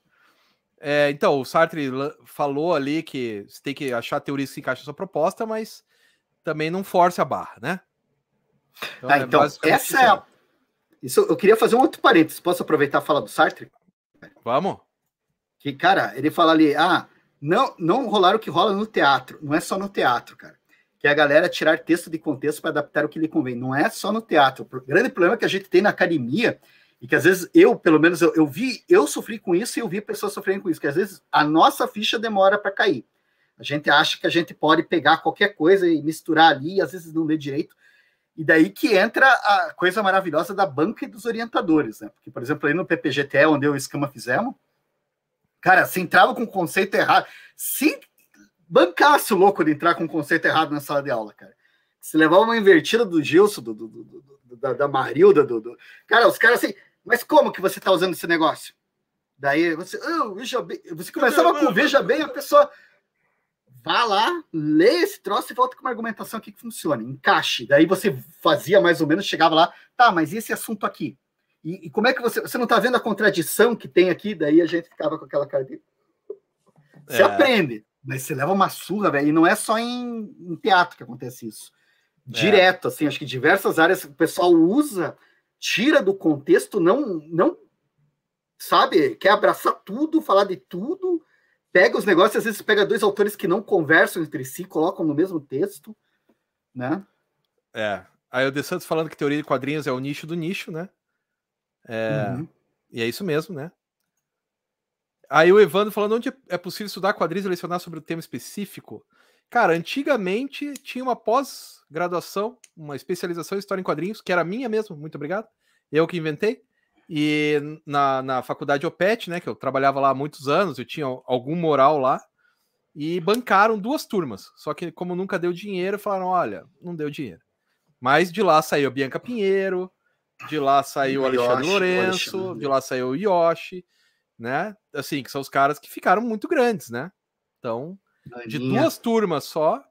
É, então, o Sartre falou ali que você tem que achar a teoria que se encaixa na sua proposta, mas também não force a barra, né? Então, ah, é então essa é a, isso, eu queria fazer um outro parênteses. Posso aproveitar e falar do Sartre? Vamos. Que, cara, ele fala ali, ah, não, não rolar o que rola no teatro. Não é só no teatro, cara. Que é a galera tirar texto de contexto para adaptar o que lhe convém. Não é só no teatro. O grande problema que a gente tem na academia e que às vezes eu, pelo menos, eu, eu vi, eu sofri com isso e eu vi pessoas sofrendo com isso, que às vezes a nossa ficha demora para cair. A gente acha que a gente pode pegar qualquer coisa e misturar ali, e às vezes não lê direito. E daí que entra a coisa maravilhosa da banca e dos orientadores, né? Porque, por exemplo, aí no PPGTE, onde eu e o Escama fizemos, cara, se entrava com o conceito errado, se bancasse o louco de entrar com o conceito errado na sala de aula, cara. Se levava uma invertida do Gilson, do, do, do, da, da Marilda, do, Cara, os caras assim, mas como que você está usando esse negócio? Daí você, oh, veja bem, você começava com veja bem, a pessoa vá lá, lê esse troço e volta com uma argumentação aqui que funcione, encaixe. Daí você fazia mais ou menos, chegava lá, tá, mas esse assunto aqui? E, e como é que você. Você não está vendo a contradição que tem aqui? Daí a gente ficava com aquela cara de. Você é. aprende, mas você leva uma surra, velho. E não é só em, em, teatro que acontece isso. É. Direto, assim, acho que diversas áreas o pessoal usa, tira do contexto, não, não sabe, quer abraçar tudo, falar de tudo pega os negócios, às vezes pega dois autores que não conversam entre si, colocam no mesmo texto, né? É. Aí o De Santos falando que teoria de quadrinhos é o nicho do nicho, né? É... Uhum. E é isso mesmo, né? Aí o Evandro falando onde é possível estudar quadrinhos e lecionar sobre o tema específico. Cara, antigamente tinha uma pós-graduação, uma especialização em história em quadrinhos, que era minha mesmo, muito obrigado. Eu que inventei. E na, na faculdade OPET, né, que eu trabalhava lá há muitos anos, eu tinha algum moral lá, e bancaram duas turmas. Só que, como nunca deu dinheiro, falaram: olha, não deu dinheiro. Mas de lá saiu Bianca Pinheiro, de lá saiu o Alexandre Yoshi, Lourenço, Alexandre. de lá saiu o Yoshi, né? Assim, que são os caras que ficaram muito grandes, né? Então, de duas turmas só.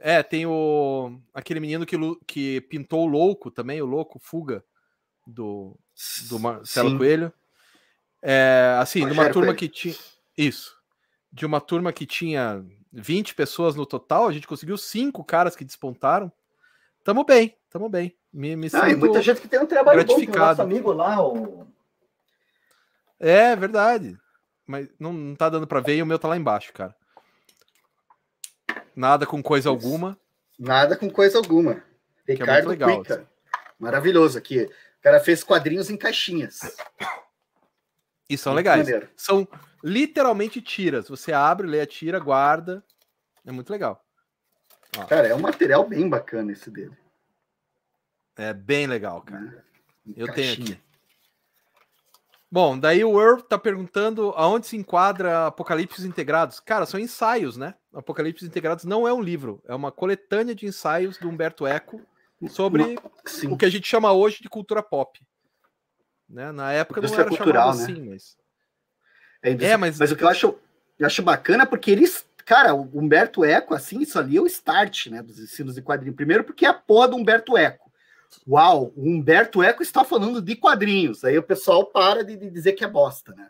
É, tem o aquele menino que, que pintou o louco também, o louco Fuga do do Marcelo Sim. Coelho. É, assim, Rogério numa turma Coelho. que tinha. Isso. De uma turma que tinha 20 pessoas no total, a gente conseguiu cinco caras que despontaram. Tamo bem, tamo bem. Me, me ah, muita gente que tem um trabalho bom, nosso amigo lá, o... É, verdade. Mas não, não tá dando para ver e o meu tá lá embaixo, cara. Nada com coisa alguma. Nada com coisa alguma. Ricardo é legal, Assim. Maravilhoso aqui. O cara fez quadrinhos em caixinhas. E são muito legais. Maneiro. São literalmente tiras. Você abre, lê a tira, guarda. É muito legal. Ó. Cara, é um material bem bacana esse dele. É bem legal, cara. É, Eu tenho aqui. Bom, daí o Earl tá perguntando aonde se enquadra Apocalipse Integrados. Cara, são ensaios, né? Apocalipse Integrados não é um livro, é uma coletânea de ensaios do Humberto Eco sobre Sim. o que a gente chama hoje de cultura pop. Né? Na época não era cultural, chamado né? assim, mas. É, é, mas... mas o que eu acho, eu acho bacana é porque eles. Cara, o Humberto Eco, assim, isso ali é o start né, dos ensinos de quadrinho. Primeiro, porque é a porra do Humberto Eco. Uau, o Humberto Eco está falando de quadrinhos. Aí o pessoal para de, de dizer que é bosta, né?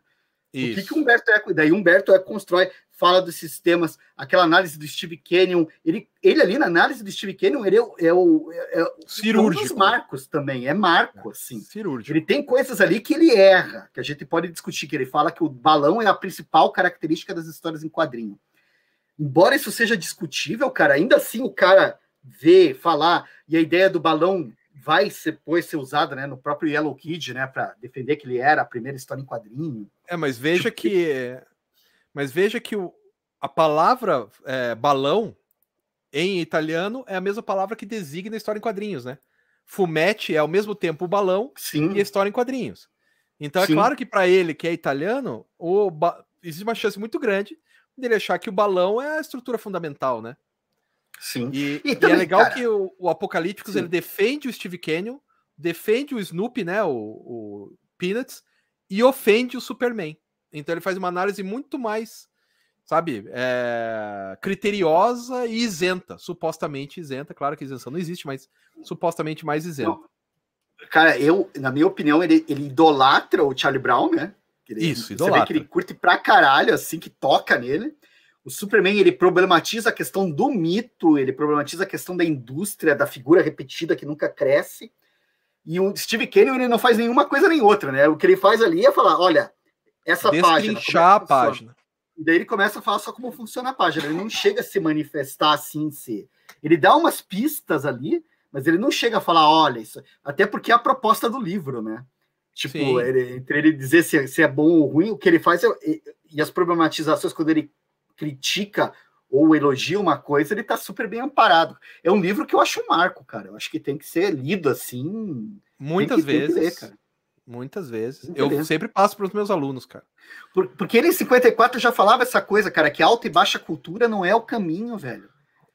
Isso. O que, que o Humberto Eco. Daí Humberto Eco constrói, fala dos sistemas, aquela análise do Steve Canyon. Ele, ele ali na análise do Steve Canyon, ele é, é o. É, é Cirúrgico. Um dos marcos também, é marco, assim. Cirúrgico. Ele tem coisas ali que ele erra, que a gente pode discutir, que ele fala que o balão é a principal característica das histórias em quadrinho. Embora isso seja discutível, cara, ainda assim o cara vê, falar, e a ideia do balão vai depois ser usada né, no próprio Yellow Kid, né, para defender que ele era a primeira história em quadrinho. É, mas veja tipo... que, mas veja que o, a palavra é, balão em italiano é a mesma palavra que designa a história em quadrinhos, né? Fumete é ao mesmo tempo o balão Sim. e a história em quadrinhos. Então é Sim. claro que para ele que é italiano, o ba... existe uma chance muito grande dele achar que o balão é a estrutura fundamental, né? Sim. E, e, também, e é legal cara... que o, o Apocalípticos ele defende o Steve Canyon, defende o Snoopy, né? O, o, Peanuts, e ofende o Superman. Então ele faz uma análise muito mais, sabe, é, criteriosa e isenta, supostamente isenta. Claro que isenção não existe, mas supostamente mais isenta. Não. Cara, eu, na minha opinião, ele, ele idolatra o Charlie Brown, né? Ele, Isso, idolatra. Você vê que ele curte pra caralho, assim, que toca nele. O Superman ele problematiza a questão do mito, ele problematiza a questão da indústria, da figura repetida que nunca cresce. E o Steve Canyon ele não faz nenhuma coisa nem outra, né? O que ele faz ali é falar, olha, essa página. A página. E daí ele começa a falar só como funciona a página. Ele não chega a se manifestar assim em si. Ele dá umas pistas ali, mas ele não chega a falar, olha, isso. Até porque é a proposta do livro, né? Tipo, ele, entre ele dizer se, se, é bom ou ruim, o que ele faz é, e, e as problematizações, quando ele critica ou elogia uma coisa, ele está super bem amparado. É um livro que eu acho um marco, cara. Eu acho que tem que ser lido assim. Muitas vezes. Ler, Muitas vezes. Eu sempre passo para os meus alunos, cara. Por, porque ele em 54 já falava essa coisa, cara, que alta e baixa cultura não é o caminho, velho.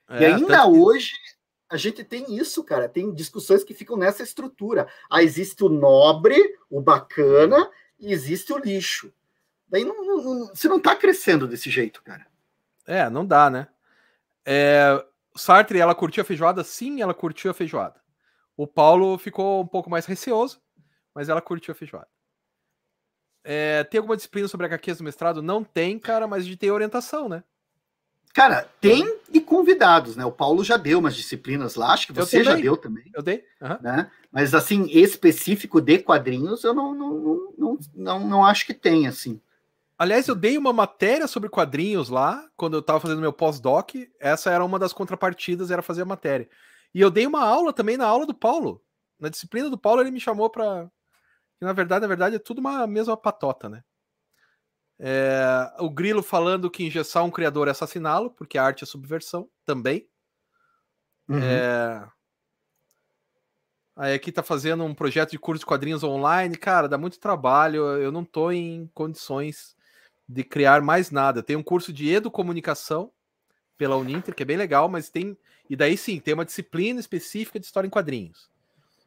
É, e ainda hoje a gente tem isso, cara. Tem discussões que ficam nessa estrutura. Ah, existe o nobre, o bacana, e existe o lixo. Daí não, não, você não está crescendo desse jeito, cara. É, não dá, né? É, Sartre, ela curtiu a feijoada? Sim, ela curtiu a feijoada. O Paulo ficou um pouco mais receoso, mas ela curtiu a feijoada. É, tem alguma disciplina sobre HQs no mestrado? Não tem, cara, mas gente tem orientação, né? Cara, tem e convidados, né? O Paulo já deu umas disciplinas lá, acho que você já deu também. Eu dei. Uhum. Né? Mas assim, específico de quadrinhos, eu não, não, não, não, não, não acho que tem, assim. Aliás, eu dei uma matéria sobre quadrinhos lá, quando eu estava fazendo meu pós-doc. Essa era uma das contrapartidas, era fazer a matéria. E eu dei uma aula também na aula do Paulo. Na disciplina do Paulo, ele me chamou para. Na verdade, na verdade, é tudo uma mesma patota, né? É... o Grilo falando que engessar um criador é assassiná-lo, porque a arte é subversão também. Uhum. É... Aí aqui tá fazendo um projeto de curso de quadrinhos online. Cara, dá muito trabalho. Eu não tô em condições de criar mais nada. Tem um curso de educomunicação pela Uninter, que é bem legal, mas tem. E daí sim, tem uma disciplina específica de história em quadrinhos.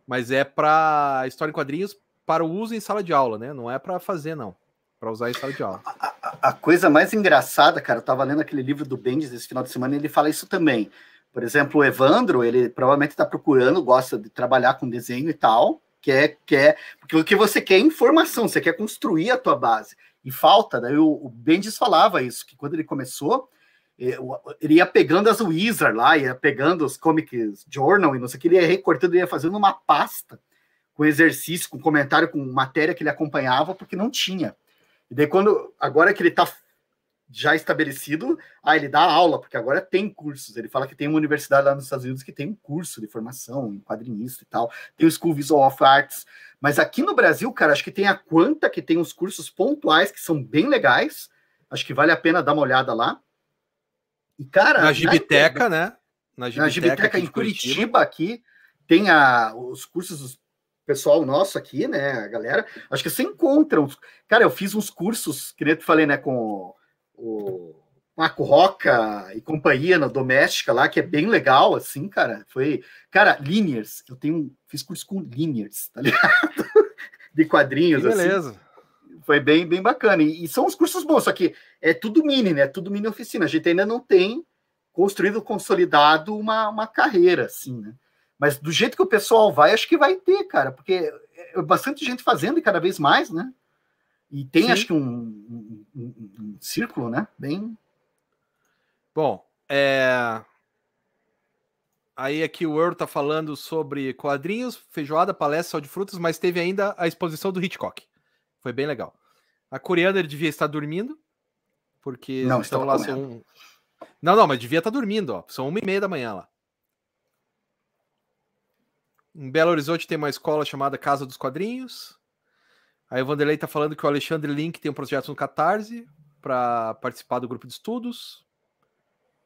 Mas é para história em quadrinhos para o uso em sala de aula, né? Não é para fazer, não. Para usar em sala de aula. A, a, a, coisa mais engraçada, cara, eu tava lendo aquele livro do Bendis esse final de semana e ele fala isso também. Por exemplo, o Evandro, ele provavelmente está procurando, gosta de trabalhar com desenho e tal, quer, quer, porque o que você quer é informação, você quer construir a tua base. E falta, daí o, o Bendis falava isso, que quando ele começou, ele ia pegando as Wizard lá, ia pegando os Comics Journal e não sei o que, ele ia recortando, ia fazendo uma pasta com exercício, com comentário, com matéria que ele acompanhava, porque não tinha. E daí, quando agora que ele está já estabelecido, ah, ele dá aula, porque agora tem cursos. Ele fala que tem uma universidade lá nos Estados Unidos que tem um curso de formação em quadrinista e tal. Tem o School Visual of Arts. Mas aqui no Brasil, cara, acho que tem a Quanta, que tem uns cursos pontuais que são bem legais. Acho que vale a pena dar uma olhada lá. E, cara. Na Gibiteca, né? Na Gibiteca, na Gibiteca em Curitiba, Curitiba, aqui, tem a, os cursos pessoal nosso aqui, né? A galera. Acho que você encontra. Uns, cara, eu fiz uns cursos, que nem eu falei, né? Com o Marco Roca e companhia na doméstica lá, que é bem legal, assim, cara. Foi. Cara, Linears, eu tenho. Fiz curso com Linears, tá ligado? De quadrinhos, que beleza. Assim foi bem, bem bacana. E, e, são os cursos bons, só que é tudo mini, né? Tudo mini oficina. A gente ainda não tem construído, consolidado uma, uma carreira, assim, né? Mas do jeito que o pessoal vai, acho que vai ter, cara, porque é bastante gente fazendo e cada vez mais, né? E tem, Sim. acho que, um, um, um, um, círculo, né? Bem. Bom, é. Aí aqui o Earl tá falando sobre quadrinhos, feijoada, palestra, sal de frutas, mas teve ainda a exposição do Hitchcock. Foi bem legal. A coreana ele devia estar dormindo, porque não estão lá são... Não, não, mas devia estar dormindo, ó. São uma e meia da manhã lá. Em Belo Horizonte tem uma escola chamada Casa dos Quadrinhos. Aí o Vanderlei tá falando que o Alexandre Link tem um projeto no Catarse para participar do grupo de estudos.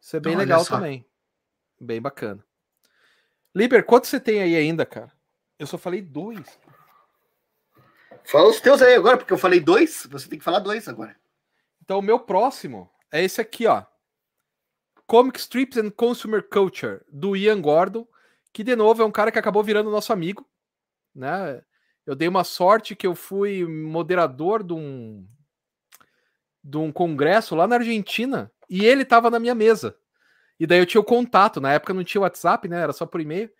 Isso é bem então, legal também. Bem bacana. Liber, quanto você tem aí ainda, cara? Eu só falei dois. Fala os teus aí agora, porque eu falei dois, você tem que falar dois agora. Então, o meu próximo é esse aqui, ó. Comic Strips and Consumer Culture, do Ian Gordon, que, de novo, é um cara que acabou virando nosso amigo, né? Eu dei uma sorte que eu fui moderador de um, de um congresso lá na Argentina e ele estava na minha mesa. E daí eu tinha o contato, na época não tinha WhatsApp, né? Era só por e-mail.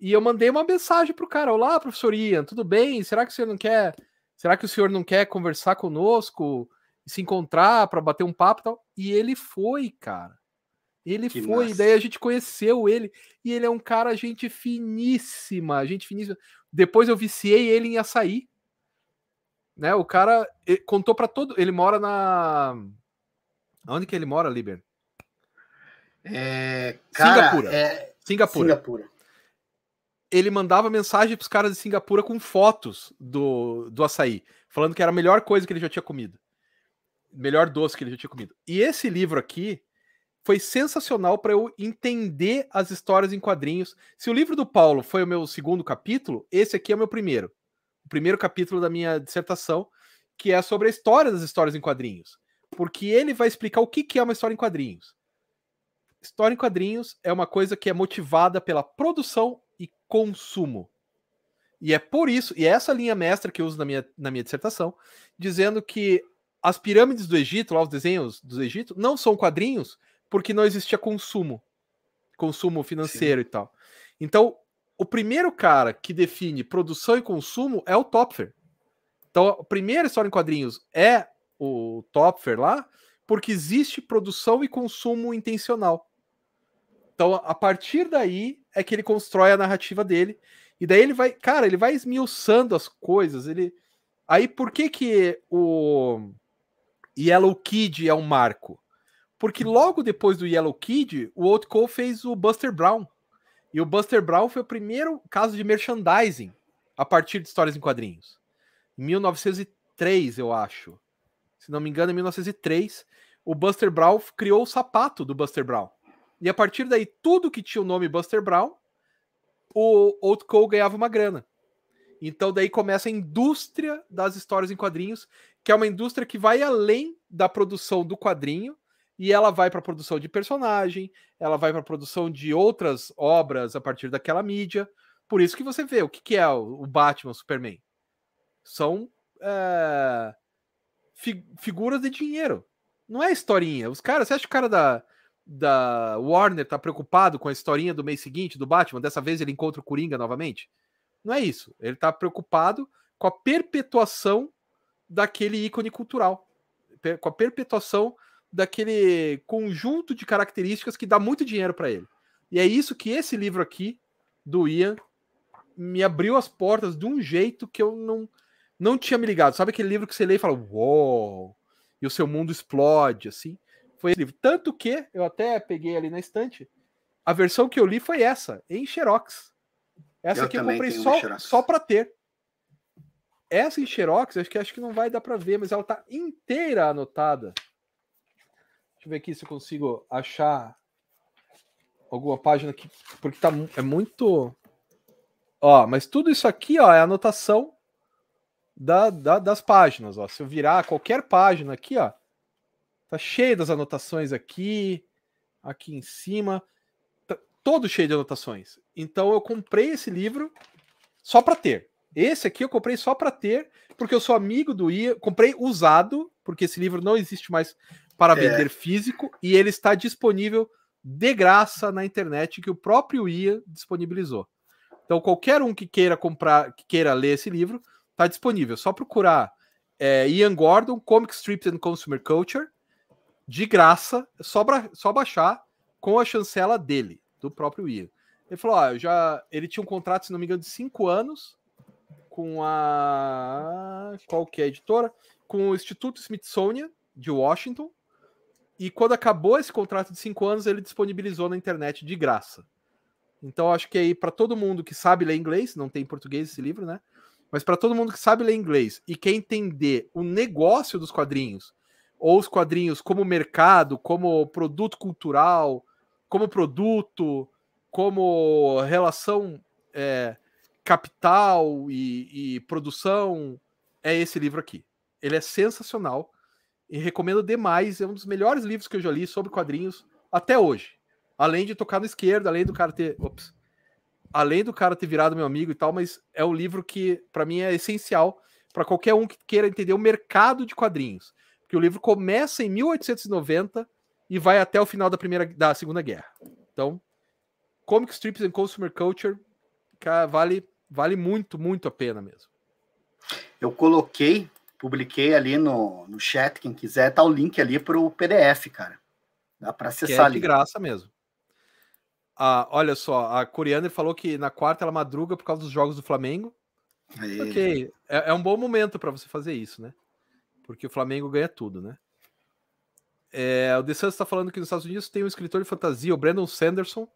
E eu mandei uma mensagem pro cara: Olá, professor Ian, tudo bem? Será que o senhor não quer. Será que o senhor não quer conversar conosco, se encontrar para bater um papo e tal? E ele foi, cara. Ele que foi, massa. daí a gente conheceu ele. E ele é um cara, gente finíssima, gente finíssima. Depois eu viciei ele em açaí. Né? O cara contou para todo. Ele mora na. Onde que ele mora, Liber? É, cara, Singapura. É... Singapura. Singapura ele mandava mensagem para os caras de Singapura com fotos do, do açaí, falando que era a melhor coisa que ele já tinha comido. Melhor doce que ele já tinha comido. E esse livro aqui foi sensacional para eu entender as histórias em quadrinhos. Se o livro do Paulo foi o meu segundo capítulo, esse aqui é o meu primeiro. O primeiro capítulo da minha dissertação, que é sobre a história das histórias em quadrinhos. Porque ele vai explicar o que, é uma história em quadrinhos. História em quadrinhos é uma coisa que é motivada pela produção e consumo. E é por isso, e é essa linha mestra que eu uso na minha, na minha dissertação, dizendo que as pirâmides do Egito, lá os desenhos do Egito, não são quadrinhos porque não existia consumo, consumo financeiro Sim. e tal. Então, o primeiro cara que define produção e consumo é o Topfer. Então, a primeira história em quadrinhos é o Topfer lá, porque existe produção e consumo intencional. Então, a partir daí é que ele constrói a narrativa dele. E daí ele vai, cara, ele vai esmiuçando as coisas. Ele Aí por que que o Yellow Kid é um marco? Porque logo depois do Yellow Kid, o Old Cole fez o Buster Brown. E o Buster Brown foi o primeiro caso de merchandising a partir de histórias em quadrinhos. Em 1903, eu acho. Se não me engano, em 1903, o Buster Brown criou o sapato do Buster Brown. E a partir daí, tudo que tinha o nome Buster Brown, o Old Cole ganhava uma grana. Então daí começa a indústria das histórias em quadrinhos, que é uma indústria que vai além da produção do quadrinho e ela vai para produção de personagem, ela vai para produção de outras obras a partir daquela mídia. Por isso que você vê o que, que é o Batman, o Superman. São é, fi, figuras de dinheiro. Não é historinha. Os caras, você acha que o cara da, da Warner tá preocupado com a historinha do mês seguinte do Batman, dessa vez ele encontra o Coringa novamente. Não é isso. Ele tá preocupado com a perpetuação daquele ícone cultural, com a perpetuação daquele conjunto de características que dá muito dinheiro para ele. E é isso que esse livro aqui do Ian me abriu as portas de um jeito que eu não não tinha me ligado. Sabe aquele livro que você lê e fala, uou, e o seu mundo explode, assim? Foi esse livro. Tanto que eu até peguei ali na estante. A versão que eu li foi essa, em Xerox. Essa eu aqui eu comprei só, só para ter. Essa em Xerox, acho que acho que não vai dar para ver, mas ela tá inteira anotada. Eu ver aqui se eu consigo achar alguma página aqui, porque tá é muito Ó, mas tudo isso aqui, ó, é anotação da, da, das páginas, ó. Se eu virar qualquer página aqui, ó, tá cheio das anotações aqui, aqui em cima, tá todo cheio de anotações. Então eu comprei esse livro só para ter. Esse aqui eu comprei só para ter, porque eu sou amigo do Ia, comprei usado, porque esse livro não existe mais para é. vender físico e ele está disponível de graça na internet que o próprio Ia disponibilizou. Então, qualquer um que queira comprar, que queira ler esse livro, está disponível. Só procurar é, Ian Gordon, Comic Strips and Consumer Culture, de graça, só, só baixar com a chancela dele, do próprio Ian. Ele falou: ó, já. Ele tinha um contrato, se não me engano, de cinco anos com a. Qual que é a editora? Com o Instituto Smithsonian de Washington. E quando acabou esse contrato de cinco anos, ele disponibilizou na internet de graça. Então acho que aí para todo mundo que sabe ler inglês, não tem em português esse livro, né? Mas para todo mundo que sabe ler inglês e quer entender o negócio dos quadrinhos, ou os quadrinhos como mercado, como produto cultural, como produto, como relação é, capital e, e produção, é esse livro aqui. Ele é sensacional e recomendo demais. É um dos melhores livros que eu já li sobre quadrinhos até hoje. Além de tocar no esquerdo, além do cara ter. Ops, além do cara ter virado meu amigo e tal, mas é um livro que, para mim, é essencial para qualquer um que queira entender o mercado de quadrinhos. Porque o livro começa em 1890 e vai até o final da, primeira, da Segunda Guerra. Então, Comic Strips and Consumer Culture cara, vale, vale muito, muito a pena mesmo. Eu coloquei, publiquei ali no, no chat, quem quiser, tá o link ali para o PDF, cara. Dá para acessar que é ali. de graça mesmo. Ah, olha só, a Coriander falou que na quarta ela madruga por causa dos jogos do Flamengo. Aí, ok, é, é, um bom momento para você fazer isso, né? Porque o Flamengo ganha tudo, né? É, o The Santos está falando que nos Estados Unidos tem um escritor de fantasia, o Brandon Sanderson,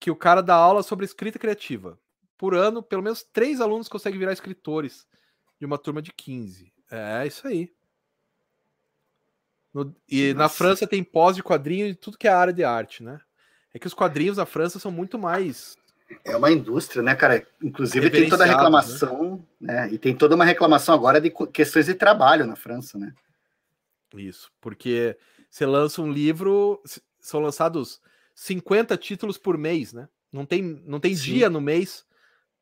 que o cara dá aula sobre escrita criativa. Por ano, pelo menos três alunos conseguem virar escritores de uma turma de 15. É isso aí. No, e Nossa. na França tem pós de quadrinho e tudo que é área de arte, né? É que os quadrinhos da França são muito mais. É uma indústria, né, cara? Inclusive tem toda a né? reclamação, né? né? E tem toda uma reclamação agora de questões de trabalho na França, né? Isso, porque você lança um livro, são lançados 50 títulos por mês, né? Não tem, não tem dia no mês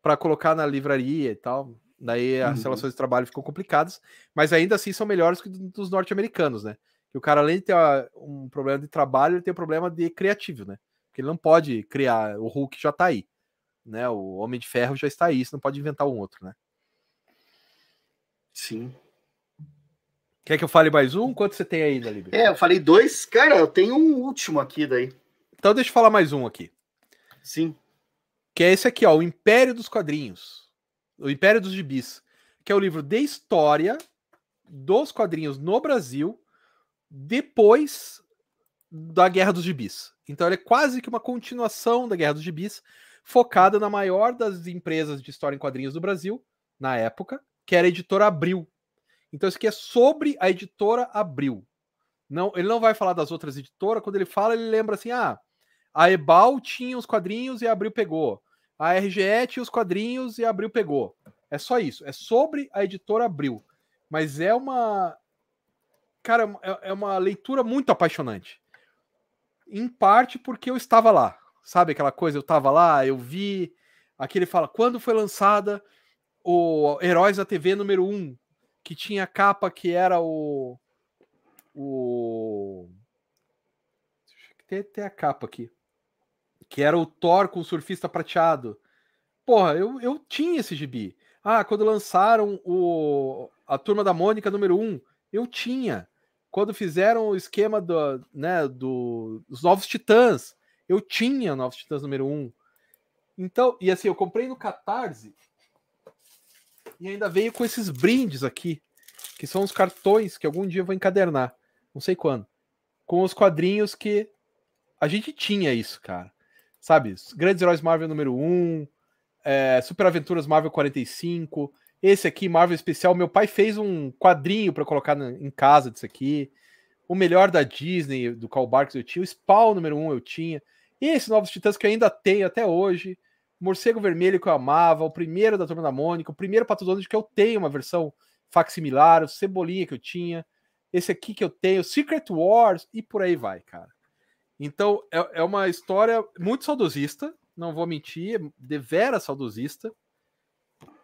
para colocar na livraria e tal. Daí as uhum. relações de trabalho ficam complicadas, mas ainda assim são melhores que dos norte-americanos, né? Que o cara, além de ter um problema de trabalho, ele tem um problema de criativo, né? Porque ele não pode criar. O Hulk já tá aí. Né? O Homem de Ferro já está aí. Você não pode inventar um outro, né? Sim. Quer que eu fale mais um? Quanto você tem aí, Dalib? É, eu falei dois. Cara, eu tenho um último aqui daí. Então deixa eu falar mais um aqui. Sim. Que é esse aqui, ó. O Império dos Quadrinhos. O Império dos Gibis. Que é o livro de história dos quadrinhos no Brasil depois da Guerra dos Gibis. Então ele é quase que uma continuação da Guerra dos Gibis, focada na maior das empresas de história em quadrinhos do Brasil, na época, que era a editora Abril. Então isso aqui é sobre a editora Abril. Não, ele não vai falar das outras editoras, quando ele fala, ele lembra assim: ah, a Ebal tinha os quadrinhos e a Abril pegou. A RGE tinha os quadrinhos e a Abril pegou. É só isso. É sobre a editora Abril. Mas é uma. Cara, é, é uma leitura muito apaixonante em parte porque eu estava lá. Sabe aquela coisa? Eu estava lá, eu vi. Aqui ele fala: quando foi lançada o Heróis da TV número 1, que tinha capa que era o. O. Tem, tem a capa aqui. Que era o Thor com o surfista prateado. Porra, eu, eu tinha esse gibi. Ah, quando lançaram o, a Turma da Mônica número 1, eu tinha quando fizeram o esquema do, né, do, dos Novos Titãs. Eu tinha Novos Titãs número 1. Então, e assim, eu comprei no Catarse e ainda veio com esses brindes aqui, que são os cartões que algum dia eu vou encadernar, não sei quando, com os quadrinhos que a gente tinha isso, cara. Sabe? Grandes Heróis Marvel número 1, é, Super Aventuras Marvel 45, esse aqui, Marvel Especial, meu pai fez um quadrinho para colocar na, em casa disso aqui. O melhor da Disney, do Carl Barks eu tinha, o Spawn número 1 eu tinha. E esses Novos Titãs que eu ainda tenho até hoje. Morcego Vermelho que eu amava, o primeiro da Turma da Mônica, o primeiro Pato Donald que eu tenho uma versão facsimilar, o Cebolinha que eu tinha, esse aqui que eu tenho, Secret Wars e por aí vai, cara. Então é, é uma história muito saudosista, não vou mentir, de vera saudosista,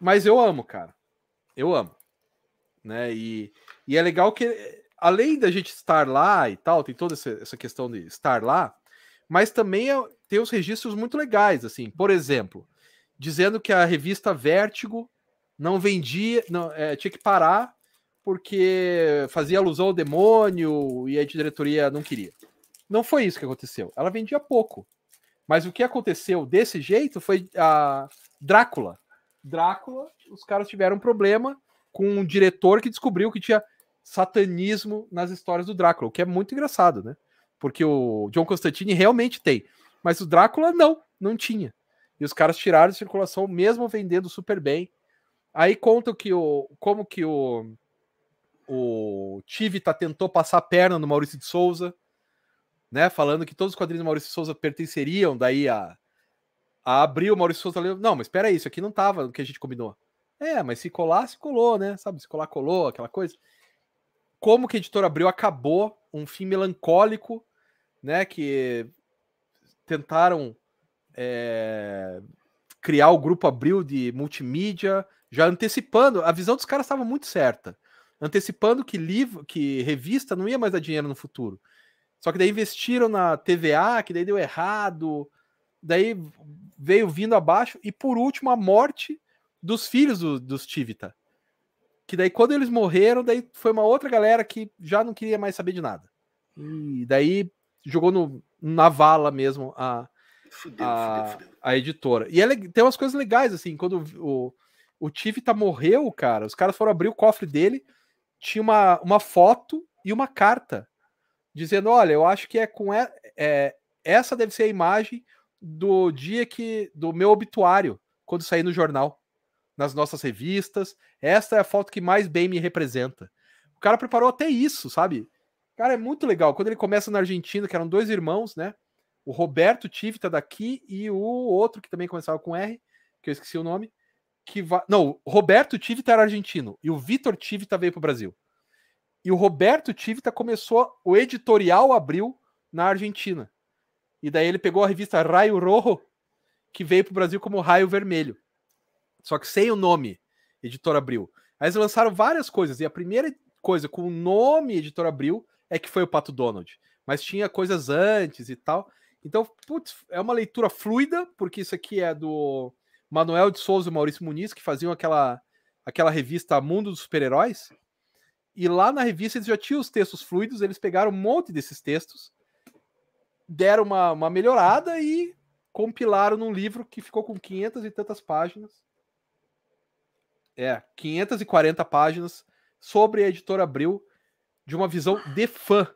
mas eu amo, cara. Eu amo. Né? E, e é legal que, além da gente estar lá e tal, tem toda essa, essa questão de estar lá, mas também é, tem os registros muito legais, assim. Por exemplo, dizendo que a revista Vértigo não vendia, não, é, tinha que parar porque fazia alusão ao demônio e a diretoria não queria. Não foi isso que aconteceu. Ela vendia pouco. Mas o que aconteceu desse jeito foi a Drácula. Drácula, os caras tiveram um problema com um diretor que descobriu que tinha satanismo nas histórias do Drácula, o que é muito engraçado, né? Porque o John Constantine realmente tem, mas o Drácula não, não tinha. E os caras tiraram de circulação mesmo vendendo super bem. Aí contam que o como que o o Tivita tentou passar a perna no Maurício de Souza, né? Falando que todos os quadrinhos do Maurício Souza pertenceriam daí a, a abrir o Maurício Souza. Não, mas espera aí, isso aqui não tava no que a gente combinou. É, mas se colar, se colou, né? Sabe, se colar, colou, aquela coisa. Como que a editora Abril acabou um fim melancólico, né? Que tentaram é, criar o grupo Abril de multimídia, já antecipando. A visão dos caras estava muito certa, antecipando que livro, que revista não ia mais dar dinheiro no futuro. Só que daí investiram na TVA, que daí deu errado, daí veio vindo abaixo, e por último a morte dos filhos do, dos Tivita. Que daí quando eles morreram, daí foi uma outra galera que já não queria mais saber de nada. E daí jogou no, na vala mesmo a, fudeu, a, fudeu, fudeu. a editora. E é, tem umas coisas legais, assim, quando o, o Tivita morreu, cara, os caras foram abrir o cofre dele, tinha uma, uma foto e uma carta dizendo: olha, eu acho que é com é, essa deve ser a imagem do dia que do meu obituário quando sair no jornal, nas nossas revistas. Esta é a foto que mais bem me representa. O cara preparou até isso, sabe? Cara, é muito legal. Quando ele começa na Argentina, que eram dois irmãos, né? O Roberto Tivita daqui e o outro que também começava com R, que eu esqueci o nome, que vai, não, Roberto Tivita era argentino e o Vitor Tivita veio para o Brasil. E o Roberto Tivita começou o editorial Abril na Argentina. E daí ele pegou a revista Raio Rojo, que veio para o Brasil como Raio Vermelho. Só que sem o nome Editora Abril. Aí eles lançaram várias coisas. E a primeira coisa com o nome Editora Abril é que foi o Pato Donald. Mas tinha coisas antes e tal. Então, putz, é uma leitura fluida, porque isso aqui é do Manuel de Souza e Maurício Muniz, que faziam aquela, aquela revista Mundo dos Super-Heróis. E lá na revista eles já tinham os textos fluidos, eles pegaram um monte desses textos, deram uma, uma melhorada e compilaram num livro que ficou com 500 e tantas páginas. É, 540 páginas sobre a editora Abril, de uma visão de fã.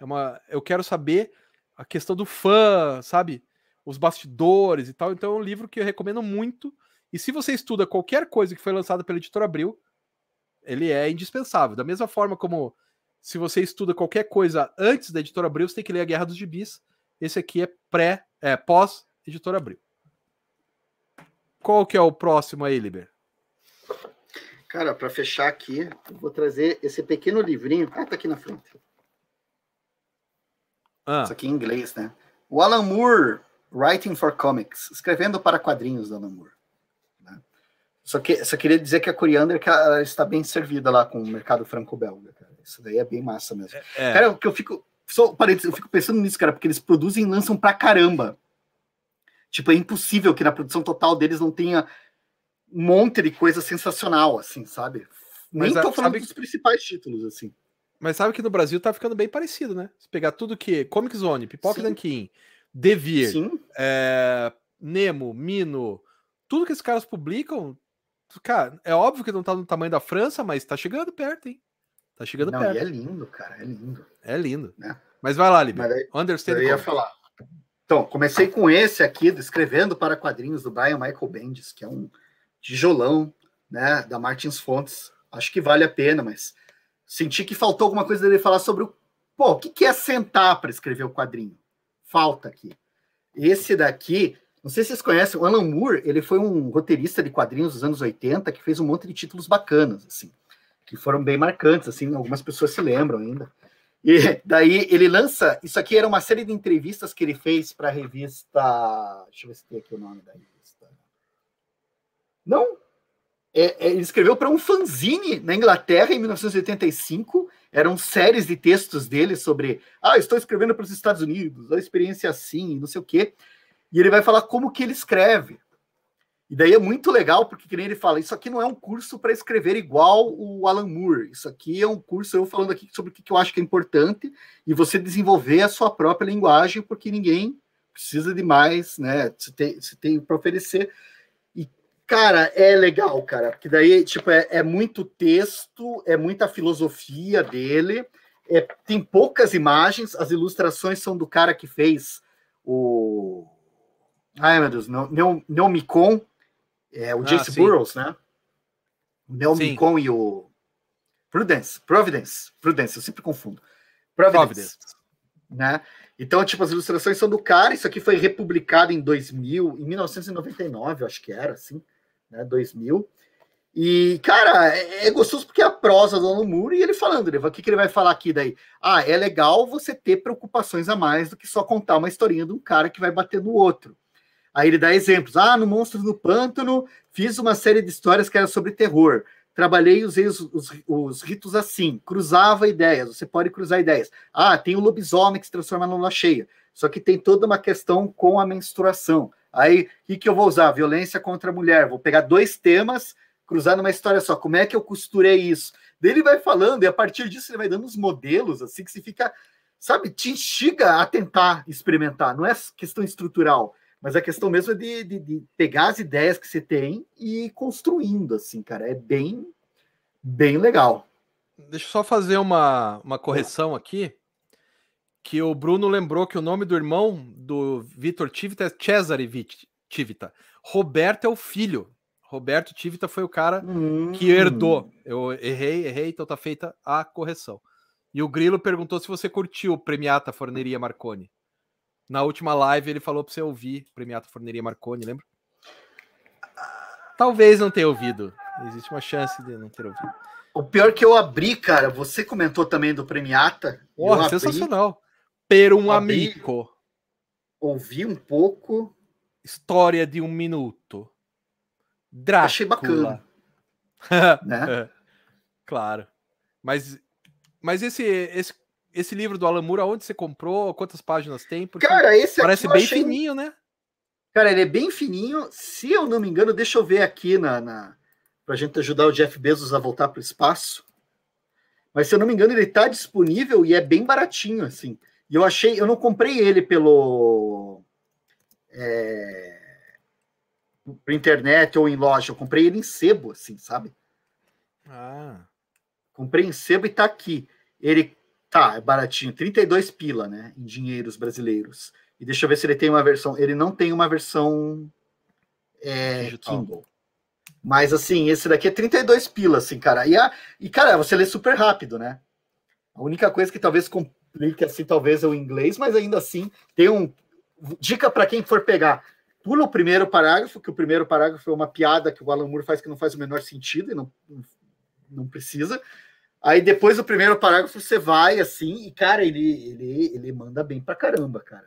É uma, eu quero saber a questão do fã, sabe? Os bastidores e tal. Então é um livro que eu recomendo muito. E se você estuda qualquer coisa que foi lançada pela editora Abril, ele é indispensável. Da mesma forma como se você estuda qualquer coisa antes da editora Abril, você tem que ler a Guerra dos Gibis. Esse aqui é pré, é pós editora Abril. Qual que é o próximo aí, Liber? Cara, para fechar aqui, eu vou trazer esse pequeno livrinho. Ah, tá aqui na frente. Ah. Isso aqui em inglês, né? O Alan Moore, Writing for Comics, escrevendo para quadrinhos do Alan Moore. Só, que, só queria dizer que a Coriander que ela está bem servida lá com o mercado franco-belga, Isso daí é bem massa mesmo. É, é. Cara, o que eu fico. Só parênteses, eu fico pensando nisso, cara, porque eles produzem e lançam pra caramba. Tipo, é impossível que na produção total deles não tenha um monte de coisa sensacional, assim, sabe? Nem Mas, tô falando sabe... dos principais títulos, assim. Mas sabe que no Brasil tá ficando bem parecido, né? Se pegar tudo que. Comic Zone, Pipoca Nankin, Devir, é, Nemo, Mino, tudo que esses caras publicam, cara, é óbvio que não tá no tamanho da França, mas tá chegando perto, hein? Tá chegando não, perto. é lindo, cara, é lindo. É lindo. Né? Mas vai lá, Liber. Understand. Eu ia falar. Então, comecei com esse aqui, escrevendo para quadrinhos do Brian Michael Bendis, que é um tijolão, né, da Martins Fontes. Acho que vale a pena, mas senti que faltou alguma coisa dele falar sobre o. Pô, o que é sentar para escrever o quadrinho? Falta aqui. Esse daqui, não sei se vocês conhecem, o Alan Moore, ele foi um roteirista de quadrinhos dos anos 80 que fez um monte de títulos bacanas, assim, que foram bem marcantes, assim, algumas pessoas se lembram ainda. E daí ele lança. Isso aqui era uma série de entrevistas que ele fez para a revista. Deixa eu ver se tem aqui o nome da revista. Não, é, é, ele escreveu para um fanzine na Inglaterra em 1985. Eram séries de textos dele sobre, ah, estou escrevendo para os Estados Unidos, a experiência assim, não sei o quê. E ele vai falar como que ele escreve. E daí é muito legal, porque que nem ele fala, isso aqui não é um curso para escrever igual o Alan Moore. Isso aqui é um curso, eu falando aqui sobre o que eu acho que é importante, e você desenvolver a sua própria linguagem, porque ninguém precisa de mais, né? Você tem, você tem para oferecer. Cara, é legal, cara, porque daí, tipo, é, é muito texto, é muita filosofia dele, é, tem poucas imagens, as ilustrações são do cara que fez o... Ai, meu Deus, Neomicon, é, o ah, Jace Burroughs, né? O Neomicon e o... Prudence, Providence, Prudence, eu sempre confundo. Providence, Providence. né? Então, tipo, as ilustrações são do cara, isso aqui foi republicado em 2000, em 1999, eu acho que era, assim né, 2000. E, cara, é, é, gostoso porque a prosa do Alan Moore e ele falando, ele, o que, que ele vai falar aqui daí? Ah, é legal você ter preocupações a mais do que só contar uma historinha de um cara que vai bater no outro. Aí ele dá exemplos. Ah, no Monstros no Pântano, fiz uma série de histórias que era sobre terror. Trabalhei e usei os, os, os, ritos assim, cruzava ideias, você pode cruzar ideias. Ah, tem o lobisomem que se transforma na lua cheia. Só que tem toda uma questão com a menstruação. Aí, o que, que eu vou usar? Violência contra a mulher. Vou pegar dois temas, cruzar numa história só. Como é que eu costurei isso? Daí ele vai falando, e a partir disso ele vai dando os modelos, assim, que se fica, sabe, te instiga a tentar experimentar. Não é questão estrutural, mas a questão mesmo é de, de, de pegar as ideias que você tem e ir construindo, assim, cara. É bem, bem legal. Deixa eu só fazer uma, uma correção aqui que o Bruno lembrou que o nome do irmão do Vitor Tivita é Cesare Tivita. Roberto é o filho. Roberto Tivita foi o cara hum. que herdou. Eu errei, errei, então tá feita a correção. E o Grilo perguntou se você curtiu o Premiata Forneria Marconi. Na última live ele falou para você ouvir Premiata Forneria Marconi, lembra? Talvez não tenha ouvido. Existe uma chance de não ter ouvido. O pior que eu abri, cara, você comentou também do Premiata. Oh, sensacional per um amigo. Ouvi um pouco. História de um minuto. Drácula. Achei bacana. né? Claro. Mas, mas esse, esse, esse livro do Alan Moore, aonde você comprou? Quantas páginas tem? Porque Cara, esse parece bem achei... fininho, né? Cara, ele é bem fininho. Se eu não me engano, deixa eu ver aqui na, na para a gente ajudar o Jeff Bezos a voltar para o espaço. Mas se eu não me engano, ele está disponível e é bem baratinho, assim. E eu achei, eu não comprei ele pelo é, por internet ou em loja, eu comprei ele em sebo, assim, sabe? Ah. Comprei em sebo e tá aqui. Ele tá, é baratinho, 32 pila, né, em dinheiros brasileiros. E deixa eu ver se ele tem uma versão, ele não tem uma versão é, Kindle. Mas assim, esse daqui é 32 pila, assim, cara. E, a, e cara, você lê super rápido, né? A única coisa que talvez explique assim, talvez é o inglês, mas ainda assim tem um. Dica para quem for pegar. Pula o primeiro parágrafo, que o primeiro parágrafo é uma piada que o Alan Moore faz que não faz o menor sentido e não, não precisa. Aí depois do primeiro parágrafo você vai assim, e cara, ele, ele, ele manda bem pra caramba, cara.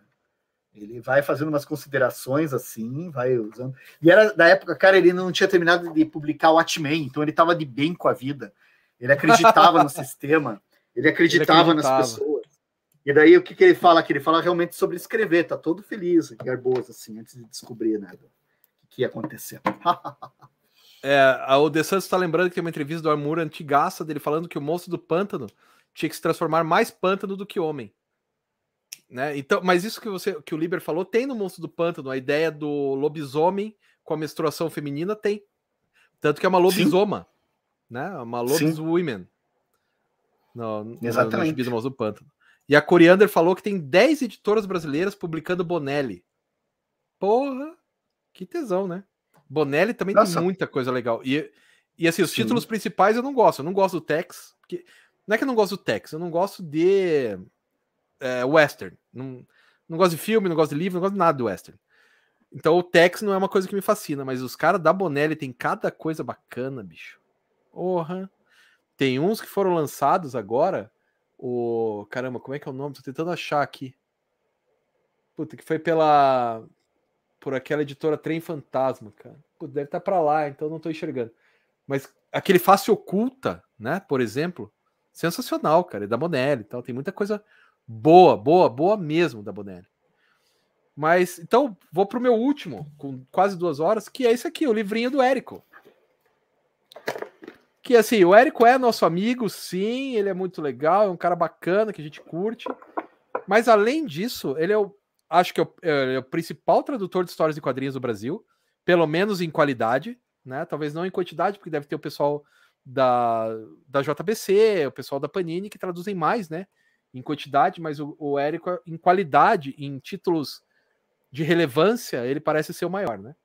Ele vai fazendo umas considerações assim, vai usando. E era da época, cara, ele não tinha terminado de publicar o Watchmen, então ele tava de bem com a vida. Ele acreditava no sistema, ele acreditava, ele acreditava, nas pessoas. E daí o que, que ele fala aqui? Ele fala realmente sobre escrever, tá todo feliz, garboso, assim, antes de descobrir né, o que ia acontecer. é, o De Santos está lembrando que tem uma entrevista do Armur antigaça dele falando que o monstro do pântano tinha que se transformar mais pântano do que homem. Né? Então, mas isso que você que o Liber falou tem no Monstro do Pântano, a ideia do lobisomem com a menstruação feminina tem. Tanto que é uma lobisoma, Sim. né? Uma lobiswoman. No, Exatamente. No, no do Pântano. E a Coriander falou que tem 10 editoras brasileiras publicando Bonelli. Porra, que tesão, né? Bonelli também Nossa. tem muita coisa legal. E, e assim, os Sim. títulos principais eu não gosto. Eu não gosto do Tex. Porque... Não é que eu não gosto do Tex, eu não gosto de é, western. Não, não gosto de filme, não gosto de livro, não gosto de nada de western. Então o Tex não é uma coisa que me fascina, mas os caras da Bonelli tem cada coisa bacana, bicho. Porra. Tem uns que foram lançados agora. O. Caramba, como é que é o nome? Tô tentando achar aqui. Puta, que foi pela. Por aquela editora Trem Fantasma, cara. Deve estar tá pra lá, então não tô enxergando. Mas aquele Face Oculta, né? Por exemplo. Sensacional, cara. É da Bonelli e tal. Tem muita coisa boa, boa, boa mesmo da Bonelli. Mas então vou pro meu último, com quase duas horas, que é esse aqui, o livrinho do Érico. Que assim, o Érico é nosso amigo, sim, ele é muito legal, é um cara bacana que a gente curte. Mas além disso, ele é o, acho que é o, é, é o principal tradutor de histórias e quadrinhos do Brasil, pelo menos em qualidade, né? Talvez não em quantidade, porque deve ter o pessoal da, da JBC, o pessoal da Panini que traduzem mais, né? em quantidade, mas o, o Érico, em qualidade, em títulos de relevância, ele parece ser o maior, né?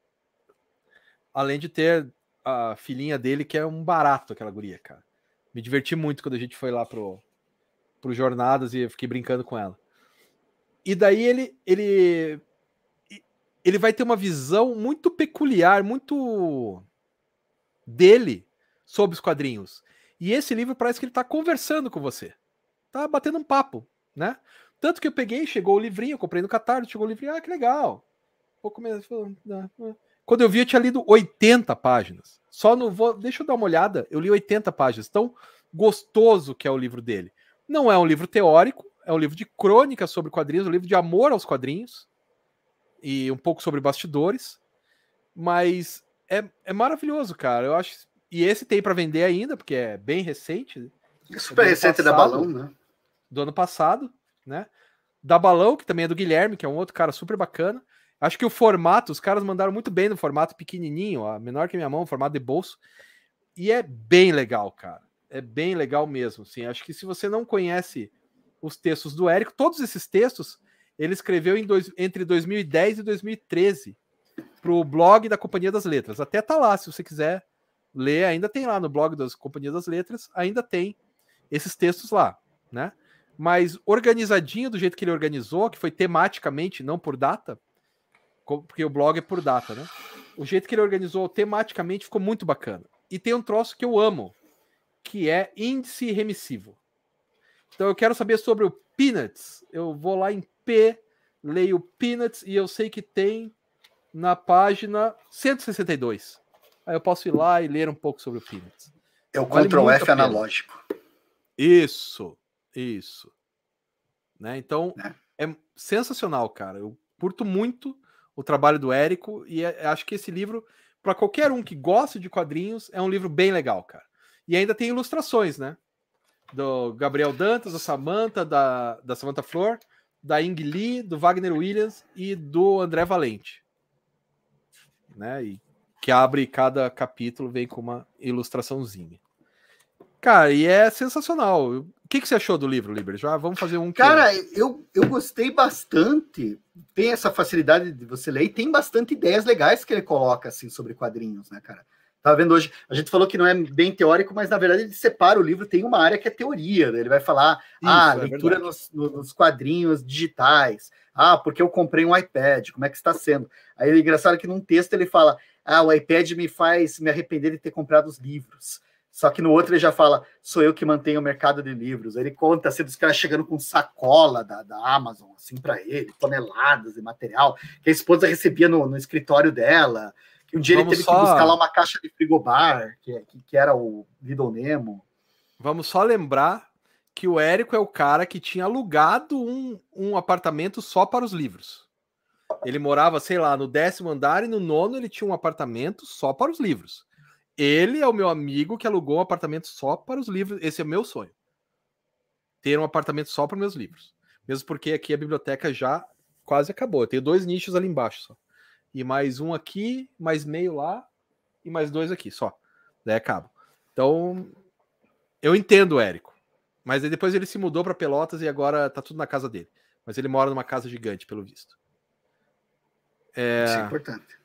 Além de ter a filhinha dele, que é um barato, aquela guria, cara. Me diverti muito quando a gente foi lá pro, pro Jornadas e eu fiquei brincando com ela. E daí ele, ele, ele vai ter uma visão muito peculiar, muito dele sobre os quadrinhos. E esse livro parece que ele está conversando com você tá batendo um papo, né? Tanto que eu peguei, chegou o livrinho, eu comprei no Catarse, chegou o livrinho, ah, que legal. Vou começar. Quando eu vi, eu tinha lido 80 páginas. Só no. Vou, deixa eu dar uma olhada, eu li 80 páginas. Tão gostoso que é o livro dele. Não é um livro teórico, é um livro de crônicas sobre quadrinhos, um livro de amor aos quadrinhos e um pouco sobre bastidores. Mas é, é maravilhoso, cara. Eu acho. E esse tem para vender ainda, porque é bem recente. Super recente da Balão, né? do ano passado, né? Da Balão, que também é do Guilherme, que é um outro cara super bacana. Acho que o formato, os caras mandaram muito bem no formato pequenininho, ó, menor que minha mão, formato de bolso. E é bem legal, cara. É bem legal mesmo. Assim. Acho que se você não conhece os textos do Érico, todos esses textos ele escreveu dois, entre 2010 e 2013 para o blog da Companhia das Letras. Até tá lá, se você quiser ler, ainda tem lá no blog das Companhia das Letras, ainda tem esses textos lá, né? mas organizadinho do jeito que ele organizou, que foi tematicamente, não por data, porque o blog é por data, né? O jeito que ele organizou tematicamente ficou muito bacana. E tem um troço que eu amo, que é índice remissivo. Então eu quero saber sobre o Peanuts. Eu vou lá em P, leio Peanuts e eu sei que tem na página 162. Aí eu posso ir lá e ler um pouco sobre o Peanuts. É o vale Ctrl F analógico. Isso. Isso. Né? Então, é. é sensacional, cara. Eu curto muito o trabalho do Érico e é, acho que esse livro, para qualquer um que goste de quadrinhos, é um livro bem legal, cara. E ainda tem ilustrações, né? Do Gabriel Dantas, da Samantha, da, da Samantha Flor, da Ing Lee, do Wagner Williams e do André Valente. Né? E que abre cada capítulo, vem com uma ilustraçãozinha. Cara, e é sensacional. O que, que você achou do livro, Liber? Já vamos fazer um. Cara, eu, eu gostei bastante. Tem essa facilidade de você ler e tem bastante ideias legais que ele coloca assim sobre quadrinhos, né, cara? Tava vendo hoje, a gente falou que não é bem teórico, mas na verdade ele separa o livro, tem uma área que é teoria, né? ele vai falar, Isso, ah, é leitura nos, nos, quadrinhos digitais, ah, porque eu comprei um iPad, como é que está sendo? Aí é engraçado que num texto ele fala, ah, o iPad me faz me arrepender de ter comprado os livros. Só que no outro ele já fala, sou eu que mantenho o mercado de livros. Ele conta assim, dos caras chegando com sacola da, da Amazon, assim, para ele, toneladas de material, que a esposa recebia no, no escritório dela. Um dia Vamos ele teve só... que buscar lá uma caixa de frigobar, que, que, era o Lidl Nemo. Vamos só lembrar que o Érico é o cara que tinha alugado um, um apartamento só para os livros. Ele morava, sei lá, no décimo andar e no nono ele tinha um apartamento só para os livros. Ele é o meu amigo que alugou um apartamento só para os livros. Esse é meu sonho. ter um apartamento só para meus livros. Mesmo porque aqui a biblioteca já quase acabou. Eu tenho dois nichos ali embaixo só. E mais um aqui, mais meio lá e mais dois aqui só. Daí acaba. Então, eu entendo o Érico. Mas depois ele se mudou para Pelotas e agora tá tudo na casa dele. Mas ele mora numa casa gigante, pelo visto. É... Isso é importante.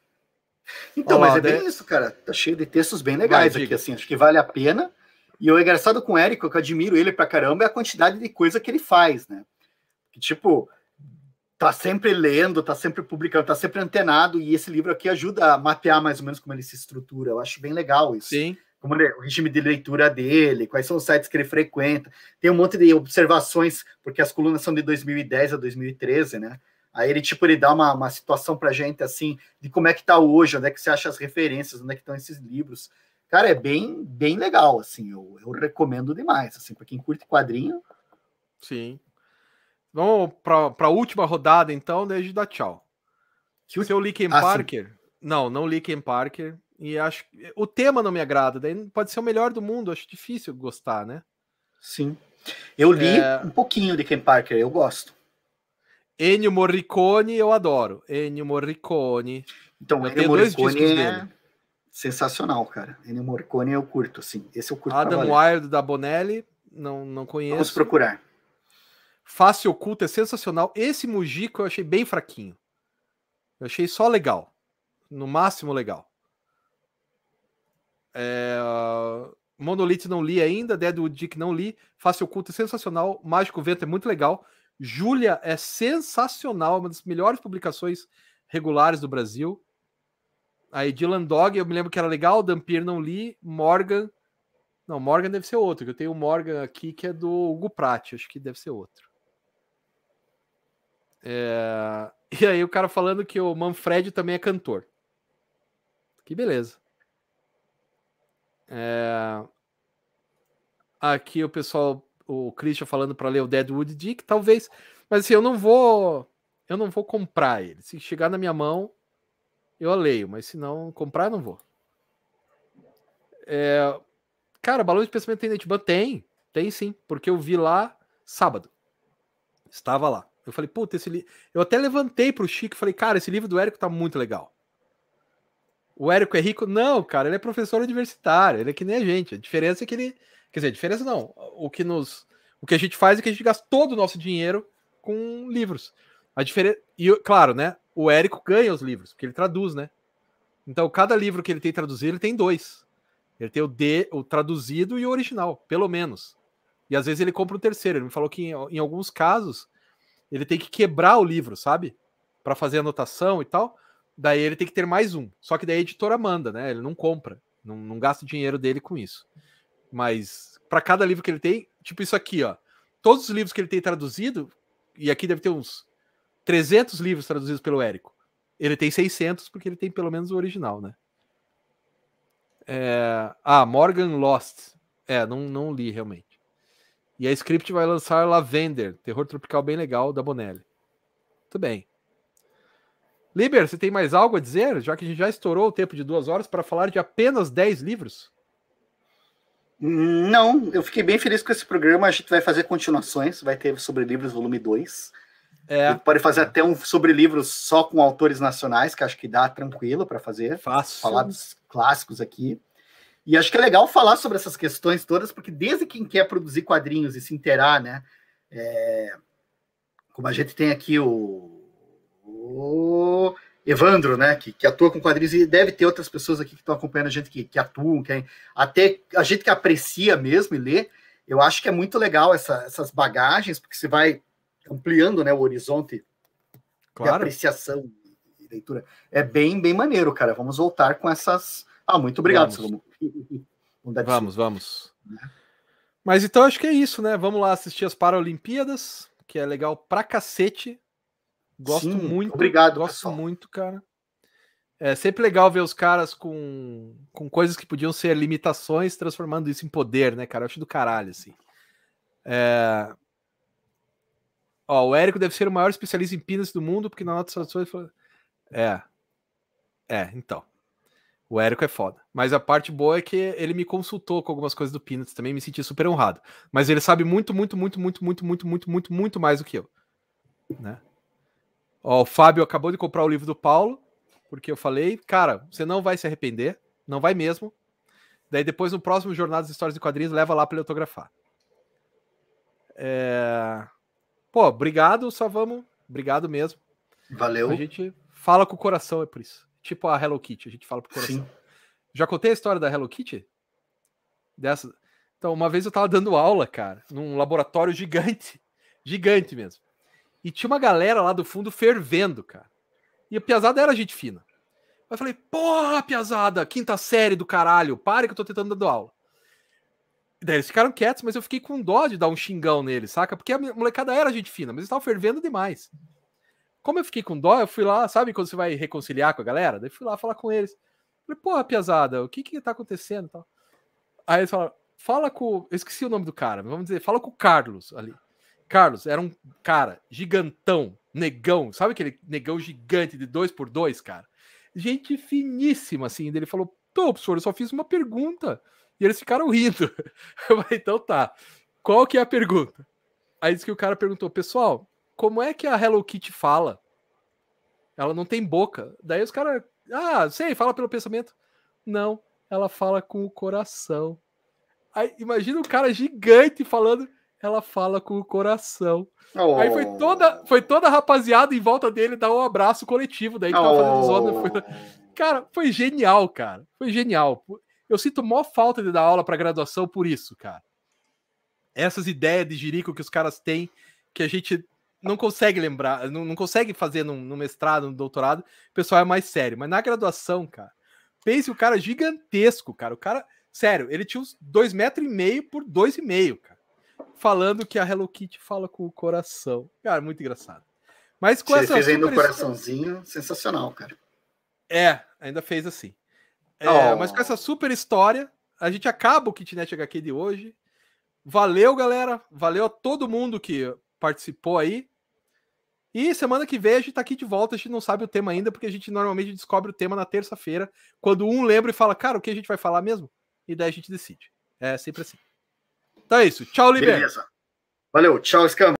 Então, Olá, mas é bem isso, cara. Tá cheio de textos bem legais Vai, aqui, assim. Acho que vale a pena. E o engraçado com o Érico, que eu admiro ele pra caramba, é a quantidade de coisa que ele faz, né? Que, tipo, tá sempre lendo, tá sempre publicando, tá sempre antenado, e esse livro aqui ajuda a mapear mais ou menos como ele se estrutura. Eu acho bem legal isso. Sim. Como ele, o regime de leitura dele, quais são os sites que ele frequenta. Tem um monte de observações, porque as colunas são de 2010 a 2013, né? Aí ele, tipo, ele dá uma, uma situação pra gente, assim, de como é que tá hoje, onde é que você acha as referências, onde é que estão esses livros. Cara, é bem, bem legal, assim, eu, eu recomendo demais, assim, para quem curte quadrinho. Sim. Vamos para a última rodada, então, desde dar tchau. Que o seu Linkin ah, Parker. Sim. Não, não Linkin Parker. E acho o tema não me agrada. Daí pode ser o melhor do mundo. Acho difícil gostar, né? Sim. Eu li é... um pouquinho de Ken Parker, eu gosto. Ennio Morricone, eu adoro. Ennio Morricone. Então, eu Ennio Morricone é dele. sensacional, cara. Ennio Morricone eu curto, assim. Esse eu curto. Adam Wild da Bonelli, não, não conheço. Vamos procurar. Face Oculta é sensacional. Esse Mujico eu achei bem fraquinho. Eu achei só legal. No máximo legal. É... Monolith não li ainda. Deadwood Dick não li. Face Oculta é sensacional. Mágico Vento é muito legal. Júlia é sensacional. Uma das melhores publicações regulares do Brasil. Aí Dylan Dog, eu me lembro que era legal. Dampir não li. Morgan. Não, Morgan deve ser outro. Eu tenho o Morgan aqui que é do Hugo Pratt. Acho que deve ser outro. É... E aí o cara falando que o Manfred também é cantor. Que beleza. É... Aqui o pessoal, o Christian falando para ler o Deadwood Dick, talvez, mas assim, eu não vou, eu não vou comprar ele. Se chegar na minha mão, eu leio, mas se não comprar, não vou. É... Cara, Balão de Pensamento tem Netban? Tem, tem sim, porque eu vi lá sábado. Estava lá. Eu falei, puta, esse livro. Eu até levantei pro Chico e falei, cara, esse livro do Érico tá muito legal. O Érico é rico? Não, cara, ele é professor universitário, ele é que nem a gente. A diferença é que ele. Quer dizer, a diferença não. O que nos. O que a gente faz é que a gente gasta todo o nosso dinheiro com livros. A diferença. E, claro, né? O Érico ganha os livros, porque ele traduz, né? Então, cada livro que ele tem traduzido, ele tem dois. Ele tem o D, o traduzido e o original, pelo menos. E às vezes ele compra o terceiro. Ele me falou que em, em alguns casos ele tem que quebrar o livro, sabe? Para fazer anotação e tal. Daí ele tem que ter mais um. Só que daí a editora manda, né? Ele não compra, não, não gasta o dinheiro dele com isso. Mas para cada livro que ele tem, tipo isso aqui, ó. Todos os livros que ele tem traduzido, e aqui deve ter uns 300 livros traduzidos pelo Érico. Ele tem 600 porque ele tem pelo menos o original, né? É... Ah, Morgan Lost. É, não, não li realmente. E a Script vai lançar Lavender, terror tropical bem legal da Bonelli. Muito bem. Liber, você tem mais algo a dizer? Já que a gente já estourou o tempo de duas horas para falar de apenas 10 livros? Não, eu fiquei bem feliz com esse programa. A gente vai fazer continuações, vai ter sobre livros volume 2. É. Pode fazer até um sobre livros só com autores nacionais, que acho que dá tranquilo para fazer. Fácil. Falar dos clássicos aqui. E acho que é legal falar sobre essas questões todas, porque desde quem quer produzir quadrinhos e se interar, né? É, como a gente tem aqui o, o Evandro, né? Que, que, atua com quadrinhos, e deve ter outras pessoas aqui que estão acompanhando a gente que, que atuam, que, até a gente que aprecia mesmo e lê. Eu acho que é muito legal essa, essas bagagens, porque você vai ampliando né, o horizonte claro. de apreciação e leitura. É bem, bem maneiro, cara. Vamos voltar com essas. Ah, muito obrigado, Salomão. Vamos, vamos. Né? Mas então acho que é isso, né? Vamos lá assistir as Paralimpíadas, que é legal pra cacete. Gosto Sim, muito. Obrigado. Gosto pessoal. muito, cara. É sempre legal ver os caras com, com coisas que podiam ser limitações, transformando isso em poder, né, cara? Eu acho do caralho, assim. É... Ó, o Érico deve ser o maior especialista em pinas do mundo, porque na nota traduções. É. É, então. O Érico é foda. Mas a parte boa é que ele me consultou com algumas coisas do Peanuts também, me senti super honrado. Mas ele sabe muito, muito, muito, muito, muito, muito, muito, muito, muito mais do que eu. Né? Ó, o Fábio acabou de comprar o livro do Paulo, porque eu falei, cara, você não vai se arrepender, não vai mesmo. Daí depois no próximo Jornada das Histórias de Quadrinhos, leva lá para ele autografar. É... Pô, obrigado, só vamos. Obrigado mesmo. Valeu. A gente fala com o coração, é por isso. Tipo a Hello Kitty, a gente fala pro coração. Sim. Já contei a história da Hello Kitty? Dessa. Então, uma vez eu tava dando aula, cara, num laboratório gigante. Gigante mesmo. E tinha uma galera lá do fundo fervendo, cara. E a piazada era gente fina. Eu falei, porra, piazada, quinta série do caralho, pare que eu tô tentando dar aula. E daí eles ficaram quietos, mas eu fiquei com dó de dar um xingão neles, saca? Porque a molecada era gente fina, mas eles estavam fervendo demais. Como eu fiquei com dó, eu fui lá, sabe quando você vai reconciliar com a galera? Daí fui lá falar com eles. Falei, porra, piazada, o que que tá acontecendo tal? Aí eles falaram, fala com. Eu esqueci o nome do cara, vamos dizer, fala com o Carlos ali. Carlos era um cara gigantão, negão, sabe aquele negão gigante de dois por dois, cara? Gente finíssima, assim. Ele falou: Pô, professor, eu só fiz uma pergunta. E eles ficaram rindo. Eu falei, então tá. Qual que é a pergunta? Aí disse que o cara perguntou, pessoal, como é que a Hello Kitty fala? Ela não tem boca. Daí os caras, ah, sei, fala pelo pensamento. Não, ela fala com o coração. Aí imagina um cara gigante falando, ela fala com o coração. Oh. Aí foi toda, foi toda a rapaziada em volta dele dar um abraço coletivo. Daí tava fazendo zona. Foi... Cara, foi genial, cara. Foi genial. Eu sinto maior falta de dar aula para graduação por isso, cara. Essas ideias de jirico que os caras têm, que a gente não consegue lembrar, não, não consegue fazer no, no, mestrado, no doutorado, o pessoal é mais sério. Mas na graduação, cara, pense o cara gigantesco, cara. O cara, sério, ele tinha uns dois metros e meio por dois e meio, cara falando que a Hello Kitty fala com o coração. Cara, muito engraçado. Mas com essa fez aí no coraçãozinho, sensacional, cara. É, ainda fez assim. É, oh. Mas com essa super história, a gente acaba o Kitnet HQ de hoje. Valeu, galera. Valeu a todo mundo que participou aí. E semana que vem a gente tá aqui de volta. A gente não sabe o tema ainda, porque a gente normalmente descobre o tema na terça-feira, quando um lembra e fala, cara, o que a gente vai falar mesmo? E daí a gente decide. É sempre assim. Então é isso. Tchau, Liber. Beleza. Valeu. Tchau, Scam.